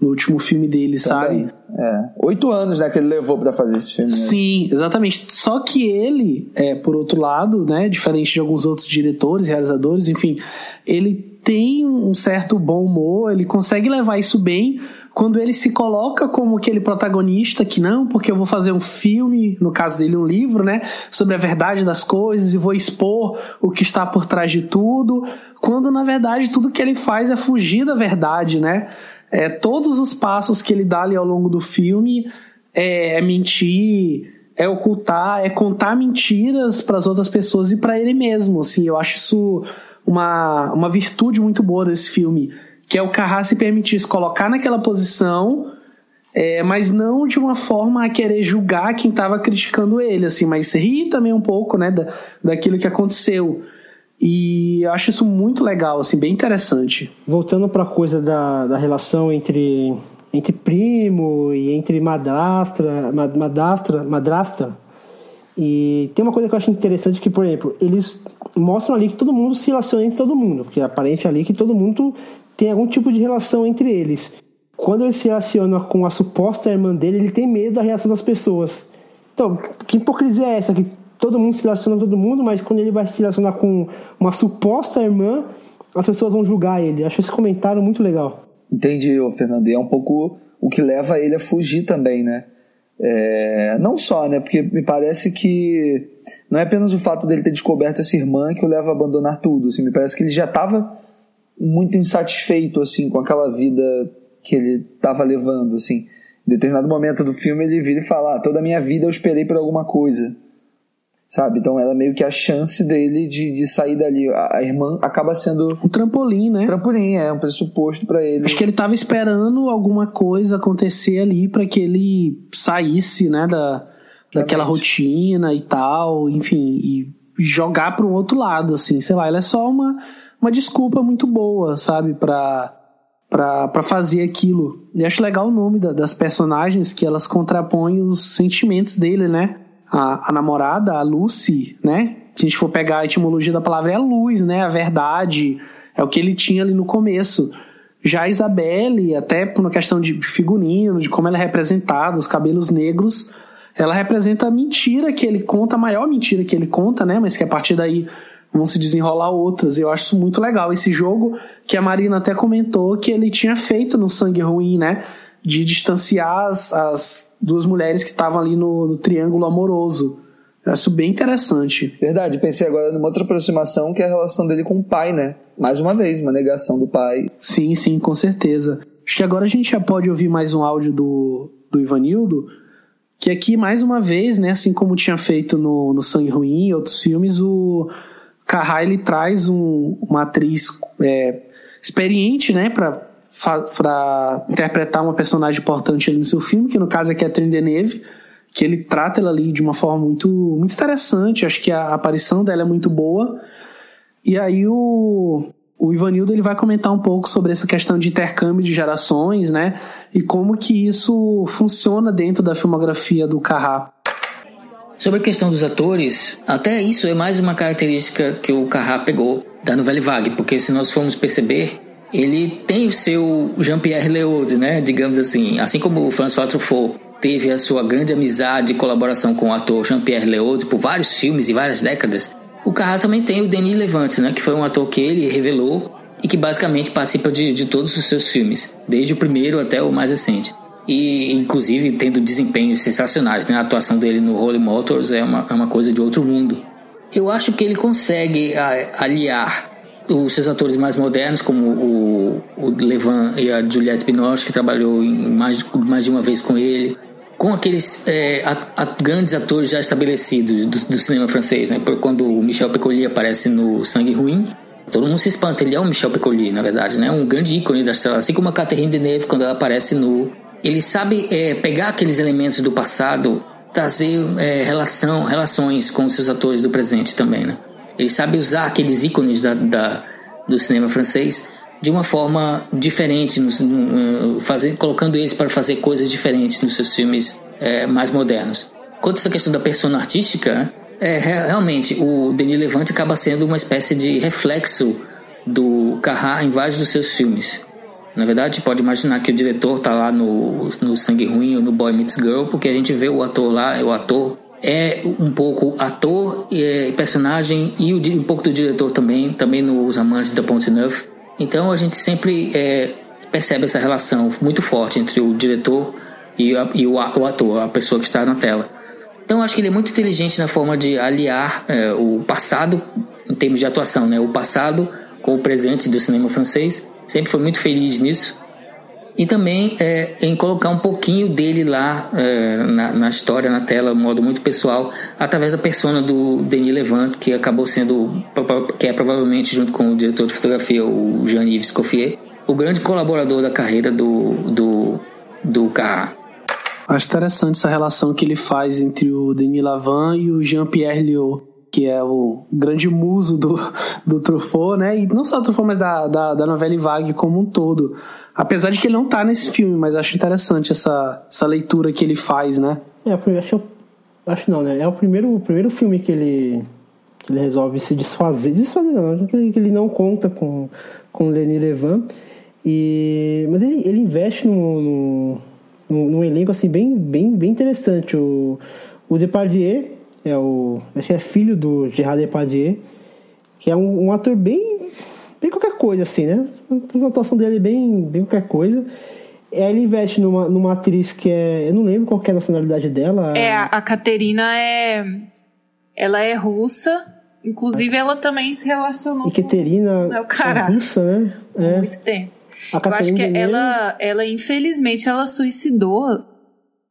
no último filme dele, Também. sabe? É. Oito anos, né, que ele levou para fazer esse filme. Né? Sim, exatamente. Só que ele, é, por outro lado, né, diferente de alguns outros diretores, realizadores, enfim, ele tem um certo bom humor, ele consegue levar isso bem quando ele se coloca como aquele protagonista que não, porque eu vou fazer um filme, no caso dele um livro, né, sobre a verdade das coisas e vou expor o que está por trás de tudo, quando na verdade tudo que ele faz é fugir da verdade, né? É, todos os passos que ele dá ali ao longo do filme é, é mentir, é ocultar, é contar mentiras para as outras pessoas e para ele mesmo. Assim, eu acho isso uma, uma virtude muito boa desse filme que é o Carrá se permitir se colocar naquela posição, é, mas não de uma forma a querer julgar quem estava criticando ele, assim, mas rir também um pouco, né, da, daquilo que aconteceu. E eu acho isso muito legal, assim, bem interessante. Voltando para a coisa da, da relação entre, entre primo e entre madrastra, madrastra, madrastra, e tem uma coisa que eu acho interessante que, por exemplo, eles mostram ali que todo mundo se relaciona entre todo mundo, porque aparente ali que todo mundo tem algum tipo de relação entre eles. Quando ele se relaciona com a suposta irmã dele, ele tem medo da reação das pessoas. Então, que hipocrisia é essa? Que todo mundo se relaciona com todo mundo, mas quando ele vai se relacionar com uma suposta irmã, as pessoas vão julgar ele. Acho esse comentário muito legal. Entendi, Fernando. E é um pouco o que leva ele a fugir também, né? É, não só, né? Porque me parece que não é apenas o fato dele ter descoberto essa irmã que o leva a abandonar tudo. Assim, me parece que ele já estava muito insatisfeito assim com aquela vida que ele estava levando assim. Em determinado momento do filme ele vira e fala ah, toda a minha vida eu esperei por alguma coisa. Sabe? Então era meio que a chance dele de, de sair dali. A, a irmã acaba sendo um trampolim né? Trampolim é um pressuposto para ele. Acho que ele estava esperando alguma coisa acontecer ali para que ele saísse né da daquela rotina e tal enfim e jogar para um outro lado assim. Sei lá ele é só uma uma desculpa muito boa, sabe, pra, pra fazer aquilo. E acho legal o nome da, das personagens, que elas contrapõem os sentimentos dele, né? A, a namorada, a Lucy, né? Se a gente for pegar a etimologia da palavra, é a luz, né? A verdade, é o que ele tinha ali no começo. Já a Isabelle, até por uma questão de figurino, de como ela é representada, os cabelos negros, ela representa a mentira que ele conta, a maior mentira que ele conta, né? Mas que a partir daí vão se desenrolar outras. Eu acho isso muito legal. Esse jogo que a Marina até comentou que ele tinha feito no Sangue Ruim, né? De distanciar as, as duas mulheres que estavam ali no, no, triângulo amoroso. Eu acho bem interessante. Verdade, pensei agora numa outra aproximação que é a relação dele com o pai, né? Mais uma vez, uma negação do pai. Sim, sim, com certeza. Acho que agora a gente já pode ouvir mais um áudio do, do Ivanildo, que aqui, mais uma vez, né, assim como tinha feito no, no Sangue Ruim e outros filmes, o, Carrá ele traz um, uma atriz é, experiente, né, para interpretar uma personagem importante ali no seu filme, que no caso é Catherine Deneuve, que ele trata ela ali de uma forma muito, muito interessante, acho que a aparição dela é muito boa. E aí o, o Ivanildo ele vai comentar um pouco sobre essa questão de intercâmbio de gerações, né, e como que isso funciona dentro da filmografia do Carrá. Sobre a questão dos atores, até isso é mais uma característica que o Carrá pegou da Nouvelle Vague, porque se nós formos perceber, ele tem o seu Jean-Pierre Léaud, né, digamos assim, assim como o François Truffaut teve a sua grande amizade e colaboração com o ator Jean-Pierre Léaud por vários filmes e várias décadas, o Carrá também tem o Denis Levante, né, que foi um ator que ele revelou e que basicamente participa de, de todos os seus filmes, desde o primeiro até o mais recente e inclusive tendo desempenhos sensacionais. Né? A atuação dele no Holy Motors é uma, é uma coisa de outro mundo. Eu acho que ele consegue aliar os seus atores mais modernos, como o, o Levan e a Juliette Binoche, que trabalhou mais, mais de uma vez com ele, com aqueles é, a, a, grandes atores já estabelecidos do, do, cinema francês, né? Por quando o Michel Piccoli aparece no Sangue Ruim, todo mundo se espanta. Ele é o Michel Piccoli, na verdade, né? Um grande ícone da estrela, assim como a Catherine Deneuve quando ela aparece no. Ele sabe é, pegar aqueles elementos do passado, trazer é, relação, relações com os seus atores do presente também, né? Ele sabe usar aqueles ícones da, da do cinema francês de uma forma diferente, no, no, fazer, colocando eles para fazer coisas diferentes nos seus filmes é, mais modernos. Quanto a essa questão da persona artística, é, realmente o Denis Levante acaba sendo uma espécie de reflexo do Carrá em vários dos seus filmes. Na verdade, pode imaginar que o diretor está lá no, no Sangue Ruim ou no Boy Meets Girl, porque a gente vê o ator lá, o ator é um pouco ator e é, personagem e um pouco do diretor também, também nos Amantes da Ponte Neuf. Então a gente sempre é, percebe essa relação muito forte entre o diretor e, a, e o, o, ator, a pessoa que está na tela. Então acho que ele é muito inteligente na forma de aliar é, o passado, em termos de atuação, né? o passado com o presente do cinema francês. Sempre foi muito feliz nisso e também é, em colocar um pouquinho dele lá é, na, na, história, na tela, de modo muito pessoal, através da persona do Denis Levant, que acabou sendo, que é provavelmente, junto com o diretor de fotografia, o Jean-Yves Coffier, o grande colaborador da carreira do, do, do Carrá. Acho interessante essa relação que ele faz entre o Denis Lavant e o Jean-Pierre Liot, que é o grande muso do, do Truffaut, né? E não só do Truffaut, mas da, da, da novela Vague como um todo. Apesar de que ele não tá nesse filme, mas acho interessante essa, essa leitura que ele faz, né? É, acho, acho não, né? É o primeiro, o primeiro filme que ele, que ele resolve se desfazer. Desfazer não, que ele, que ele não conta com, com Lenny Levan. E, mas ele, ele investe num, num, num elenco assim, bem, bem, bem interessante. O, o Depardieu é o. Acho que é filho do Gerard Depardieu, que é um, um ator bem bem qualquer coisa, assim, né? A atuação dele é bem, bem qualquer coisa. Ele investe numa, numa atriz que é. Eu não lembro qual é a nacionalidade dela. É, a Caterina é. Ela é russa. Inclusive, ela também se relacionou e Caterina com. É o cara. É russa, né? É. Muito tempo. A eu acho que ela, ela, infelizmente, ela suicidou.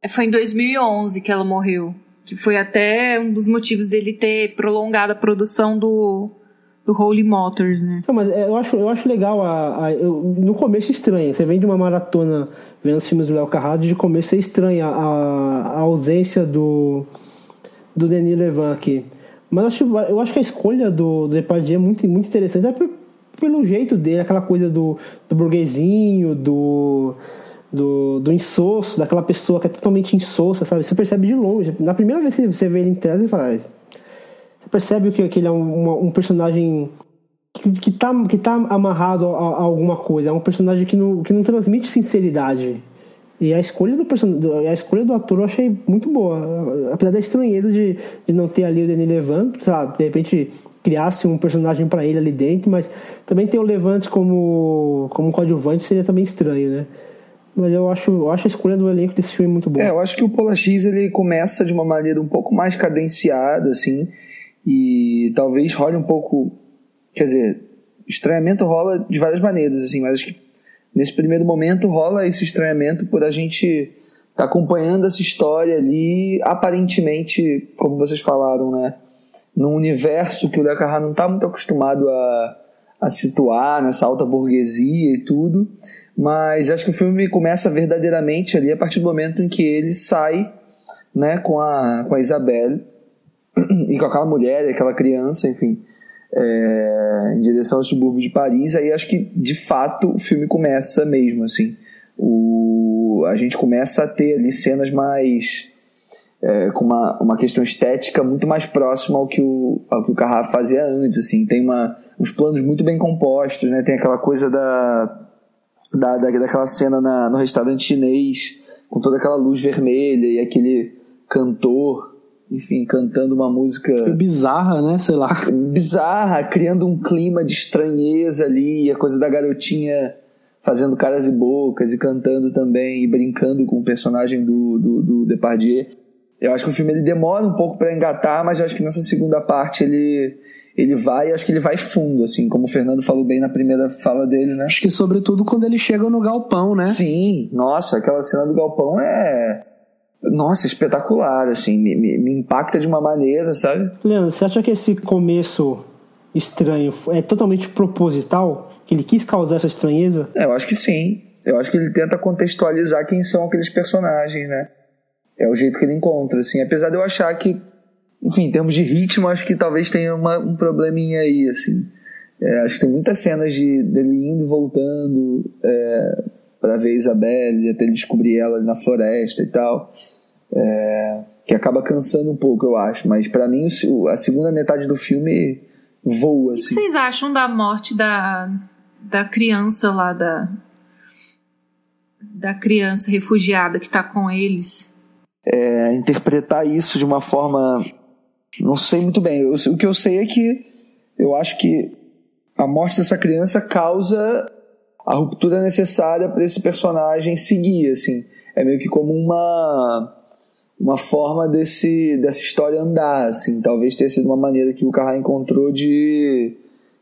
Foi em 2011 que ela morreu. Que foi até um dos motivos dele ter prolongado a produção do, do Holy Motors, né? Não, mas é, eu acho, eu acho legal a, a eu, no começo estranha. Você vem de uma maratona vendo os filmes do Léo Carrado, de começo é estranha a, a ausência do do Denis Levan aqui. Mas eu acho, eu acho que a escolha do, do Depardieu é muito, muito interessante. É pelo jeito dele, aquela coisa do, do burguesinho, do, do, do insosso, daquela pessoa que é totalmente insossa, sabe? Você percebe de longe. Na primeira vez que você vê ele em tese, você fala, ah, percebe que, que ele é um, um personagem que, que, tá, que tá amarrado a, a, alguma coisa. É um personagem que não, que não transmite sinceridade. E a escolha do person... a escolha do ator eu achei muito boa. Apesar da estranheza de, de não ter ali o Denis Levant, sabe? De repente criasse um personagem para ele ali dentro, mas também ter o Levante como, como coadjuvante seria também estranho, né? Mas eu acho, eu acho a escolha do elenco desse filme muito boa. É, eu acho que o Pola X ele começa de uma maneira um pouco mais cadenciada, assim e talvez role um pouco, quer dizer, estranhamento rola de várias maneiras, assim, mas acho que nesse primeiro momento rola esse estranhamento por a gente tá acompanhando essa história ali, aparentemente, como vocês falaram, né, num universo que o Le Carré não está muito acostumado a, a situar nessa alta burguesia e tudo, mas acho que o filme começa verdadeiramente ali a partir do momento em que ele sai, né, com a, com a Isabelle [clears throat] e com aquela mulher e aquela criança, enfim, é, em direção ao subúrbio de Paris, aí acho que de fato o filme começa mesmo, assim. O, a gente começa a ter ali cenas mais. É, com uma, uma questão estética muito mais próxima ao que o, ao que o Carrá fazia antes, assim. Tem uma, uns planos muito bem compostos, né? Tem aquela coisa da, da, da daquela cena na, no restaurante chinês, com toda aquela luz vermelha e aquele cantor enfim, cantando uma música. Bizarra, né? Sei lá. Bizarra, criando um clima de estranheza ali, a coisa da garotinha fazendo caras e bocas e cantando também e brincando com o personagem do, do, do Depardieu. Eu acho que o filme ele demora um pouco para engatar, mas eu acho que nessa segunda parte ele ele vai, acho que ele vai fundo, assim, como o Fernando falou bem na primeira fala dele, né? Acho que sobretudo quando ele chega no galpão, né? Sim, nossa, aquela cena do galpão é nossa, espetacular, assim, me, me, me, impacta de uma maneira, sabe? Leandro, você acha que esse começo estranho é totalmente proposital? Que ele quis causar essa estranheza? É, eu acho que sim. Eu acho que ele tenta contextualizar quem são aqueles personagens, né? É o jeito que ele encontra, assim. Apesar de eu achar que, enfim, em termos de ritmo, acho que talvez tenha uma, um probleminha aí, assim. É, acho que tem muitas cenas de, dele indo e voltando é, para ver Isabelle, até ele descobrir ela na floresta e tal. É, que acaba cansando um pouco, eu acho. Mas para mim, a segunda metade do filme voa. Assim. O que vocês acham da morte da, da criança lá, da, da criança refugiada que está com eles? É, interpretar isso de uma forma. Não sei muito bem. Eu, o que eu sei é que eu acho que a morte dessa criança causa a ruptura necessária para esse personagem seguir, assim. É meio que como uma uma forma desse dessa história andar, assim. Talvez tenha sido uma maneira que o Carrá encontrou de,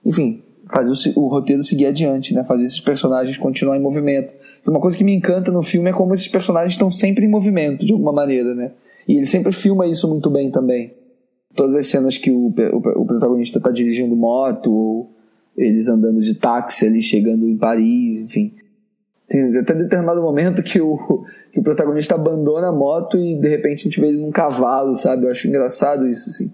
enfim, fazer o, o, roteiro seguir adiante, né? Fazer esses personagens continuar em movimento. Uma coisa que me encanta no filme é como esses personagens estão sempre em movimento, de alguma maneira, né? E ele sempre filma isso muito bem também. Todas as cenas que o, o, o protagonista está dirigindo moto, ou eles andando de táxi ali, chegando em Paris, enfim. Tem até determinado momento que o, que o protagonista abandona a moto e de repente a gente vê ele num cavalo, sabe? Eu acho engraçado isso, assim.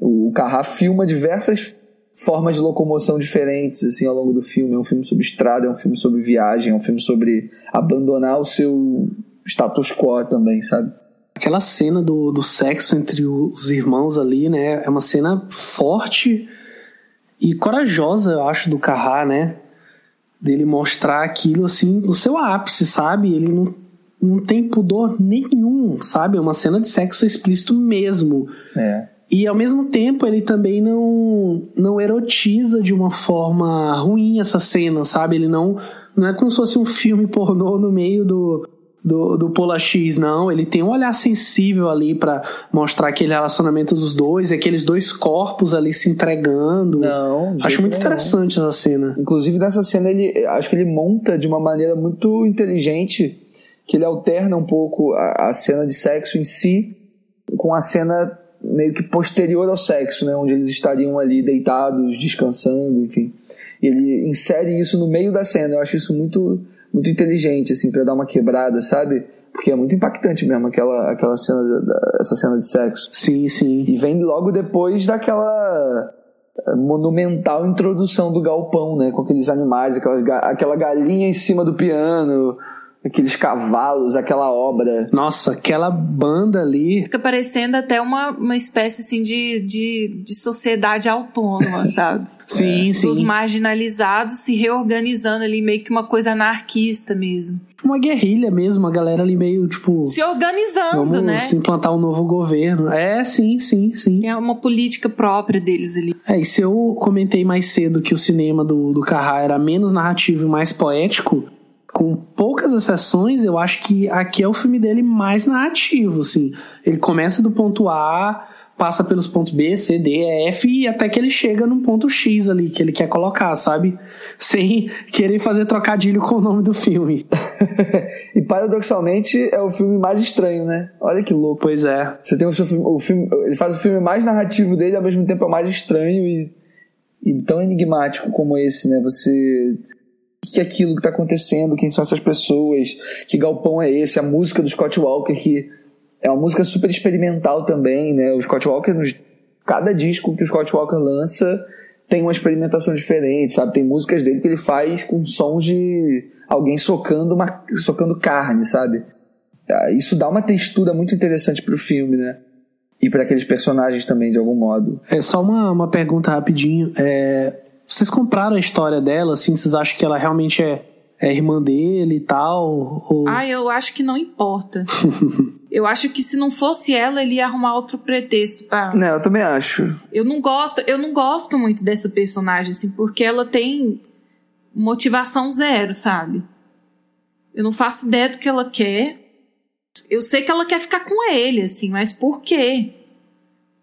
O Carrá filma diversas formas de locomoção diferentes, assim, ao longo do filme. É um filme sobre estrada, é um filme sobre viagem, é um filme sobre abandonar o seu status quo também, sabe? Aquela cena do, do sexo entre os irmãos ali, né? É uma cena forte e corajosa, eu acho, do Carrá, né? Dele mostrar aquilo assim no seu ápice, sabe? Ele não, não tem pudor nenhum, sabe? É uma cena de sexo explícito mesmo. É. E ao mesmo tempo ele também não não erotiza de uma forma ruim essa cena, sabe? Ele não não é como se fosse um filme pornô no meio do do, do Pola X, não. Ele tem um olhar sensível ali para mostrar aquele relacionamento dos dois, aqueles dois corpos ali se entregando. Não, acho muito interessante essa cena. Inclusive nessa cena ele acho que ele monta de uma maneira muito inteligente que ele alterna um pouco a, a cena de sexo em si com a cena meio que posterior ao sexo, né, onde eles estariam ali deitados, descansando, enfim. E ele insere isso no meio da cena. Eu acho isso muito muito inteligente, assim, para dar uma quebrada, sabe? Porque é muito impactante mesmo aquela, aquela cena, essa cena de sexo. Sim, sim. E vem logo depois daquela eh, monumental introdução do galpão, né? Com aqueles animais, aquela, aquela galinha em cima do piano, aqueles cavalos, aquela obra. Nossa, aquela banda ali. Fica parecendo até uma, uma espécie assim de, de, de sociedade autônoma, [laughs] sabe? sim, é, sim. Os marginalizados se reorganizando ali, meio que uma coisa anarquista mesmo. Uma guerrilha mesmo, a galera ali meio, tipo. Se organizando, vamos né? Se implantar um novo governo. É, sim, sim, sim. É uma política própria deles ali. É, e se eu comentei mais cedo que o cinema do, do Carrá era menos narrativo e mais poético, com poucas exceções, eu acho que aqui é o filme dele mais narrativo, assim. Ele começa do ponto A, passa pelos pontos B, C, D, E, F e até que ele chega no ponto X ali que ele quer colocar, sabe? [laughs] Sem querer fazer trocadilho com o nome do filme. [laughs] e paradoxalmente é o filme mais estranho, né? Olha que louco. Pois é. Você tem o seu filme, o filme, ele faz o filme mais narrativo dele, ao mesmo tempo é o mais estranho e, e tão enigmático como esse, né? Você que é aquilo que está acontecendo, quem são essas pessoas, que galpão é esse, a música do Scott Walker, que é uma música super experimental também, né? O Scott Walker, cada disco que o Scott Walker lança tem uma experimentação diferente, sabe? Tem músicas dele que ele faz com sons de alguém socando, uma, socando carne, sabe? Ah, isso dá uma textura muito interessante pro filme, né? E para aqueles personagens também, de algum modo. É só uma, uma pergunta rapidinho. É, vocês compraram a história dela, assim? Vocês acham que ela realmente é, é irmã dele e tal? Ou... Ah, eu acho que não importa. [laughs] eu acho que se não fosse ela, ele ia arrumar outro pretexto para. Não, eu também acho. Eu não gosto, eu não gosto muito dessa personagem, assim, porque ela tem motivação zero, sabe? Eu não faço ideia do que ela quer. Eu sei que ela quer ficar com ele, assim, mas por quê?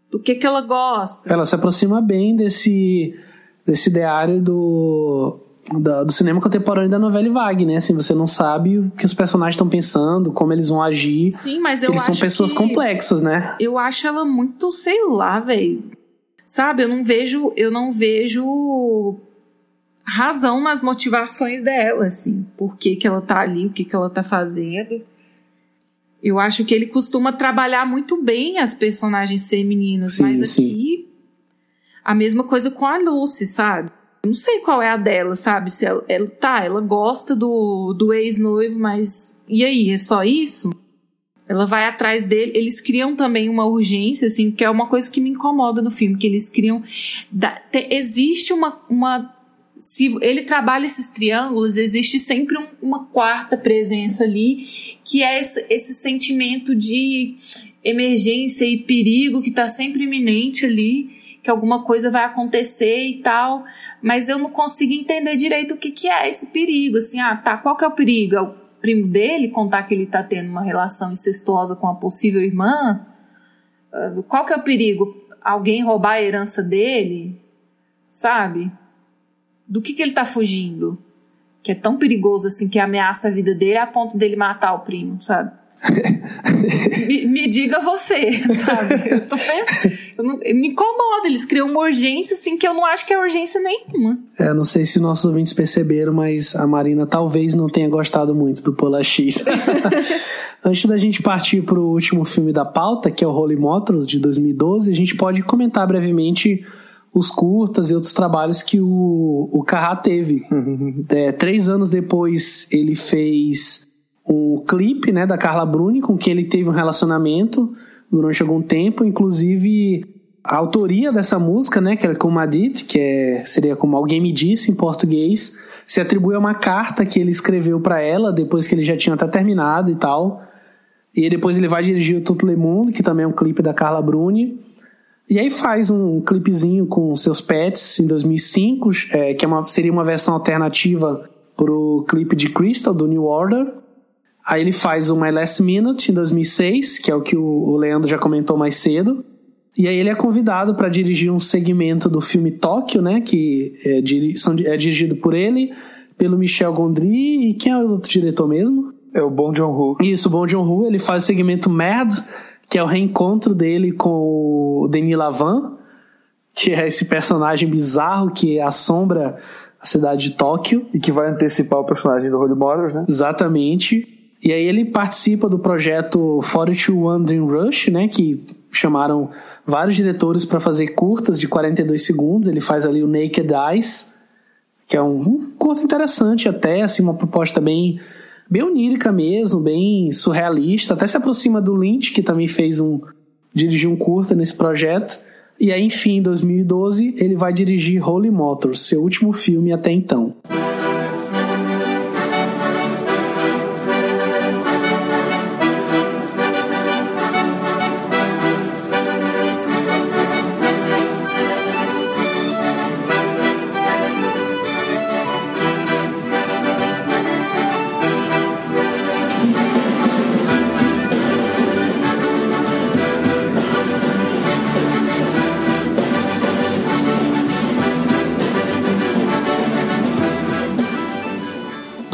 Do que que ela gosta? Ela se aproxima bem desse desse ideário do da, do cinema contemporâneo da novela vague, né? Assim, você não sabe o que os personagens estão pensando, como eles vão agir. Sim, mas eu eles acho são pessoas que... complexas, né? Eu acho ela muito, sei lá, velho. Sabe, eu não vejo, eu não vejo razão nas motivações dela, assim. Por que, que ela tá ali, o que, que ela tá fazendo. Eu acho que ele costuma trabalhar muito bem as personagens femininas, Sim, mas sim. aqui a mesma coisa com a Lucy, sabe? Não sei qual é a dela, sabe? Se ela, ela tá, ela gosta do, do ex-noivo, mas e aí, é só isso? Ela vai atrás dele. Eles criam também uma urgência, assim, que é uma coisa que me incomoda no filme, que eles criam. da- te- existe uma, uma. Se ele trabalha esses triângulos, existe sempre um- uma quarta presença ali, que é esse, esse sentimento de emergência e perigo que está sempre iminente ali, que alguma coisa vai acontecer e tal. Mas eu não consigo entender direito o que, que é esse perigo. Assim, ah, tá, qual que é o perigo? É o primo dele contar que ele tá tendo uma relação incestuosa com a possível irmã? Ah, Qual que é o perigo? Alguém roubar a herança dele? Sabe? Do que, que ele tá fugindo? Que é tão perigoso assim, que ameaça a vida dele a ponto dele matar o primo, sabe? Me, me diga você, [laughs] sabe? Eu tô pensando. eu não- me incomoda, eles criam uma urgência assim que eu não acho que é urgência nenhuma. É, não sei se nossos ouvintes perceberam, mas a Marina talvez não tenha gostado muito do Polar X. [laughs] Antes da gente partir para o último filme da pauta, que é o Holy Motors, de 2012, a gente pode comentar brevemente os curtas e outros trabalhos que o, o Carrá teve. [laughs] É, três anos depois, ele fez um clipe né, da Carla Bruni, com quem ele teve um relacionamento durante algum tempo. Inclusive, a autoria dessa música, né, que é como Adit, que é, seria como Alguém Me Disse em português, se atribui a uma carta que ele escreveu para ela depois que ele já tinha até terminado e tal. E depois ele vai dirigir o Tout Le Monde, que também é um clipe da Carla Bruni. E aí faz um clipezinho com seus pets em 2005, é, que é uma, seria uma versão alternativa pro clipe de Crystal, do New Order. Aí ele faz o My Last Minute em 2006, que é o que o, Leandro já comentou mais cedo. E aí ele é convidado para dirigir um segmento do filme Tóquio, né? Que é, diri- são- é dirigido por ele, pelo Michel Gondry e quem é o outro diretor mesmo? É o Bom John Woo. Isso, o Bong Joon-ho, ele faz o segmento Mad, que é o reencontro dele com o Denis Lavan, que é esse personagem bizarro que assombra a cidade de Tóquio. E que vai antecipar o personagem do Holy Motors, né? Exatamente. E aí ele participa do projeto 42 Wandering Rush, né, que chamaram vários diretores para fazer curtas de 42 segundos. Ele faz ali o Naked Eyes, que é um, um curto interessante até, assim, uma proposta bem bem onírica mesmo, bem surrealista, até se aproxima do Lynch, que também fez um dirigiu um curta nesse projeto. E aí, enfim, em 2012, ele vai dirigir Holy Motors, seu último filme até então.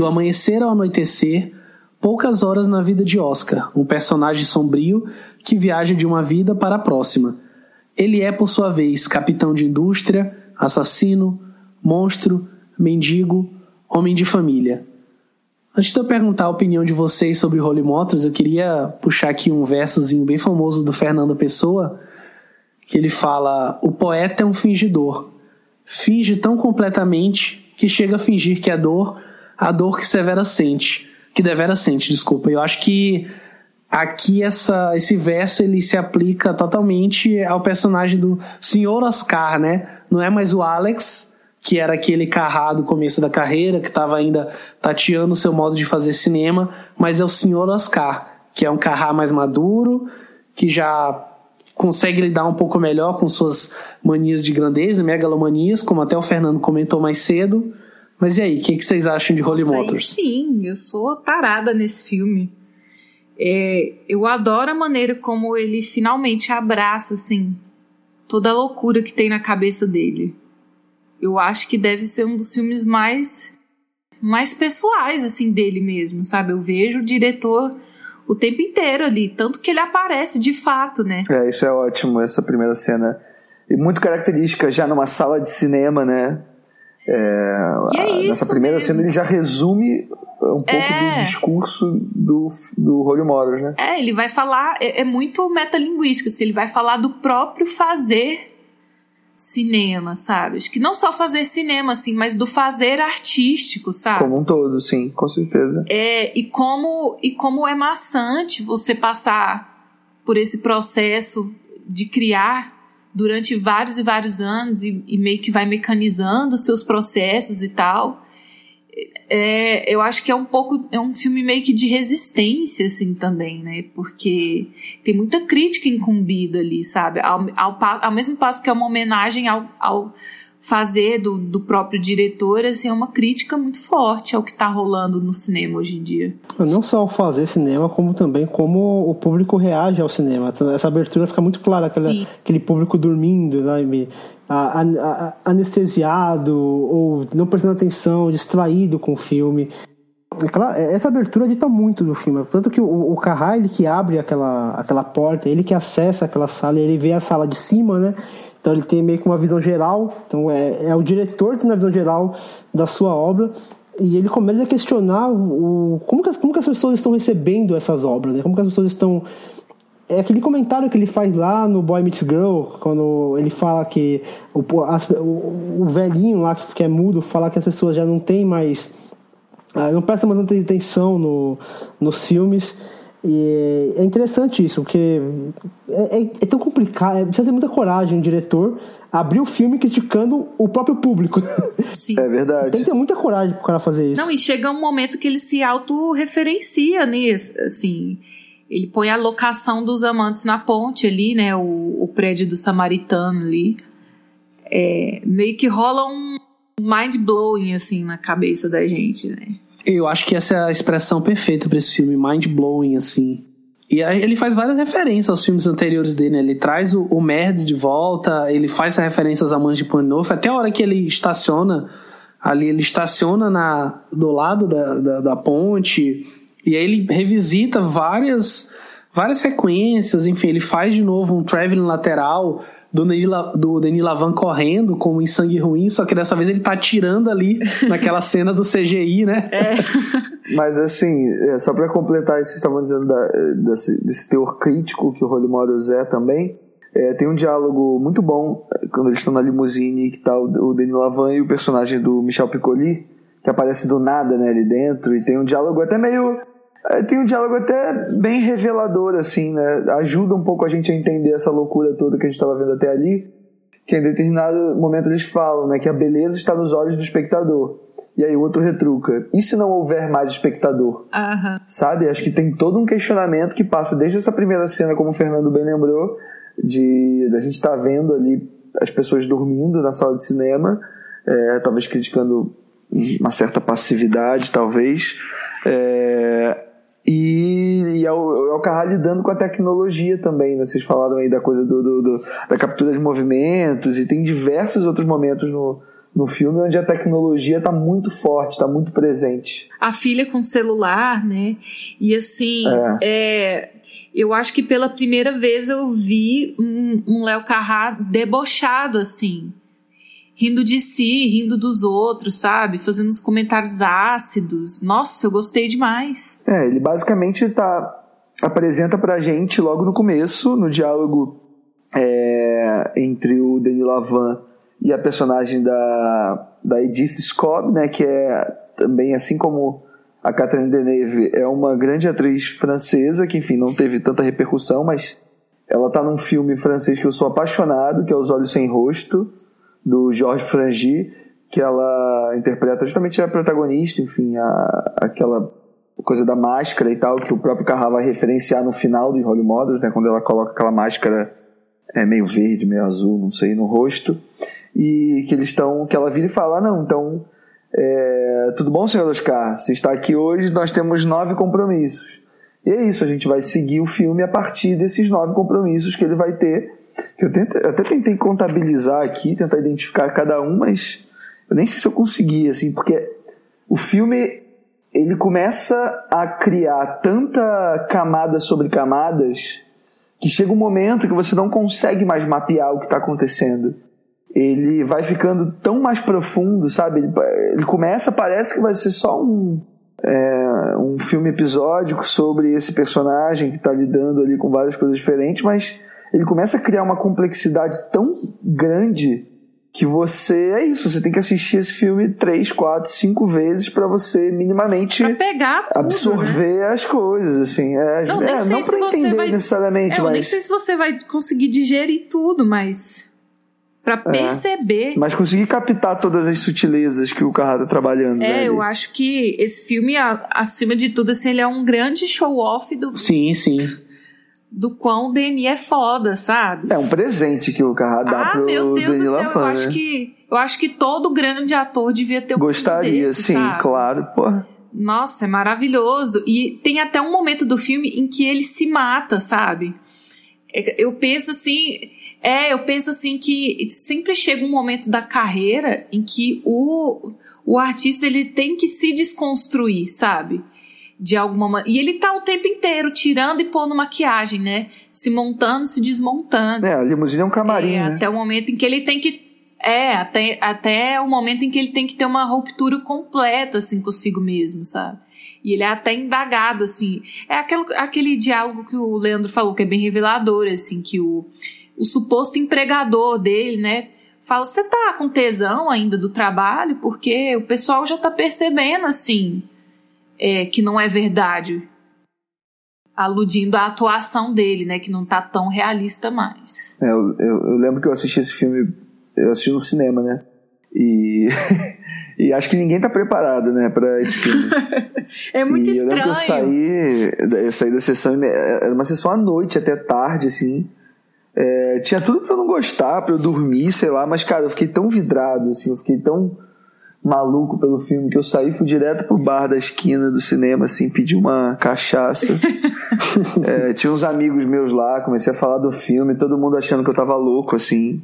Do amanhecer ao anoitecer, poucas horas na vida de Oscar, um personagem sombrio que viaja de uma vida para a próxima. Ele é, por sua vez, capitão de indústria, assassino, monstro, mendigo, homem de família. Antes de eu perguntar a opinião de vocês sobre Holy Motors, eu queria puxar aqui um versozinho bem famoso do Fernando Pessoa, que ele fala: O poeta é um fingidor. Finge tão completamente que chega a fingir que é dor, a dor que Severa sente. Que Devera sente, desculpa. Eu acho que aqui essa, esse verso ele se aplica totalmente ao personagem do Sr. Oscar, né? Não é mais o Alex, que era aquele carrá do começo da carreira, que estava ainda tateando o seu modo de fazer cinema, mas é o Sr. Oscar, que é um carrá mais maduro, que já consegue lidar um pouco melhor com suas manias de grandeza, megalomanias, como até o Fernando comentou mais cedo. Mas e aí, o que, que vocês acham de Holy Nossa, Motors? sim, eu sou tarada nesse filme. É, eu adoro a maneira como ele finalmente abraça, assim, toda a loucura que tem na cabeça dele. eu acho que deve ser um dos filmes mais mais pessoais assim dele mesmo, sabe? Eu vejo o diretor o tempo inteiro ali, tanto que ele aparece de fato, né? É, isso é ótimo, essa primeira cena. E muito característica já numa sala de cinema, né? É, e é isso nessa primeira mesmo. cena ele já resume um pouco É. do discurso do, do Motors, né? É, ele vai falar, é, é muito metalinguístico, assim, ele vai falar do próprio fazer cinema, sabe? Acho que não só fazer cinema, assim, mas do fazer artístico, sabe? Como um todo, sim, com certeza. É, e como e como é maçante você passar por esse processo de criar durante vários e vários anos e, e meio que vai mecanizando seus processos e tal. É, eu acho que é um pouco é um filme meio que de resistência assim também, né? Porque tem muita crítica incumbida ali, sabe? Ao, ao, ao mesmo passo que é uma homenagem ao, ao fazer do, do próprio diretor, assim, é uma crítica muito forte ao que tá rolando no cinema hoje em dia. Não só ao fazer cinema, como também como o público reage ao cinema. Essa abertura fica muito clara, Sim. aquele público dormindo, a- anestesiado ou não prestando atenção, distraído com o filme. Aquela- essa abertura dita muito do filme. Tanto que o, o Carrá, ele que abre aquela, aquela porta, ele que acessa aquela sala, ele vê a sala de cima, né? Então ele tem meio que uma visão geral. Então é, é o diretor tendo a visão geral da sua obra. E ele começa a questionar o, como, que, as- como que as pessoas estão recebendo essas obras, né? Como que as pessoas estão é aquele comentário que ele faz lá no Boy Meets Girl, quando ele fala que o, as- o, o velhinho lá que, que é mudo fala que as pessoas já não têm mais. ah, não prestam mais atenção no, nos filmes. E é interessante isso, porque é, é- é tão complicado, é, precisa ter muita coragem o diretor abrir o filme criticando o próprio público. [laughs] Sim. É verdade. Tem que ter muita coragem pro cara fazer isso. Não, e chega um momento que ele se autorreferencia nisso, assim. Ele põe a locação dos amantes na ponte ali, né? O, o prédio do samaritano ali. É, meio que rola um mind blowing, assim, na cabeça da gente, né? Eu acho que essa é a expressão perfeita pra esse filme, mind blowing, assim. E ele faz várias referências aos filmes anteriores dele, né? Ele traz o, o Merd de volta, ele faz referências a Mães de Novo, até a hora que ele estaciona ali, ele estaciona na, do lado da, da, da ponte, e aí ele revisita várias, várias sequências, enfim, ele faz de novo um traveling lateral do Denis, La- do Denis Lavan correndo como em Sangue Ruim, só que dessa vez ele tá atirando ali [laughs] naquela cena do CGI, né? [laughs] Mas assim, é, só pra completar isso que vocês estavam dizendo da- desse, desse teor crítico que o Holy Models é também, é, tem um diálogo muito bom é, quando eles estão na limusine que tá o, o Denis Lavan e o personagem do Michel Piccoli, que aparece do nada né, ali dentro, e tem um diálogo até meio. É, Tem um diálogo até bem revelador, assim, né? Ajuda um pouco a gente a entender essa loucura toda que a gente estava vendo até ali. Que em determinado momento eles falam, né? Que a beleza está nos olhos do espectador. E aí o outro retruca. E se não houver mais espectador? Aham. Sabe? Acho que tem todo um questionamento que passa desde essa primeira cena, como o Fernando bem lembrou, de da gente estar vendo ali as pessoas dormindo na sala de cinema, é, talvez criticando uma certa passividade, talvez. É, e, e é o, é o Carrá lidando com a tecnologia também, né? Vocês falaram aí da coisa do, do- do- da captura de movimentos, e tem diversos outros momentos no, no filme onde a tecnologia está muito forte, está muito presente. a filha com celular, né? E assim, é, eu acho que pela primeira vez eu vi um, um Léo Carrá debochado, assim. Rindo de si, rindo dos outros, sabe? Fazendo uns comentários ácidos. Nossa, eu gostei demais. É, ele basicamente tá, apresenta pra gente logo no começo, no diálogo é, entre o Denis Lavan e a personagem da, da Edith Scobb, né, que é também, assim como a Catherine Deneuve, é uma grande atriz francesa, que enfim, não teve tanta repercussão, mas ela tá num filme francês que eu sou apaixonado, que é Os Olhos Sem Rosto, do Georges Frangy, que ela interpreta justamente a protagonista, enfim, a, aquela coisa da máscara e tal, que o próprio Carrá vai referenciar no final de Holy Models, né, quando ela coloca aquela máscara é, meio verde, meio azul, não sei, no rosto, e que eles estão, que ela vira e fala, "Ah, não, então, é, tudo bom, senhor Oscar? Você está aqui hoje, nós temos nove compromissos. E é isso, a gente vai seguir o filme a partir desses nove compromissos que ele vai ter. Eu, tento, eu até tentei contabilizar aqui, tentar identificar cada um, mas eu nem sei se eu consegui, assim, porque o filme ele começa a criar tanta camada sobre camadas que chega um momento que você não consegue mais mapear o que está acontecendo. Ele vai ficando tão mais profundo, sabe? Ele, ele começa, parece que vai ser só um, é, um filme episódico sobre esse personagem que está lidando ali com várias coisas diferentes, mas ele começa a criar uma complexidade tão grande que você é isso, você tem que assistir esse filme três, quatro, cinco vezes para você minimamente pra pegar tudo, absorver né? as coisas, assim. É, não, é, não para entender vai... necessariamente, é, eu mas nem sei se você vai conseguir digerir tudo, mas para É. perceber. mas conseguir captar todas as sutilezas que o Carrara tá trabalhando. É, né, eu acho que esse filme, acima de tudo, assim, ele é um grande show-off do, Sim, sim. Do quão o Denis é foda, sabe? É um presente que o Carrara dá ah, pro meu Deus Denis do céu, eu acho né? que eu acho que todo grande ator devia ter um Gostaria, desse, sim, sabe? claro. Porra. Nossa, é maravilhoso. E tem até um momento do filme em que ele se mata, sabe? É, Eu penso assim. É, eu penso assim que sempre chega um momento da carreira em que o, o artista ele tem que se desconstruir, sabe? De alguma maneira. E ele tá o tempo inteiro tirando e pondo maquiagem, né? Se montando, se desmontando. É, a limusine é um camarim, É, né? Até o momento em que ele tem que. É, até, até o momento em que ele tem que ter uma ruptura completa, assim, consigo mesmo, sabe? E ele é até indagado, assim. É aquele, aquele diálogo que o Leandro falou, que é bem revelador, assim, que o, o suposto empregador dele, né? Fala, você tá com tesão ainda do trabalho? Porque o pessoal já tá percebendo, assim, é, que não é verdade. Aludindo à atuação dele, né? Que não tá tão realista mais. É, eu, eu, eu lembro que eu assisti esse filme, eu assisti no cinema, né? E, [laughs] e acho que ninguém tá preparado, né, pra esse filme. [laughs] É muito e eu lembro que eu estranho. saí, eu saí da sessão, era uma sessão à noite, até tarde, assim. É, tinha tudo pra eu não gostar, pra eu dormir, sei lá, mas, cara, eu fiquei tão vidrado, assim, eu fiquei tão maluco pelo filme que eu saí, fui direto pro bar da esquina do cinema, assim, pedi uma cachaça. [laughs] É, tinha uns amigos meus lá, comecei a falar do filme, todo mundo achando que eu tava louco, assim.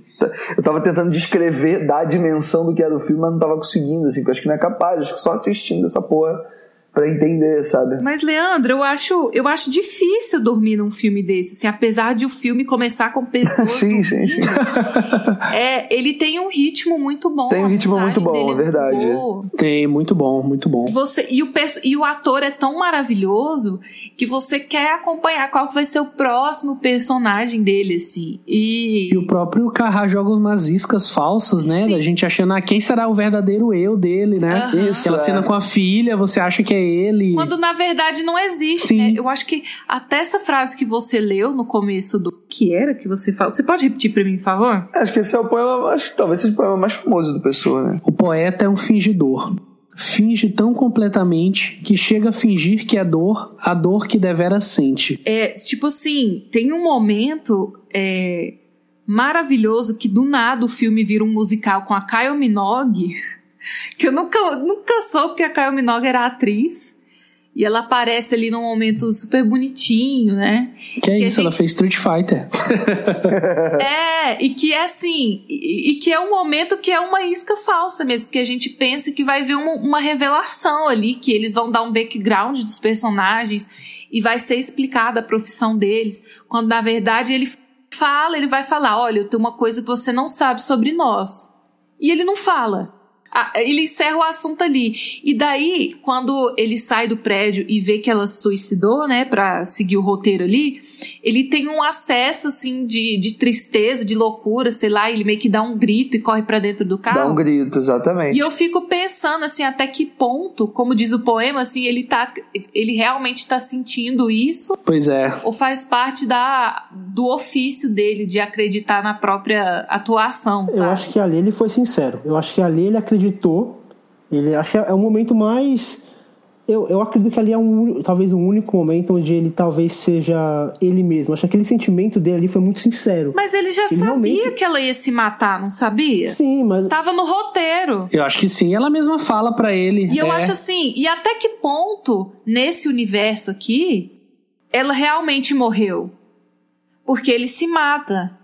Eu tava tentando descrever, dar a dimensão do que era o filme, mas não tava conseguindo, assim, porque eu acho que não é capaz, acho que só assistindo essa porra pra entender, sabe? Mas, Leandro, eu acho, eu acho difícil dormir num filme desse, assim, apesar de o filme começar com pessoas. [laughs] sim, sim, sim. É, ele tem um ritmo muito bom. Tem um ritmo muito bom, é verdade. muito. Tem, muito bom, muito bom. Você, e, o, e o ator é tão maravilhoso que você quer acompanhar qual que vai ser o próximo personagem dele, assim. E. E o próprio Carrá joga umas iscas falsas, né? Sim. Da gente achando, ah, quem será o verdadeiro eu dele, né? Aham. Isso, Aquela é. cena com a filha, você acha que é ele. Quando na verdade não existe, Sim. né? Eu acho que até essa frase que você leu no começo do. Que era que você fala? Você pode repetir pra mim, por favor? Acho que esse é o poema, acho que talvez seja o poema mais famoso do Pessoa, né? O poeta é um fingidor. Finge tão completamente que chega a fingir que é dor, a dor que deveras sente. É, tipo assim, tem um momento é, maravilhoso que do nada o filme vira um musical com a Kylie Minogue, [laughs] que eu nunca, nunca soube que a Kylie Minogue era atriz. E ela aparece ali num momento super bonitinho, né? Que é Que isso, ela gente- fez Street Fighter. [laughs] É, e que é assim, e, e que é um momento que é uma isca falsa mesmo, porque a gente pensa que vai vir uma, uma revelação ali, que eles vão dar um background dos personagens e vai ser explicada a profissão deles, quando na verdade ele fala, ele vai falar, olha, eu tenho uma coisa que você não sabe sobre nós. E ele não fala. Ele encerra o assunto ali. E daí, quando ele sai do prédio e vê que ela suicidou, né, pra seguir o roteiro ali, ele tem um acesso, assim, de, de tristeza, de loucura, sei lá, ele meio que dá um grito e corre pra dentro do carro. Dá um grito, exatamente. E eu fico pensando, assim, até que ponto, como diz o poema, assim, ele tá, ele realmente tá sentindo isso, Pois é. ou faz parte da, do ofício dele de acreditar na própria atuação, sabe? Eu acho que ali ele foi sincero. Eu acho que ali ele acreditou. Ele acho que é o momento mais. Eu, eu acredito que ali é um, talvez o único momento onde ele talvez seja ele mesmo. Acho que aquele sentimento dele ali foi muito sincero. Mas ele já Ele sabia realmente- que ela ia se matar, não sabia? Sim, mas Tava no roteiro. Eu acho que sim. Ela mesma fala pra ele. E eu é, acho assim, e até que ponto, nesse universo aqui, ela realmente morreu? Porque ele se mata.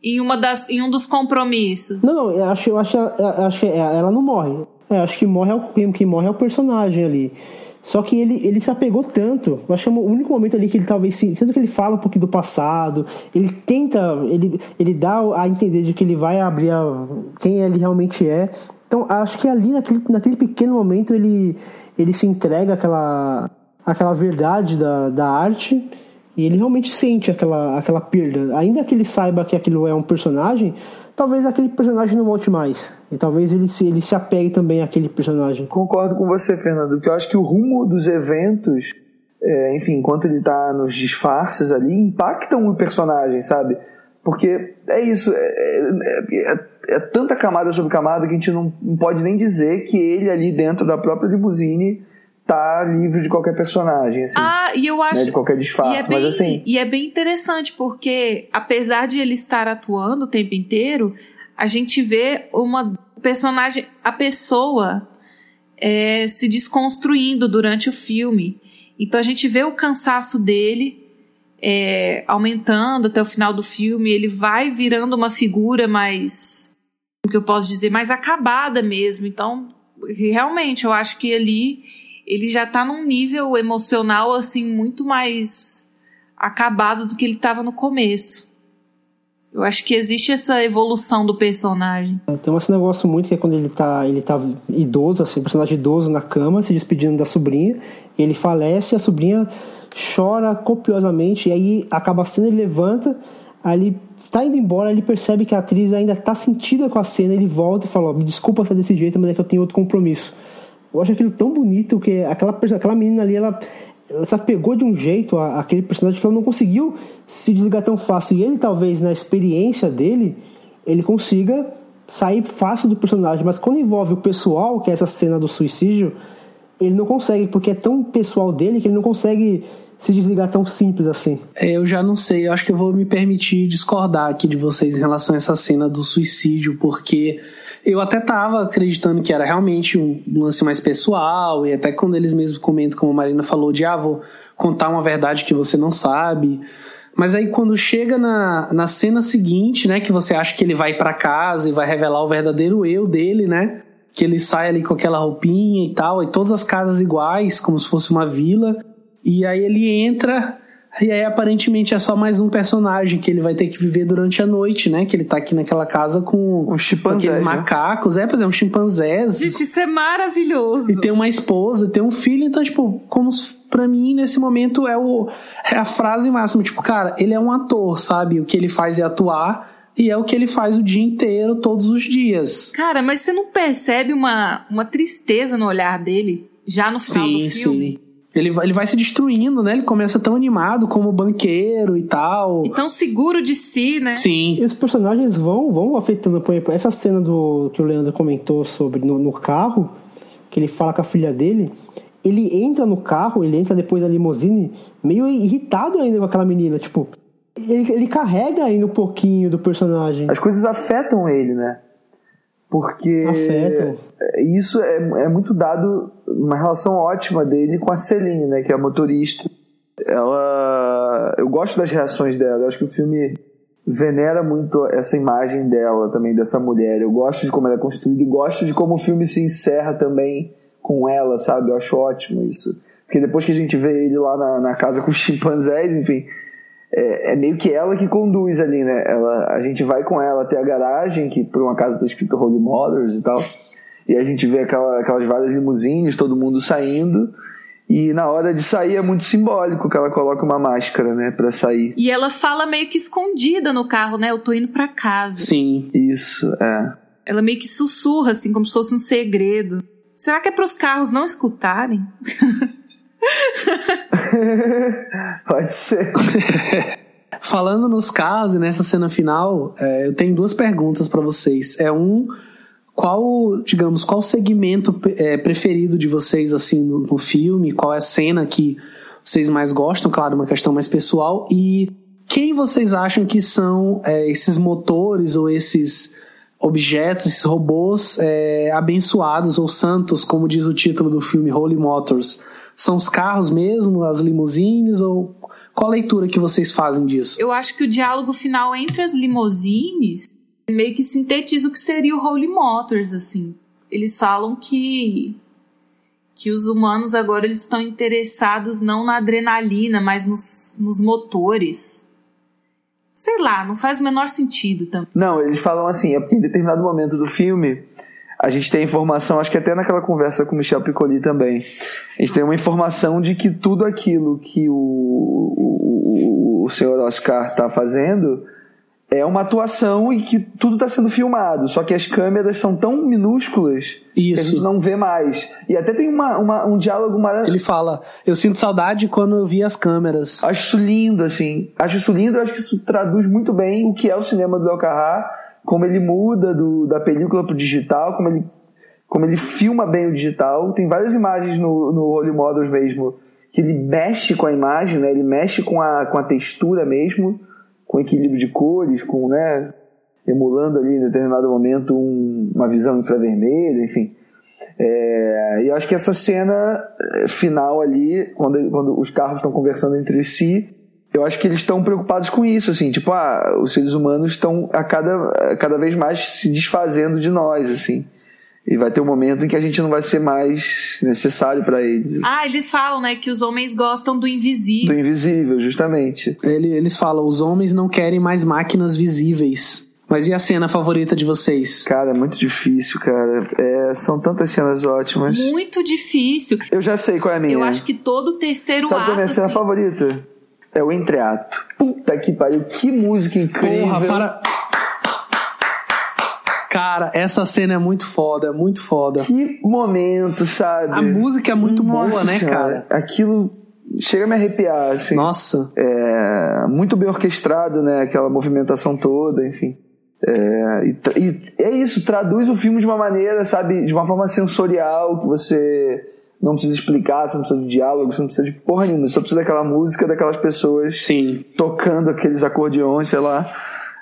em, uma das, em um dos compromissos. Não, não, eu acho, eu acho, eu acho que ela não morre. Eu acho que morre é o, quem morre é o personagem ali. Só que ele, ele se apegou tanto. Eu acho que é o único momento ali que ele talvez se. Tanto que ele fala um pouquinho do passado, ele tenta, ele, ele dá a entender de que ele vai abrir a, quem ele realmente é. Então acho que ali naquele, naquele pequeno momento ele, ele se entrega aquela, aquela verdade da, da arte e ele realmente sente aquela, aquela perda. Ainda que ele saiba que aquilo é um personagem, talvez aquele personagem não volte mais. E talvez ele se, ele se apegue também àquele personagem. Concordo com você, Fernando, porque eu acho que o rumo dos eventos, é, enfim, enquanto ele tá nos disfarces ali, impactam o personagem, sabe? Porque é isso, é, é, é, é tanta camada sobre camada que a gente não, não pode nem dizer que ele ali dentro da própria limusine tá livre de qualquer personagem, assim. Ah, e eu acho. Né, de qualquer disfarce, e é bem, mas assim. E é bem interessante, porque apesar de ele estar atuando o tempo inteiro, a gente vê uma personagem, a pessoa é, se desconstruindo durante o filme. Então a gente vê o cansaço dele é, aumentando até o final do filme, ele vai virando uma figura mais. O que eu posso dizer? Mais acabada mesmo. Então, realmente, eu acho que ali ele já tá num nível emocional assim muito mais acabado do que ele tava no começo. Eu acho que existe essa evolução do personagem. Tem um negócio muito que é quando ele tá, ele tá idoso, assim, personagem idoso na cama, se despedindo da sobrinha, ele falece, a sobrinha chora copiosamente, e aí acaba a cena, ele levanta, ele tá indo embora, ele percebe que a atriz ainda tá sentida com a cena, ele volta e fala, ó, me desculpa ser desse jeito, mas é que eu tenho outro compromisso. Eu acho aquilo tão bonito que aquela, aquela menina ali, ela, ela se apegou de um jeito aquele personagem que ela não conseguiu se desligar tão fácil. E ele, talvez, na experiência dele, ele consiga sair fácil do personagem. Mas quando envolve o pessoal, que é essa cena do suicídio, ele não consegue, porque é tão pessoal dele que ele não consegue se desligar tão simples assim. É, eu já não sei, eu acho que eu vou me permitir discordar aqui de vocês em relação a essa cena do suicídio, porque eu até tava acreditando que era realmente um lance mais pessoal, e até quando eles mesmos comentam, como a Marina falou, de ah, vou contar uma verdade que você não sabe. Mas aí quando chega na, na cena seguinte, né, que você acha que ele vai para casa e vai revelar o verdadeiro eu dele, né? Que ele sai ali com aquela roupinha e tal, e todas as casas iguais, como se fosse uma vila. E aí ele entra e aí, aparentemente, é só mais um personagem que ele vai ter que viver durante a noite, né? Que ele tá aqui naquela casa com, um chimpanzés, aqueles né? macacos. É, por exemplo, um chimpanzés. Gente, isso é maravilhoso. E tem uma esposa, tem um filho. Então, tipo, como pra mim, nesse momento, é, o, é a frase máxima. Tipo, cara, ele é um ator, sabe? O que ele faz é atuar. E é o que ele faz o dia inteiro, todos os dias. Cara, mas você não percebe uma, uma tristeza no olhar dele? Já no final sim, do filme? Sim. Ele vai, ele vai se destruindo, né? Ele começa tão animado como banqueiro e tal. E tão seguro de si, né? Sim. E os personagens vão, vão afetando. Por exemplo, essa cena do que o Leandro comentou sobre no, no carro, que ele fala com a filha dele. Ele entra no carro, ele entra depois da limusine, meio irritado ainda com aquela menina. Tipo, ele, ele carrega ainda um pouquinho do personagem. As coisas afetam ele, né? Porque isso é, é muito dado uma relação ótima dele com a Celine, né, que é a motorista. Ela, eu gosto das reações dela. Eu acho que o filme venera muito essa imagem dela também dessa mulher. Eu gosto de como ela é construída e gosto de como o filme se encerra também com ela, sabe? Eu acho ótimo isso. Porque depois que a gente vê ele lá na, na casa com os chimpanzés, enfim, é, é, meio que ela que conduz ali, né? Ela, a gente vai com ela até a garagem, que por uma casa está escrito Holy Mothers e tal, e a gente vê aquela, aquelas várias limusines, todo mundo saindo. E na hora de sair é muito simbólico que ela coloca uma máscara, né, para sair. E ela fala meio que escondida no carro, né? Eu tô indo para casa. Sim. Isso, é. Ela meio que sussurra, assim, como se fosse um segredo. Será que é para os carros não escutarem? [laughs] [laughs] Pode ser. [laughs] Falando nos carros e nessa cena final, é, eu tenho duas perguntas para vocês. É um, qual, digamos, qual segmento é, preferido de vocês assim no, no, filme? Qual é a cena que vocês mais gostam? Claro, uma questão mais pessoal. E quem vocês acham que são é, esses motores ou esses objetos, esses robôs é, abençoados ou santos, como diz o título do filme Holy Motors? São os carros mesmo, as limusines ou Qual a leitura que vocês fazem disso? Eu acho que o diálogo final entre as limousines meio que sintetiza o que seria o Holy Motors, assim. Eles falam que que os humanos agora eles estão interessados não na adrenalina, mas nos, nos motores. Sei lá, não faz o menor sentido também. Não, eles falam assim, é porque em determinado momento do filme a gente tem informação, acho que até naquela conversa com o Michel Piccoli também, a gente tem uma informação de que tudo aquilo que o, o, o senhor Oscar está fazendo é uma atuação e que tudo está sendo filmado, só que as câmeras são tão minúsculas Isso. que a gente não vê mais. E até tem uma, uma um diálogo maravilhoso. Ele fala: Eu sinto saudade quando eu vi as câmeras. Acho isso lindo, assim. Acho isso lindo, acho que isso traduz muito bem o que é o cinema do El Carrá, como ele muda do, da película pro digital, como ele, como ele filma bem o digital. Tem várias imagens no, no Holy Models mesmo, que ele mexe com a imagem, né? Ele mexe com a, com a textura mesmo, com equilíbrio de cores, com, né? Emulando ali em determinado momento um, uma visão infravermelha, enfim. É, e eu acho que essa cena eh, final ali, quando, quando os carros estão conversando entre si, eu acho que eles estão preocupados com isso, assim, tipo, ah, os seres humanos estão a cada, a cada vez mais se desfazendo de nós, assim. E vai ter um momento em que a gente não vai ser mais necessário para eles. Ah, eles falam, né, que os homens gostam do invisível. Do invisível, justamente. Ele- eles falam: Os homens não querem mais máquinas visíveis. Mas e a cena favorita de vocês? Cara, é muito difícil, cara. É, são tantas cenas ótimas. Muito difícil. Eu já sei qual é a minha. Eu acho que todo o terceiro Sabe qual é a minha ato. cena assim, favorita? É o entreato. Puta que pariu, que música incrível. Porra, para. Cara, essa cena é muito foda, é muito foda. Que momento, sabe? A música é muito Nossa boa, né, cara? Aquilo chega a me arrepiar, assim. Nossa. É, muito bem orquestrado, né? Aquela movimentação toda, enfim. É, e, e é isso, traduz o filme de uma maneira, sabe, de uma forma sensorial, que você não precisa explicar, você não precisa de diálogo, você não precisa de porra nenhuma, você só precisa daquela música, daquelas pessoas Sim. tocando aqueles acordeões, sei lá.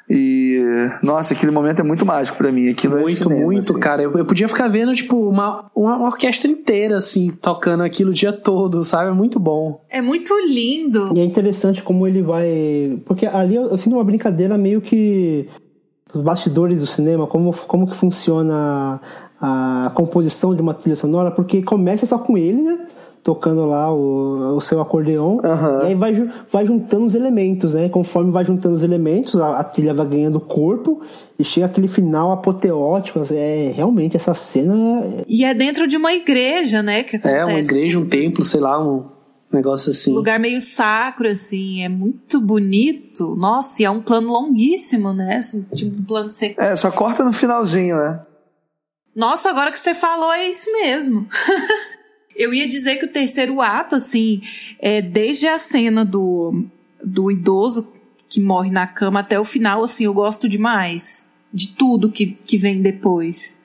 E, nossa, aquele momento é muito mágico pra mim. Aquilo é Muito, cinema, muito, assim. cara. Eu, eu podia ficar vendo, tipo, uma, uma orquestra inteira, assim, tocando aquilo o dia todo, sabe? É muito bom. É muito lindo. E é interessante como ele vai. Porque ali eu, eu sinto uma brincadeira meio que. Os bastidores do cinema, como, como que funciona a, composição de uma trilha sonora, porque começa só com ele, né? Tocando lá o, o seu acordeon, Aham. e aí vai, vai juntando os elementos, né? Conforme vai juntando os elementos, a, a trilha vai ganhando corpo e chega aquele final apoteótico. assim, É, realmente, essa cena é- E é dentro de uma igreja, né? Que acontece É, uma igreja, um templo, sei lá, um negócio assim. Um lugar meio sacro, assim, é muito bonito. Nossa, e é um plano longuíssimo, né? Assim, Tipo um plano. É, só corta no finalzinho, né? Nossa, agora que você falou, é isso mesmo. [laughs] Eu ia dizer que o terceiro ato, assim, é desde a cena do, do idoso que morre na cama até o final, assim, eu gosto demais. De tudo que, que vem depois.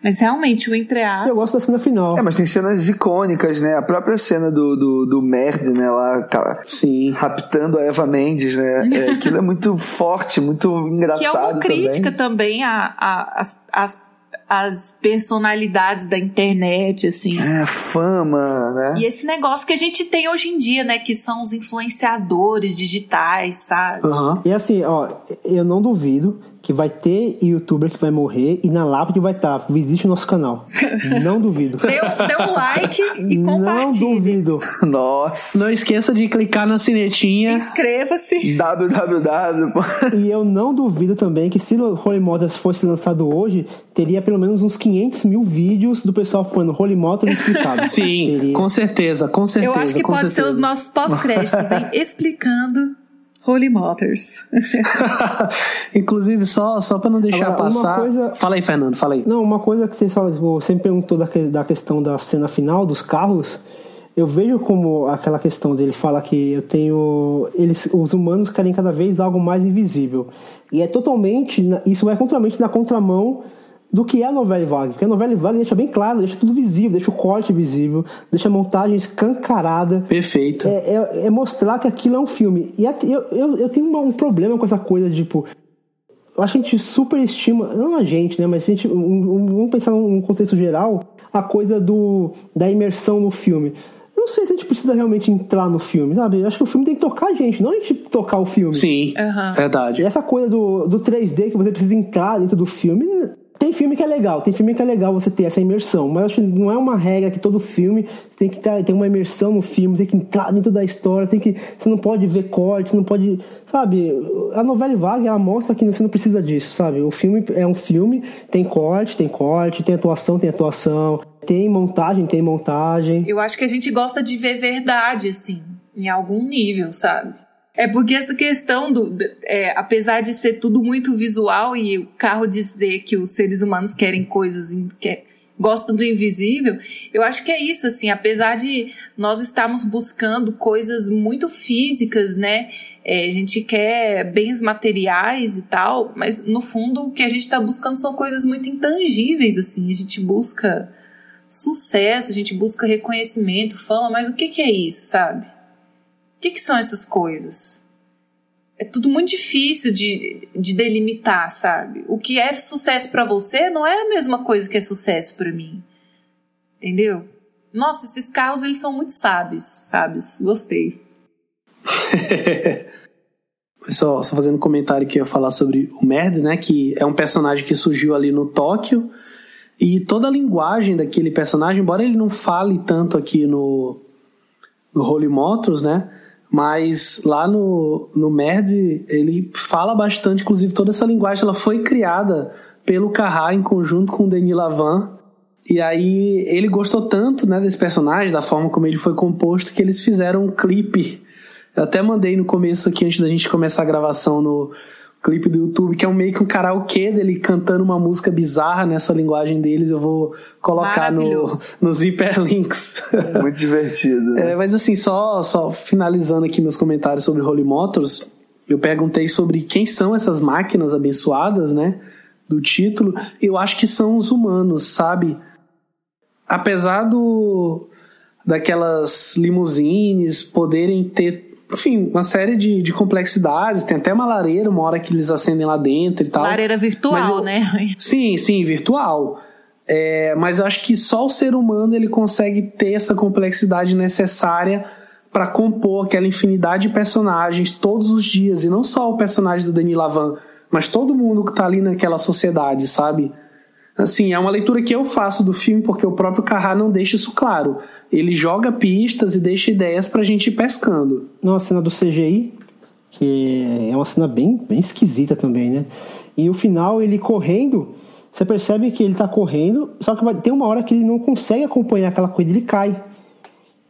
Mas realmente, o entreato. Eu gosto da cena final. É, mas tem cenas icônicas, né? A própria cena do, do, do Merd, né? Lá Sim. raptando a Eva Mendes, né? É, [laughs] aquilo é muito forte, muito engraçado Que é uma crítica também. também a, a- as, as, as personalidades da internet, assim. É, fama, né? E esse negócio que a gente tem hoje em dia, né? Que são os influenciadores digitais, sabe? Aham. E assim, ó, eu não duvido que vai ter youtuber que vai morrer e na lápide vai estar, visite o nosso canal. [laughs] Não duvido. Dê, um- dê um like e não compartilhe. duvido. Nossa. Não esqueça de clicar na sinetinha. Inscreva-se. www. E eu não duvido também que se o Holy Motors fosse lançado hoje, teria pelo menos uns 500 mil vídeos do pessoal falando Holy Motors explicado. Sim, Teria. com certeza, com certeza. Eu acho que com pode ser certeza. os nossos pós-créditos, hein? [laughs] Explicando Holy Motors. [laughs] Inclusive, só, só pra não deixar Agora, uma passar. coisa- Fala aí, Fernando, fala aí. Não, uma coisa que você, fala, você me perguntou da, que- da questão da cena final dos carros. Eu vejo como aquela questão dele fala que eu tenho. Eles, os humanos querem cada vez algo mais invisível. E é totalmente. Isso vai totalmente na contramão do que é a novela vaga. Porque a novela vaga deixa bem claro, deixa tudo visível, deixa o corte visível, deixa a montagem escancarada. Perfeito. É, é- é mostrar que aquilo é um filme. E até- eu, eu, eu tenho um problema com essa coisa de, tipo. Eu acho que a gente superestima, não a gente, né? Mas a gente, um- um- vamos pensar num contexto geral, a coisa do, da imersão no filme. não sei se a gente precisa realmente entrar no filme, sabe? Eu acho que o filme tem que tocar a gente, não a gente tocar o filme. Sim, Aham. verdade. E essa coisa do, do 3D que você precisa entrar dentro do filme. Tem filme que é legal, tem filme que é legal você ter essa imersão, mas acho que não é uma regra que todo filme tem que ter, uma imersão no filme, tem que entrar dentro da história, tem que você não pode ver cortes, não pode, sabe? A novela vaga ela mostra que você não precisa disso, sabe? O filme é um filme, tem corte, tem corte, tem atuação, tem atuação, tem montagem, tem montagem. Eu acho que a gente gosta de ver verdade, assim, em algum nível, sabe? É porque essa questão do. é, apesar de ser tudo muito visual e o carro dizer que os seres humanos querem coisas. que- gostam do invisível, eu acho que é isso, assim, apesar de nós estarmos buscando coisas muito físicas, né? É, a gente quer bens materiais e tal, mas no fundo o que a gente está buscando são coisas muito intangíveis, assim. A gente busca sucesso, a gente busca reconhecimento, fama, mas o que, que é isso, sabe? Que, que são essas coisas? É tudo muito difícil de, de delimitar, sabe? O que é sucesso pra você não é a mesma coisa que é sucesso pra mim. Entendeu? Nossa, esses carros eles são muito sábios, sábios. Gostei. [laughs] Só, só fazendo um comentário que eu ia falar sobre o Merd, né? Que é um personagem que surgiu ali no Tóquio. E toda a linguagem daquele personagem, embora ele não fale tanto aqui no, no Holy Motors, né? Mas lá no, no Merd, ele fala bastante, inclusive toda essa linguagem ela foi criada pelo Carrá em conjunto com o Denis Lavan. E aí ele gostou tanto né, desse personagem, da forma como ele foi composto, que eles fizeram um clipe eu até mandei no começo aqui, antes da gente começar a gravação no clipe do YouTube, que é um meio que um karaokê dele cantando uma música bizarra nessa linguagem deles. Eu vou colocar no, nos hiperlinks. Muito divertido. né? É, mas assim, só, só finalizando aqui meus comentários sobre Holy Motors, eu perguntei sobre quem são essas máquinas abençoadas, né? Do título. Eu acho que são os humanos, sabe? Apesar do daquelas limusines poderem ter, enfim, uma série de, de complexidades, tem até uma lareira, uma hora que eles acendem lá dentro e tal. Lareira virtual, eu- né? [laughs] Sim, sim, virtual. É, mas eu acho que só o ser humano ele consegue ter essa complexidade necessária para compor aquela infinidade de personagens todos os dias. E não só o personagem do Denis Lavan, mas todo mundo que tá ali naquela sociedade, sabe? Assim, é uma leitura que eu faço do filme porque o próprio Carrá não deixa isso claro. Ele joga pistas e deixa ideias pra gente ir pescando. Numa cena do CGI, que é uma cena bem, bem esquisita também, né? E o final, ele correndo, você percebe que ele tá correndo, só que tem uma hora que ele não consegue acompanhar aquela coisa, ele cai.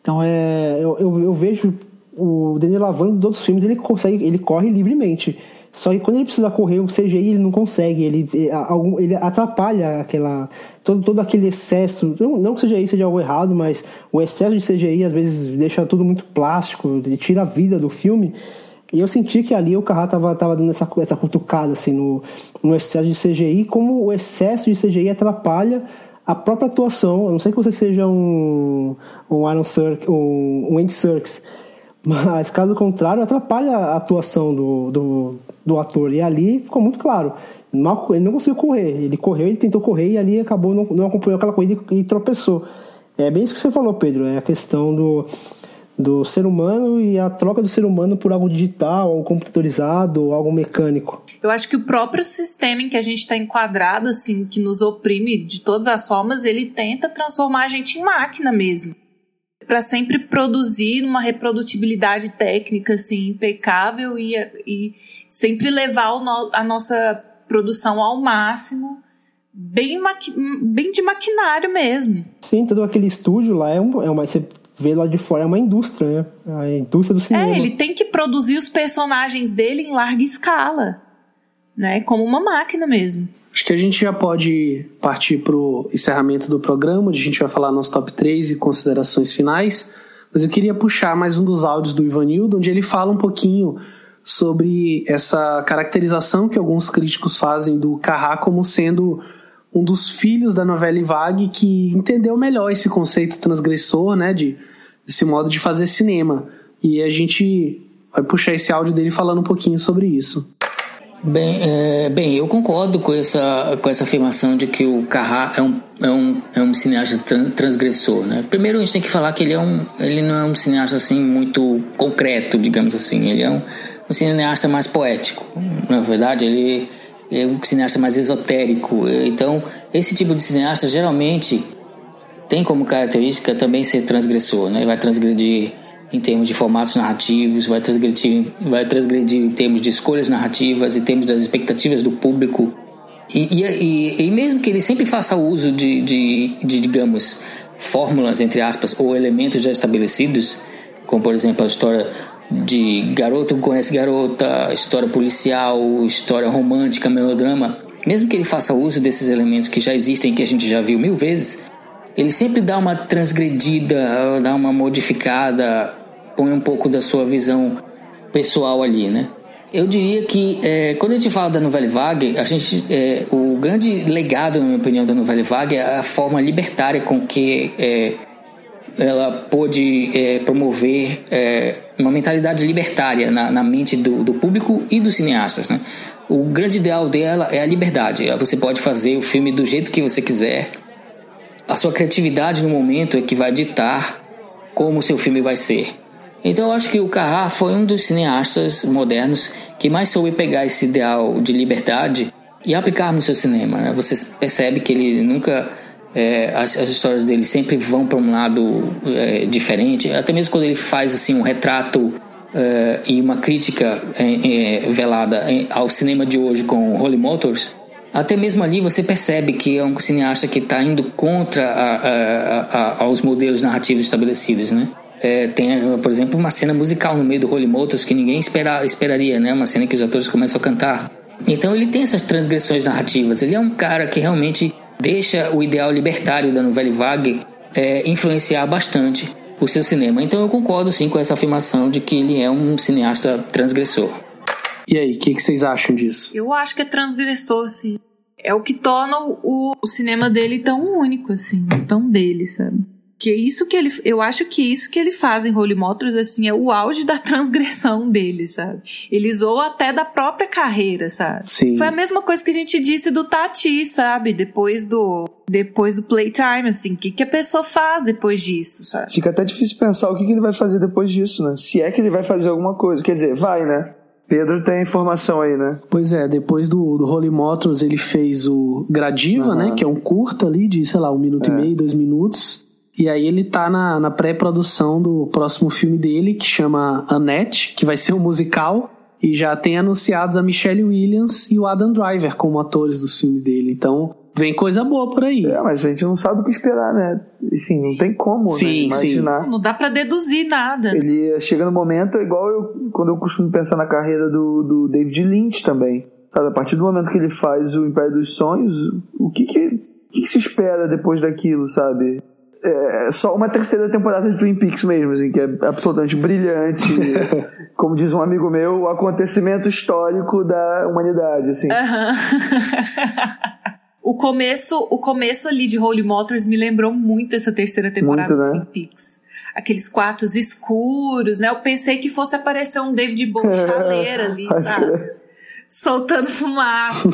Então é. Eu, eu, eu vejo o Denis Lavando dos outros filmes, ele consegue, ele corre livremente. Só que quando ele precisa correr, o CGI ele não consegue, ele, algum- ele atrapalha aquela. Todo, todo aquele excesso. Não, que o CGI seja algo errado, mas o excesso de CGI às vezes deixa tudo muito plástico, ele tira a vida do filme. E eu senti que ali o Carrá tava, tava dando essa, essa cutucada assim, no, no excesso de CGI, como o excesso de CGI atrapalha a própria atuação. Eu não sei que você seja um, um Aaron Serk, um, um Andy Serkis, mas caso contrário, atrapalha a atuação do, do, do ator. E ali ficou muito claro. Mal- ele não conseguiu correr. Ele correu, ele tentou correr e ali acabou, não, não acompanhou aquela corrida e, e tropeçou. É bem isso que você falou, Pedro. É a questão do, do ser humano e a troca do ser humano por algo digital, algo computadorizado, algo mecânico. Eu acho que o próprio sistema em que a gente está enquadrado, assim, que nos oprime de todas as formas, ele tenta transformar a gente em máquina mesmo. Para sempre produzir uma reprodutibilidade técnica, assim, impecável e, e sempre levar no- a nossa produção ao máximo, bem, maqui- bem de maquinário mesmo. Sim, todo aquele estúdio lá é, um, é uma. Você vê lá de fora, é uma indústria, né? A indústria do cinema. É, ele tem que produzir os personagens dele em larga escala, né? Como uma máquina mesmo. Acho que a gente já pode partir para o encerramento do programa, onde a gente vai falar nosso top 3 e considerações finais. Mas eu queria puxar mais um dos áudios do Ivanildo, onde ele fala um pouquinho sobre essa caracterização que alguns críticos fazem do Carrá como sendo um dos filhos da novela Vague que entendeu melhor esse conceito transgressor, né, de esse modo de fazer cinema. E a gente vai puxar esse áudio dele falando um pouquinho sobre isso. Bem, é, bem, eu concordo com essa, com essa afirmação de que o Carrá é um, é um, é um cineasta transgressor. Né? Primeiro a gente tem que falar que ele, é um, ele não é um cineasta assim muito concreto, digamos assim. Ele é um, um cineasta mais poético. Na verdade, ele é um cineasta mais esotérico. Então, esse tipo de cineasta geralmente tem como característica também ser transgressor. Né? Vai transgredir em termos de formatos narrativos, vai transgredir, vai transgredir em termos de escolhas narrativas, em termos das expectativas do público. E, e, e mesmo que ele sempre faça uso de, de, de, digamos, fórmulas, entre aspas, ou elementos já estabelecidos, como por exemplo a história de garoto conhece garota, história policial, história romântica, melodrama, mesmo que ele faça uso desses elementos que já existem, que a gente já viu mil vezes, ele sempre dá uma transgredida, dá uma modificada, põe um pouco da sua visão pessoal ali, né? Eu diria que é, quando a gente fala da Nouvelle Vague, a gente, é, o grande legado, na minha opinião, da Nouvelle Vague é a forma libertária com que é, ela pôde é, promover é, uma mentalidade libertária na, na mente do, do, público e dos cineastas. Né? O grande ideal dela é a liberdade. Você pode fazer o filme do jeito que você quiser. A sua criatividade no momento é que vai ditar como o seu filme vai ser. Então eu acho que o Carrá foi um dos cineastas modernos que mais soube pegar esse ideal de liberdade e aplicar no seu cinema. Né? Você percebe que ele nunca é, as, as, histórias dele sempre vão para um lado é, diferente. Até mesmo quando ele faz assim um retrato é, e uma crítica é, é, velada ao cinema de hoje com Holy Motors, até mesmo ali você percebe que é um cineasta que está indo contra a, a, a, aos modelos narrativos estabelecidos, né? É, tem, por exemplo, uma cena musical no meio do Holy Motors que ninguém espera, esperaria, né? Uma cena que os atores começam a cantar. Então ele tem essas transgressões narrativas. Ele é um cara que realmente deixa o ideal libertário da Nouvelle Vague é, influenciar bastante o seu cinema. Então eu concordo sim com essa afirmação de que ele é um cineasta transgressor. E aí, o que, que, vocês acham disso? Eu acho que é transgressor, sim. É o que torna o, o cinema dele tão único, assim, tão dele, sabe? Que é isso que ele eu acho que isso que ele faz em Holy Motors assim é o auge da [laughs] transgressão dele, sabe? Ele zoou até da própria carreira, sabe? Sim. Foi a mesma coisa que a gente disse do Tati, sabe? Depois do depois do playtime, assim, o que, que a pessoa faz depois disso, sabe? Fica até difícil pensar o que, que ele vai fazer depois disso, né? Se é que ele vai fazer alguma coisa. Quer dizer, vai, né? Pedro tem informação aí, né? Pois é, depois do, do Holy Motors ele fez o Gradiva, uhum. né? Que é um curta ali de, sei lá, um minuto é. e meio, dois minutos. E aí ele tá na, na pré-produção do próximo filme dele, que chama Annette, que vai ser um musical. E já tem anunciados a Michelle Williams e o Adam Driver como atores do filme dele. Então, vem coisa boa por aí. É, mas a gente não sabe o que esperar, né? Enfim, não tem como sim, né? imaginar. Sim. Não dá para deduzir nada. Ele chega no momento, é igual eu, quando eu costumo pensar na carreira do, do David Lynch também. Sabe, a partir do momento que ele faz o Império dos Sonhos, o que que, o que, que se espera depois daquilo, sabe? É só uma terceira temporada de Twin Peaks mesmo, assim, que é absolutamente brilhante. [laughs] como diz um amigo meu, o acontecimento histórico da humanidade, assim. [laughs] o começo, o começo ali de Holy Motors me lembrou muito essa terceira temporada muito, né? de Twin Peaks. Aqueles quartos escuros, né? Eu pensei que fosse aparecer um David Bowie [laughs] chaleira ali, sabe? Soltando [laughs] fumaça.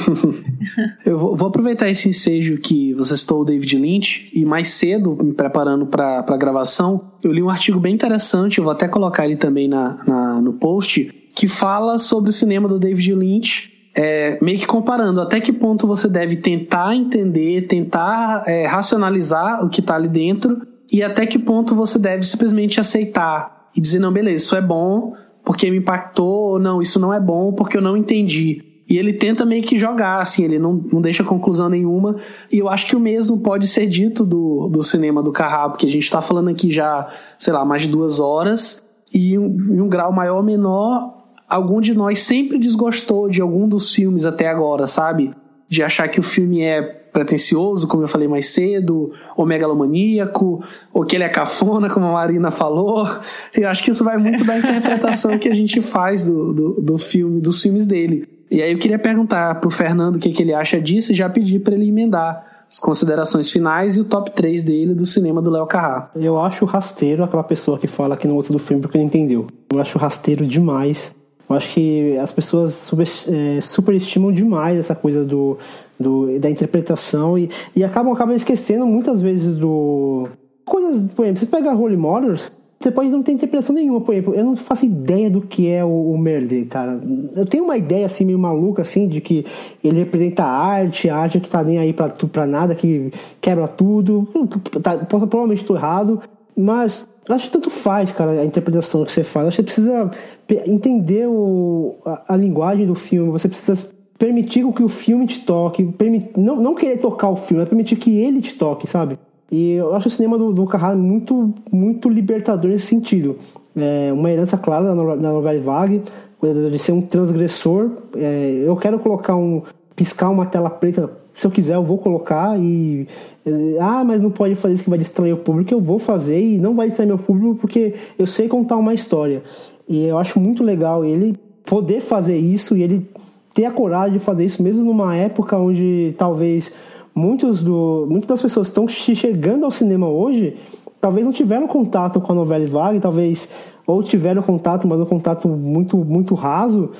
[laughs] eu vou, vou, aproveitar esse ensejo que você citou o David Lynch e mais cedo, me preparando para a gravação, eu li um artigo bem interessante, eu vou até colocar ele também na, na no post, que fala sobre o cinema do David Lynch. É, meio que comparando até que ponto você deve tentar entender, tentar é, racionalizar o que está ali dentro e até que ponto você deve simplesmente aceitar e dizer, não, beleza, isso é bom, porque me impactou, ou não, isso não é bom porque eu não entendi. E ele tenta meio que jogar, assim, ele não, não deixa conclusão nenhuma. E eu acho que o mesmo pode ser dito do, do cinema do Carrá, porque a gente está falando aqui já, sei lá, mais de duas horas, e um, em um grau maior ou menor, algum de nós sempre desgostou de algum dos filmes até agora, sabe? De achar que o filme é pretencioso, como eu falei mais cedo, ou megalomaníaco, ou que ele é cafona, como a Marina falou. Eu acho que isso vai muito da interpretação que a gente faz do, do, do filme, dos filmes dele. E aí eu queria perguntar pro Fernando o que, que ele acha disso e já pedir para ele emendar as considerações finais e o top 3 dele do cinema do Léo Carrá. Eu acho rasteiro aquela pessoa que fala que não gostou do filme porque não entendeu. Eu acho rasteiro demais Eu acho que as pessoas é, superestimam demais essa coisa do, do, da interpretação e, e acabam, acabam esquecendo muitas vezes do. Coisas, por exemplo, você pega Holy Motors, você pode não ter interpretação nenhuma, por exemplo, eu não faço ideia do que é o, o Merder, cara. Eu tenho uma ideia assim meio maluca assim de que ele representa a arte, a arte que tá nem aí pra, pra nada, que quebra tudo. Tá, provavelmente tô errado, mas acho que tanto faz, cara, a interpretação que você faz. Acho que você precisa entender o, a, a linguagem do filme, você precisa permitir que o filme te toque, não, não querer tocar o filme, é permitir que ele te toque, sabe? E eu acho o cinema do, do Carrara muito, muito libertador nesse sentido. É uma herança clara da, da novela Vague, de ser um transgressor. É, eu quero colocar um. piscar uma tela preta. Se eu quiser, eu vou colocar e. É, ah, mas não pode fazer isso que vai distrair o público. Eu vou fazer e não vai distrair meu público porque eu sei contar uma história. E eu acho muito legal ele poder fazer isso e ele ter a coragem de fazer isso, mesmo numa época onde talvez muitos do, muitas das pessoas estão chegando ao cinema hoje talvez não tiveram contato com a novela vague, talvez ou tiveram contato, mas um contato muito muito raso.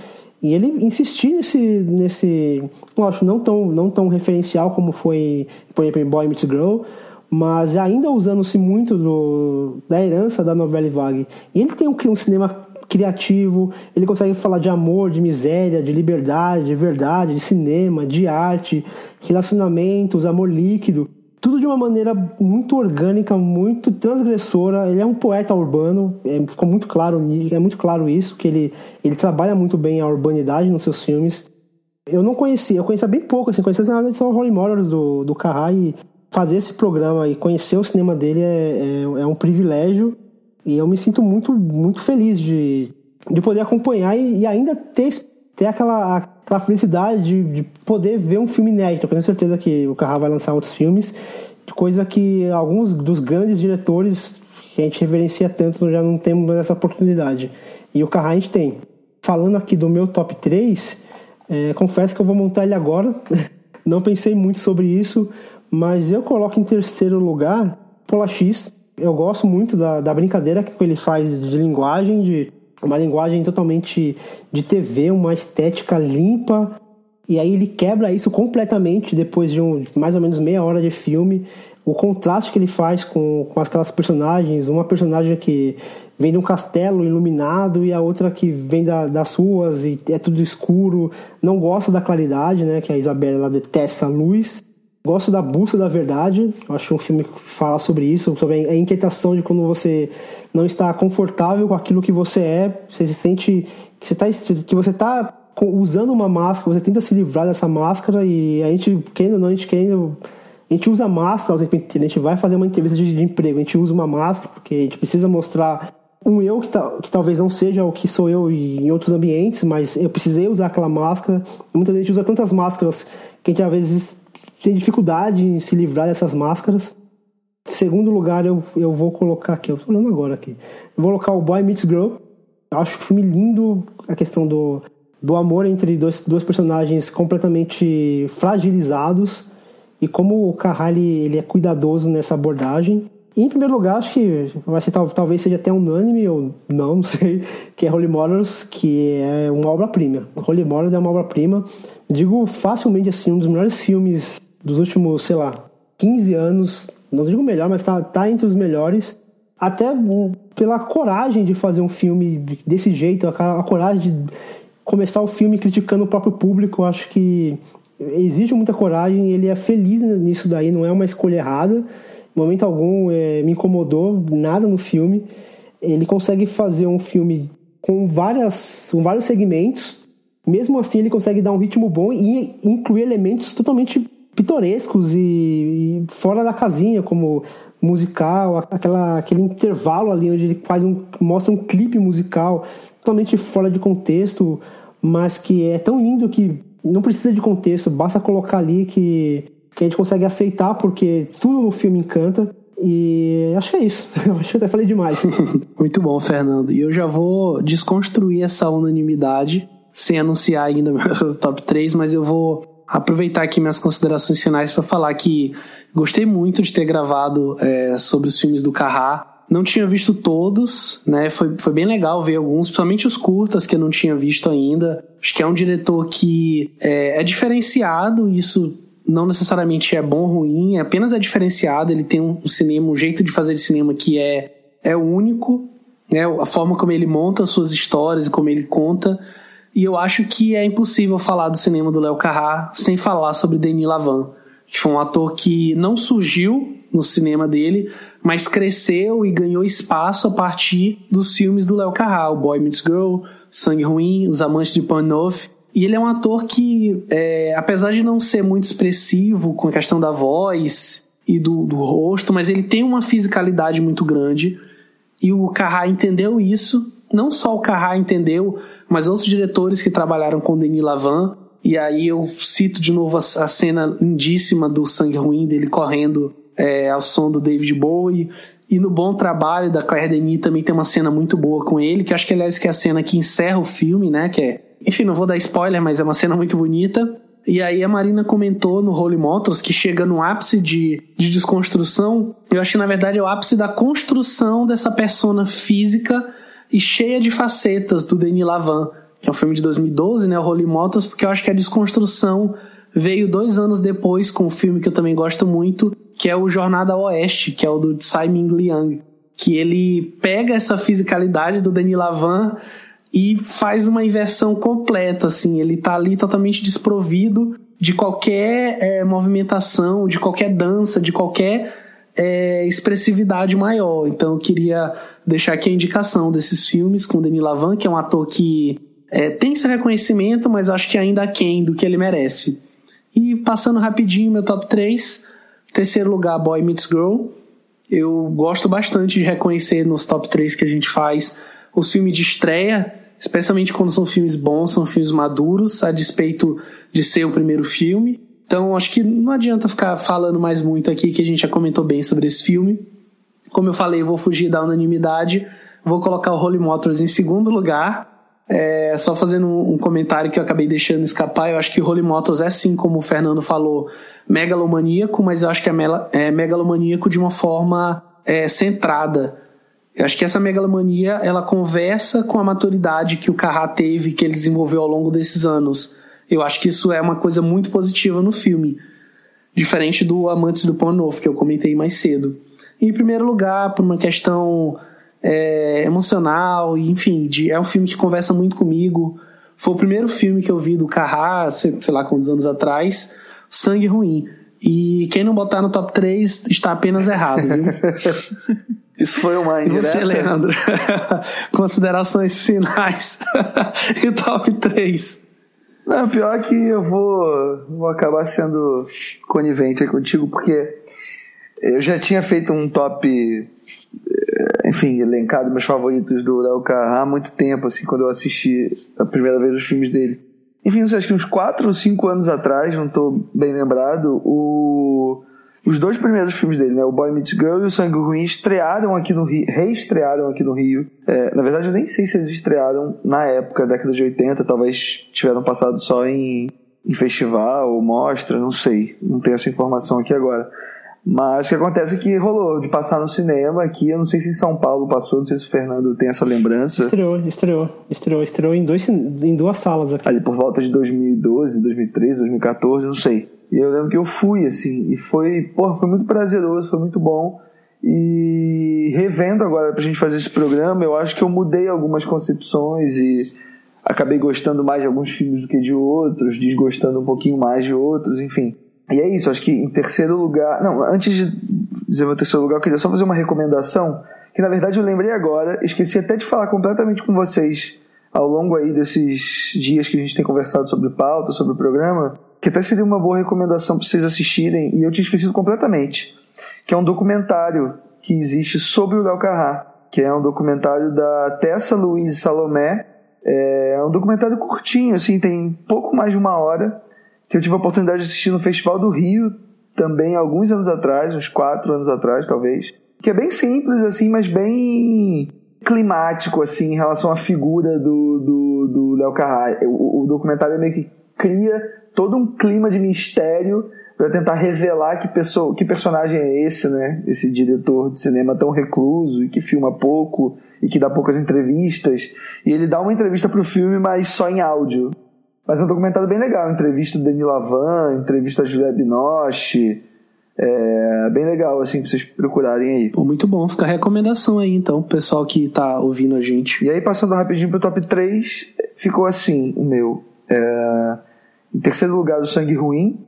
E ele insistir nesse nesse, lógico, não tão não tão referencial como foi, por exemplo, em Boy Meets Girl, mas ainda usando-se muito do, da herança da novela vague. E ele tem um, um cinema criativo, ele consegue falar de amor, de miséria, de liberdade, de verdade, de cinema, de arte, relacionamentos, amor líquido. Tudo de uma maneira muito orgânica, muito transgressora. Ele é um poeta urbano, é, ficou muito claro, é muito claro isso, que ele, ele trabalha muito bem a urbanidade nos seus filmes. Eu não conhecia, eu conhecia bem pouco, assim, conhecia nada só Holy Motors do, do Carrá e fazer esse programa e conhecer o cinema dele é, é, é um privilégio e eu me sinto muito, muito feliz de, de poder acompanhar e, e ainda ter, ter aquela, aquela felicidade de, de, poder ver um filme inédito. Eu tenho certeza que o Carrá vai lançar outros filmes, coisa que alguns dos grandes diretores que a gente reverencia tanto já não temos essa oportunidade. E o Carrá a gente tem. Falando aqui do meu top 3, é, confesso que eu vou montar ele agora. [laughs] não pensei muito sobre isso, mas eu coloco em terceiro lugar Pola X eu gosto muito da, da brincadeira que ele faz de linguagem, de uma linguagem totalmente de TV, uma estética limpa. E aí ele quebra isso completamente depois de um, mais ou menos meia hora de filme. O contraste que ele faz com, com aquelas personagens, uma personagem que vem de um castelo iluminado e a outra que vem da, das ruas e é tudo escuro, não gosta da claridade, né? Que a Isabela ela detesta a luz. Gosto da Busca da Verdade, acho um filme que fala sobre isso, também a inquietação de quando você não está confortável com aquilo que você é, você se sente que você está que você está usando uma máscara, você tenta se livrar dessa máscara e a gente querendo ou não, a gente querendo a gente usa máscara a gente vai fazer uma entrevista de, de emprego, a gente usa uma máscara porque a gente precisa mostrar um eu que, tá, que talvez não seja o que sou eu em outros ambientes, mas eu precisei usar aquela máscara. Muita gente usa tantas máscaras que a gente às vezes tem dificuldade em se livrar dessas máscaras. Segundo lugar, eu, eu vou colocar aqui, eu tô olhando agora aqui. Eu vou colocar o Boy Meets Girl. Eu acho o filme lindo, a questão do, do amor entre dois, dois personagens completamente fragilizados e como o Carral ele é cuidadoso nessa abordagem. E, em primeiro lugar, acho que vai ser talvez seja até unânime ou não, [laughs] não sei, que é Holy Motors, que é uma obra-prima. Holy Motors é uma obra-prima. Digo facilmente assim, um dos melhores filmes dos últimos, sei lá, 15 anos, não digo melhor, mas tá, tá entre os melhores. Até pela coragem de fazer um filme desse jeito, a, a coragem de começar o filme criticando o próprio público, acho que exige muita coragem, ele é feliz nisso daí, não é uma escolha errada. Em momento algum é, me incomodou nada no filme. Ele consegue fazer um filme com, várias, com vários segmentos, mesmo assim ele consegue dar um ritmo bom e incluir elementos totalmente pitorescos e, e, fora da casinha, como musical, aquela, aquele intervalo ali onde ele faz um, mostra um clipe musical totalmente fora de contexto, mas que é tão lindo que não precisa de contexto, basta colocar ali que, que a gente consegue aceitar, porque tudo no filme encanta. E acho que é isso. [laughs] acho que até falei demais. [laughs] Muito bom, Fernando. E eu já vou desconstruir essa unanimidade sem anunciar ainda [laughs] meu top 3, mas eu vou aproveitar aqui minhas considerações finais para falar que gostei muito de ter gravado é, sobre os filmes do Carrá. Não tinha visto todos, né? Foi, foi bem legal ver alguns, principalmente os curtas que eu não tinha visto ainda. Acho que é um diretor que é, é diferenciado, isso não necessariamente é bom ou ruim, é apenas é diferenciado. Ele tem um, cinema, um jeito de fazer de cinema que é, é único, né? A forma como ele monta suas histórias e como ele conta. E eu acho que é impossível falar do cinema do Léo Carrá sem falar sobre Denis Lavant, que foi um ator que não surgiu no cinema dele, mas cresceu e ganhou espaço a partir dos filmes do Léo Carrá, o Boy Meets Girl, Sangue Ruim, Os Amantes de Panoff. E ele é um ator que, é, apesar de não ser muito expressivo com a questão da voz e do, do rosto, mas ele tem uma fisicalidade muito grande. E o Carrá entendeu isso. Não só o Carrá entendeu, mas outros diretores que trabalharam com Denis Lavant. E aí eu cito de novo a, a cena lindíssima do Sangue Ruim, dele correndo é, ao som do David Bowie. E no Bom Trabalho da Claire Denis também tem uma cena muito boa com ele, que acho que aliás que é a cena que encerra o filme, né? Que é, enfim, não vou dar spoiler, mas é uma cena muito bonita. E aí a Marina comentou no Holy Motors que chega no ápice de, de desconstrução. Eu acho que na verdade é o ápice da construção dessa persona física e cheia de facetas do Denis Lavant, que é um filme de 2012, né? O Holy Motors, porque eu acho que a desconstrução veio dois anos depois com um filme que eu também gosto muito, que é o Jornada ao Oeste, que é o do Tsai Ming Liang, que ele pega essa fisicalidade do Denis Lavant e faz uma inversão completa, assim, ele tá ali totalmente desprovido de qualquer é, movimentação, de qualquer dança, de qualquer é, expressividade maior. Então eu queria deixar aqui a indicação desses filmes com Denis Lavant, que é um ator que é, tem seu reconhecimento, mas acho que ainda aquém do que ele merece. E passando rapidinho meu top 3, terceiro lugar Boy Meets Girl. Eu gosto bastante de reconhecer nos top 3 que a gente faz os filmes de estreia, especialmente quando são filmes bons, são filmes maduros, a despeito de ser o primeiro filme. Então acho que não adianta ficar falando mais muito aqui, que a gente já comentou bem sobre esse filme. Como eu falei, vou fugir da unanimidade, vou colocar o Holy Motors em segundo lugar é, só fazendo um, comentário que eu acabei deixando escapar, eu acho que Holy Motors é sim, como o Fernando falou, megalomaníaco, mas eu acho que é, é megalomaníaco de uma forma é, centrada. Eu acho que essa megalomania ela conversa com a maturidade que o Carrá teve, que ele desenvolveu ao longo desses anos. Eu acho que isso é uma coisa muito positiva no filme, diferente do Amantes do Pão Novo, que eu comentei mais cedo. Em primeiro lugar, por uma questão é, emocional, enfim, de, é um filme que conversa muito comigo. Foi o primeiro filme que eu vi do Carrá, sei, sei lá quantos anos atrás, Sangue Ruim. E quem não botar no top 3 está apenas errado, viu? [laughs] Isso foi uma indireta? Você, Leandro? [laughs] Considerações finais [laughs] e top 3. Não, pior que eu vou, vou acabar sendo conivente contigo, porque eu já tinha feito um top enfim, elencado meus favoritos do Léo há muito tempo, assim, quando eu assisti a primeira vez os filmes dele. Enfim, não sei, acho que uns 4 ou 5 anos atrás, não estou bem lembrado, o... os dois primeiros filmes dele, né, o Boy Meets Girl e o Sangue Ruim, estrearam aqui no Rio, reestrearam aqui no Rio. É, na verdade, eu nem sei se eles estrearam na época, década de 80, talvez tiveram passado só em, em festival ou mostra, não sei, não tenho essa informação aqui agora. Mas o que acontece é que rolou de passar no cinema aqui. Eu não sei se em São Paulo passou, não sei se o Fernando tem essa lembrança. Estreou, estreou, estreou, estreou em, dois, em duas salas aqui. Ali por volta de 2012, 2013, 2014, não sei. E eu lembro que eu fui, assim, e foi, porra, foi muito prazeroso, foi muito bom. E revendo agora pra gente fazer esse programa, eu acho que eu mudei algumas concepções e acabei gostando mais de alguns filmes do que de outros, desgostando um pouquinho mais de outros, enfim. E é isso, acho que em terceiro lugar. Não, antes de dizer meu terceiro lugar, eu queria só fazer uma recomendação, que na verdade eu lembrei agora, esqueci até de falar completamente com vocês ao longo aí desses dias que a gente tem conversado sobre pauta, sobre o programa, que até seria uma boa recomendação para vocês assistirem, e eu tinha esquecido completamente, que é um documentário que existe sobre o Léo Carrá, que é um documentário da Tessa Luiz Salomé, é um documentário curtinho, assim, tem pouco mais de uma hora, que eu tive a oportunidade de assistir no Festival do Rio também alguns anos atrás, uns quatro anos atrás talvez, que é bem simples assim, mas bem climático assim em relação à figura do do, do Léo Carrá. O, o documentário meio que cria todo um clima de mistério para tentar revelar que, pessoa, que personagem é esse, né? Esse diretor de cinema tão recluso e que filma pouco e que dá poucas entrevistas. E ele dá uma entrevista pro filme, mas só em áudio. Mas é um documentário bem legal. Entrevista do Denis Lavan, entrevista da Julia Binoche. É bem legal, assim, pra vocês procurarem aí. Pô, muito bom. Fica a recomendação aí, então, pro pessoal que tá ouvindo a gente. E aí, passando rapidinho pro top 3, ficou assim, o meu. É... Em terceiro lugar, o Sangue Ruim.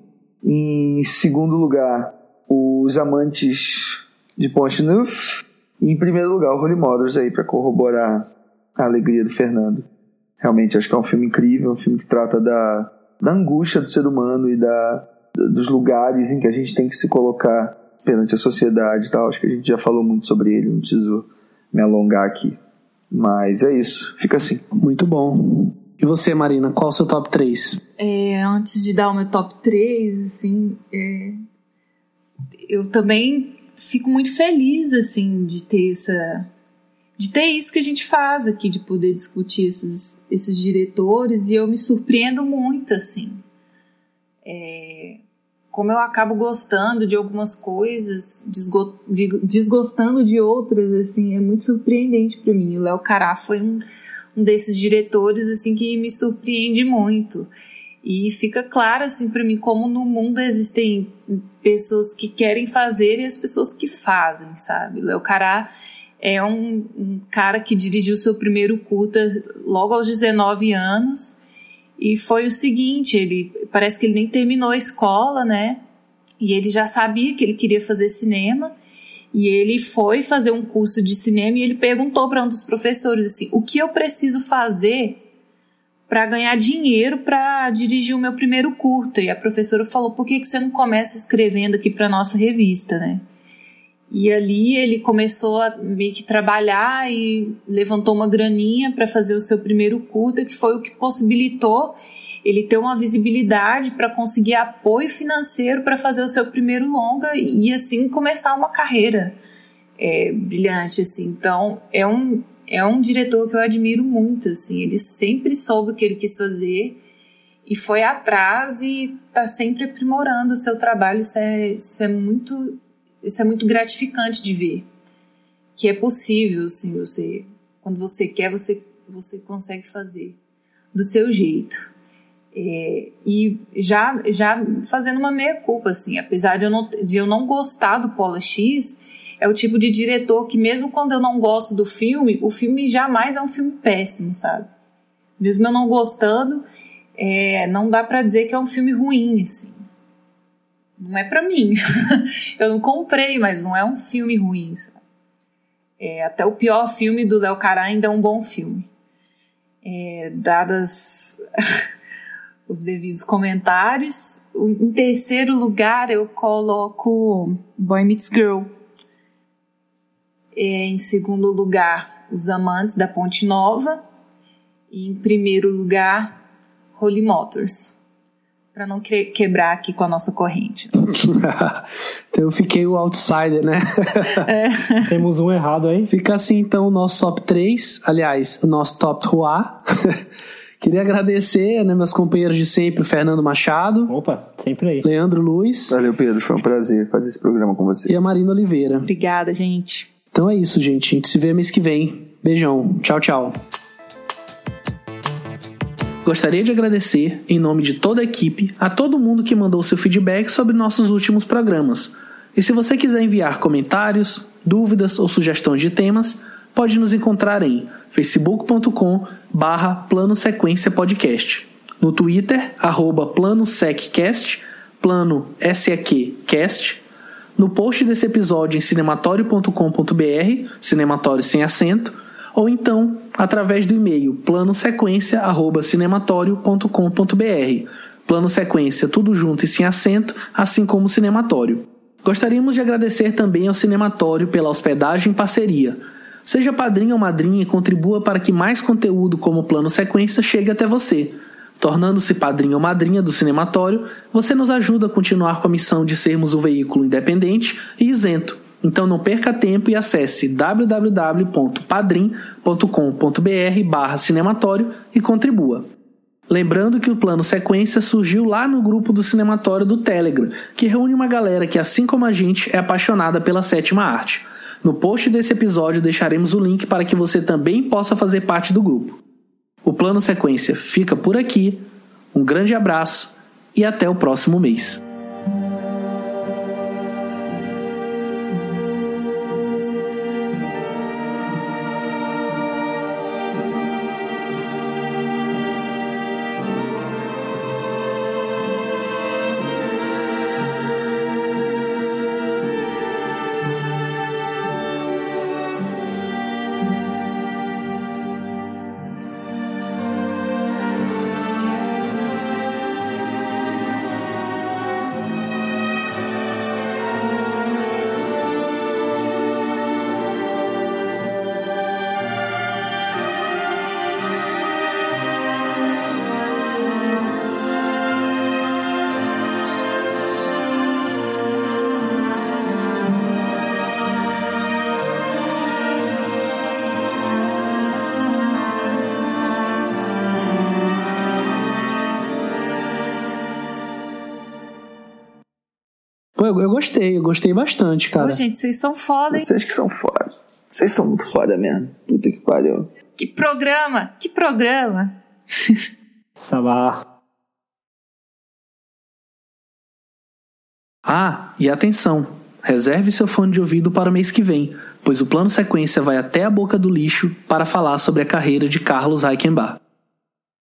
Em segundo lugar, Os Amantes de Ponte Neuf. E em primeiro lugar, o Holy Mothers aí, para corroborar a alegria do Fernando. Realmente, acho que é um filme incrível, um filme que trata da, da angústia do ser humano e da, dos lugares em que a gente tem que se colocar perante a sociedade e tal. Acho que a gente já falou muito sobre ele, não preciso me alongar aqui. Mas é isso, fica assim. Muito bom. E você, Marina, qual o seu top 3? É, antes de dar o meu top 3, assim, é, eu também fico muito feliz, assim, de ter essa. De ter isso que a gente faz aqui, de poder discutir esses, esses diretores, e eu me surpreendo muito, assim. É, como eu acabo gostando de algumas coisas, desgo, de, desgostando de outras, assim, é muito surpreendente para mim. O Léo Cará foi um um desses diretores assim que me surpreende muito. E fica claro assim para mim como no mundo existem pessoas que querem fazer e as pessoas que fazem, sabe? Léo Cará é um, um, cara que dirigiu seu primeiro curta logo aos 19 anos e foi o seguinte, ele parece que ele nem terminou a escola, né? E ele já sabia que ele queria fazer cinema e ele foi fazer um curso de cinema e ele perguntou para um dos professores assim: "O que eu preciso fazer para ganhar dinheiro para dirigir o meu primeiro curta?" E a professora falou: "Por que que você não começa escrevendo aqui para nossa revista, né?" E ali ele começou a meio que trabalhar e levantou uma graninha para fazer o seu primeiro curta, que foi o que possibilitou ele ter uma visibilidade para conseguir apoio financeiro para fazer o seu primeiro longa e assim começar uma carreira é, brilhante assim. Então é um é um diretor que eu admiro muito assim. Ele sempre soube o que ele quis fazer e foi atrás e está sempre aprimorando o seu trabalho. Isso é, isso é muito isso é muito gratificante de ver que é possível, assim, você quando você quer você você consegue fazer do seu jeito. É, e já, já fazendo uma meia-culpa, assim, apesar de eu, não, de eu não gostar do Polo X, é o tipo de diretor que, mesmo quando eu não gosto do filme, o filme jamais é um filme péssimo, sabe? Mesmo eu não gostando, é, não dá para dizer que é um filme ruim, assim. Não é para mim. [laughs] eu não comprei, mas não é um filme ruim? É, até o pior filme do Léo Cará ainda é um bom filme. É, dadas [laughs] os devidos comentários. Em terceiro lugar, eu coloco Boy Meets Girl. É, em segundo lugar, Os Amantes da Ponte Nova. E em primeiro lugar, Holy Motors. Para não quebrar aqui com a nossa corrente. então [laughs] eu fiquei o outsider, né? É. [laughs] Temos um errado aí. Fica assim então o nosso top 3. Aliás, o nosso top 3. [laughs] Queria agradecer, né, meus companheiros de sempre, o Fernando Machado. Opa, sempre aí. Leandro Luiz. Valeu, Pedro. Foi um prazer fazer esse programa com você. E a Marina Oliveira. Obrigada, gente. Então é isso, gente. A gente se vê mês que vem. Beijão. Tchau, tchau. Gostaria de agradecer, em nome de toda a equipe, a todo mundo que mandou seu feedback sobre nossos últimos programas. E se você quiser enviar comentários, dúvidas ou sugestões de temas, pode nos encontrar em facebook.com barra Plano Sequência Podcast. No Twitter, arroba Plano SecCast, Plano SEQcast. No post desse episódio em cinematório.com.br, cinematório sem acento, ou então através do e-mail planosequência@cinematório.com.br. Plano sequência tudo junto e sem acento, assim como cinematório. Gostaríamos de agradecer também ao Cinematório pela hospedagem e parceria. Seja padrinho ou madrinha e contribua para que mais conteúdo como Plano Sequência chegue até você. Tornando-se padrinho ou madrinha do Cinematório, você nos ajuda a continuar com a missão de sermos um veículo independente e isento. Então não perca tempo e acesse www.padrim.com.br barra cinematório e contribua. Lembrando que o plano sequência surgiu lá no grupo do Cinematório do Telegram, que reúne uma galera que, assim como a gente, é apaixonada pela sétima arte. No post desse episódio deixaremos o link para que você também possa fazer parte do grupo. O plano sequência fica por aqui. Um grande abraço e até o próximo mês. Eu, eu gostei, eu gostei bastante, cara. Pô, gente, vocês são foda, hein? Vocês que são foda. Vocês são muito foda mesmo. Puta que pariu. Que programa! Que programa! [laughs] Sabá. Ah, e atenção! Reserve seu fone de ouvido para o mês que vem, pois o plano sequência vai até a boca do lixo para falar sobre a carreira de Carlos Reichenbach.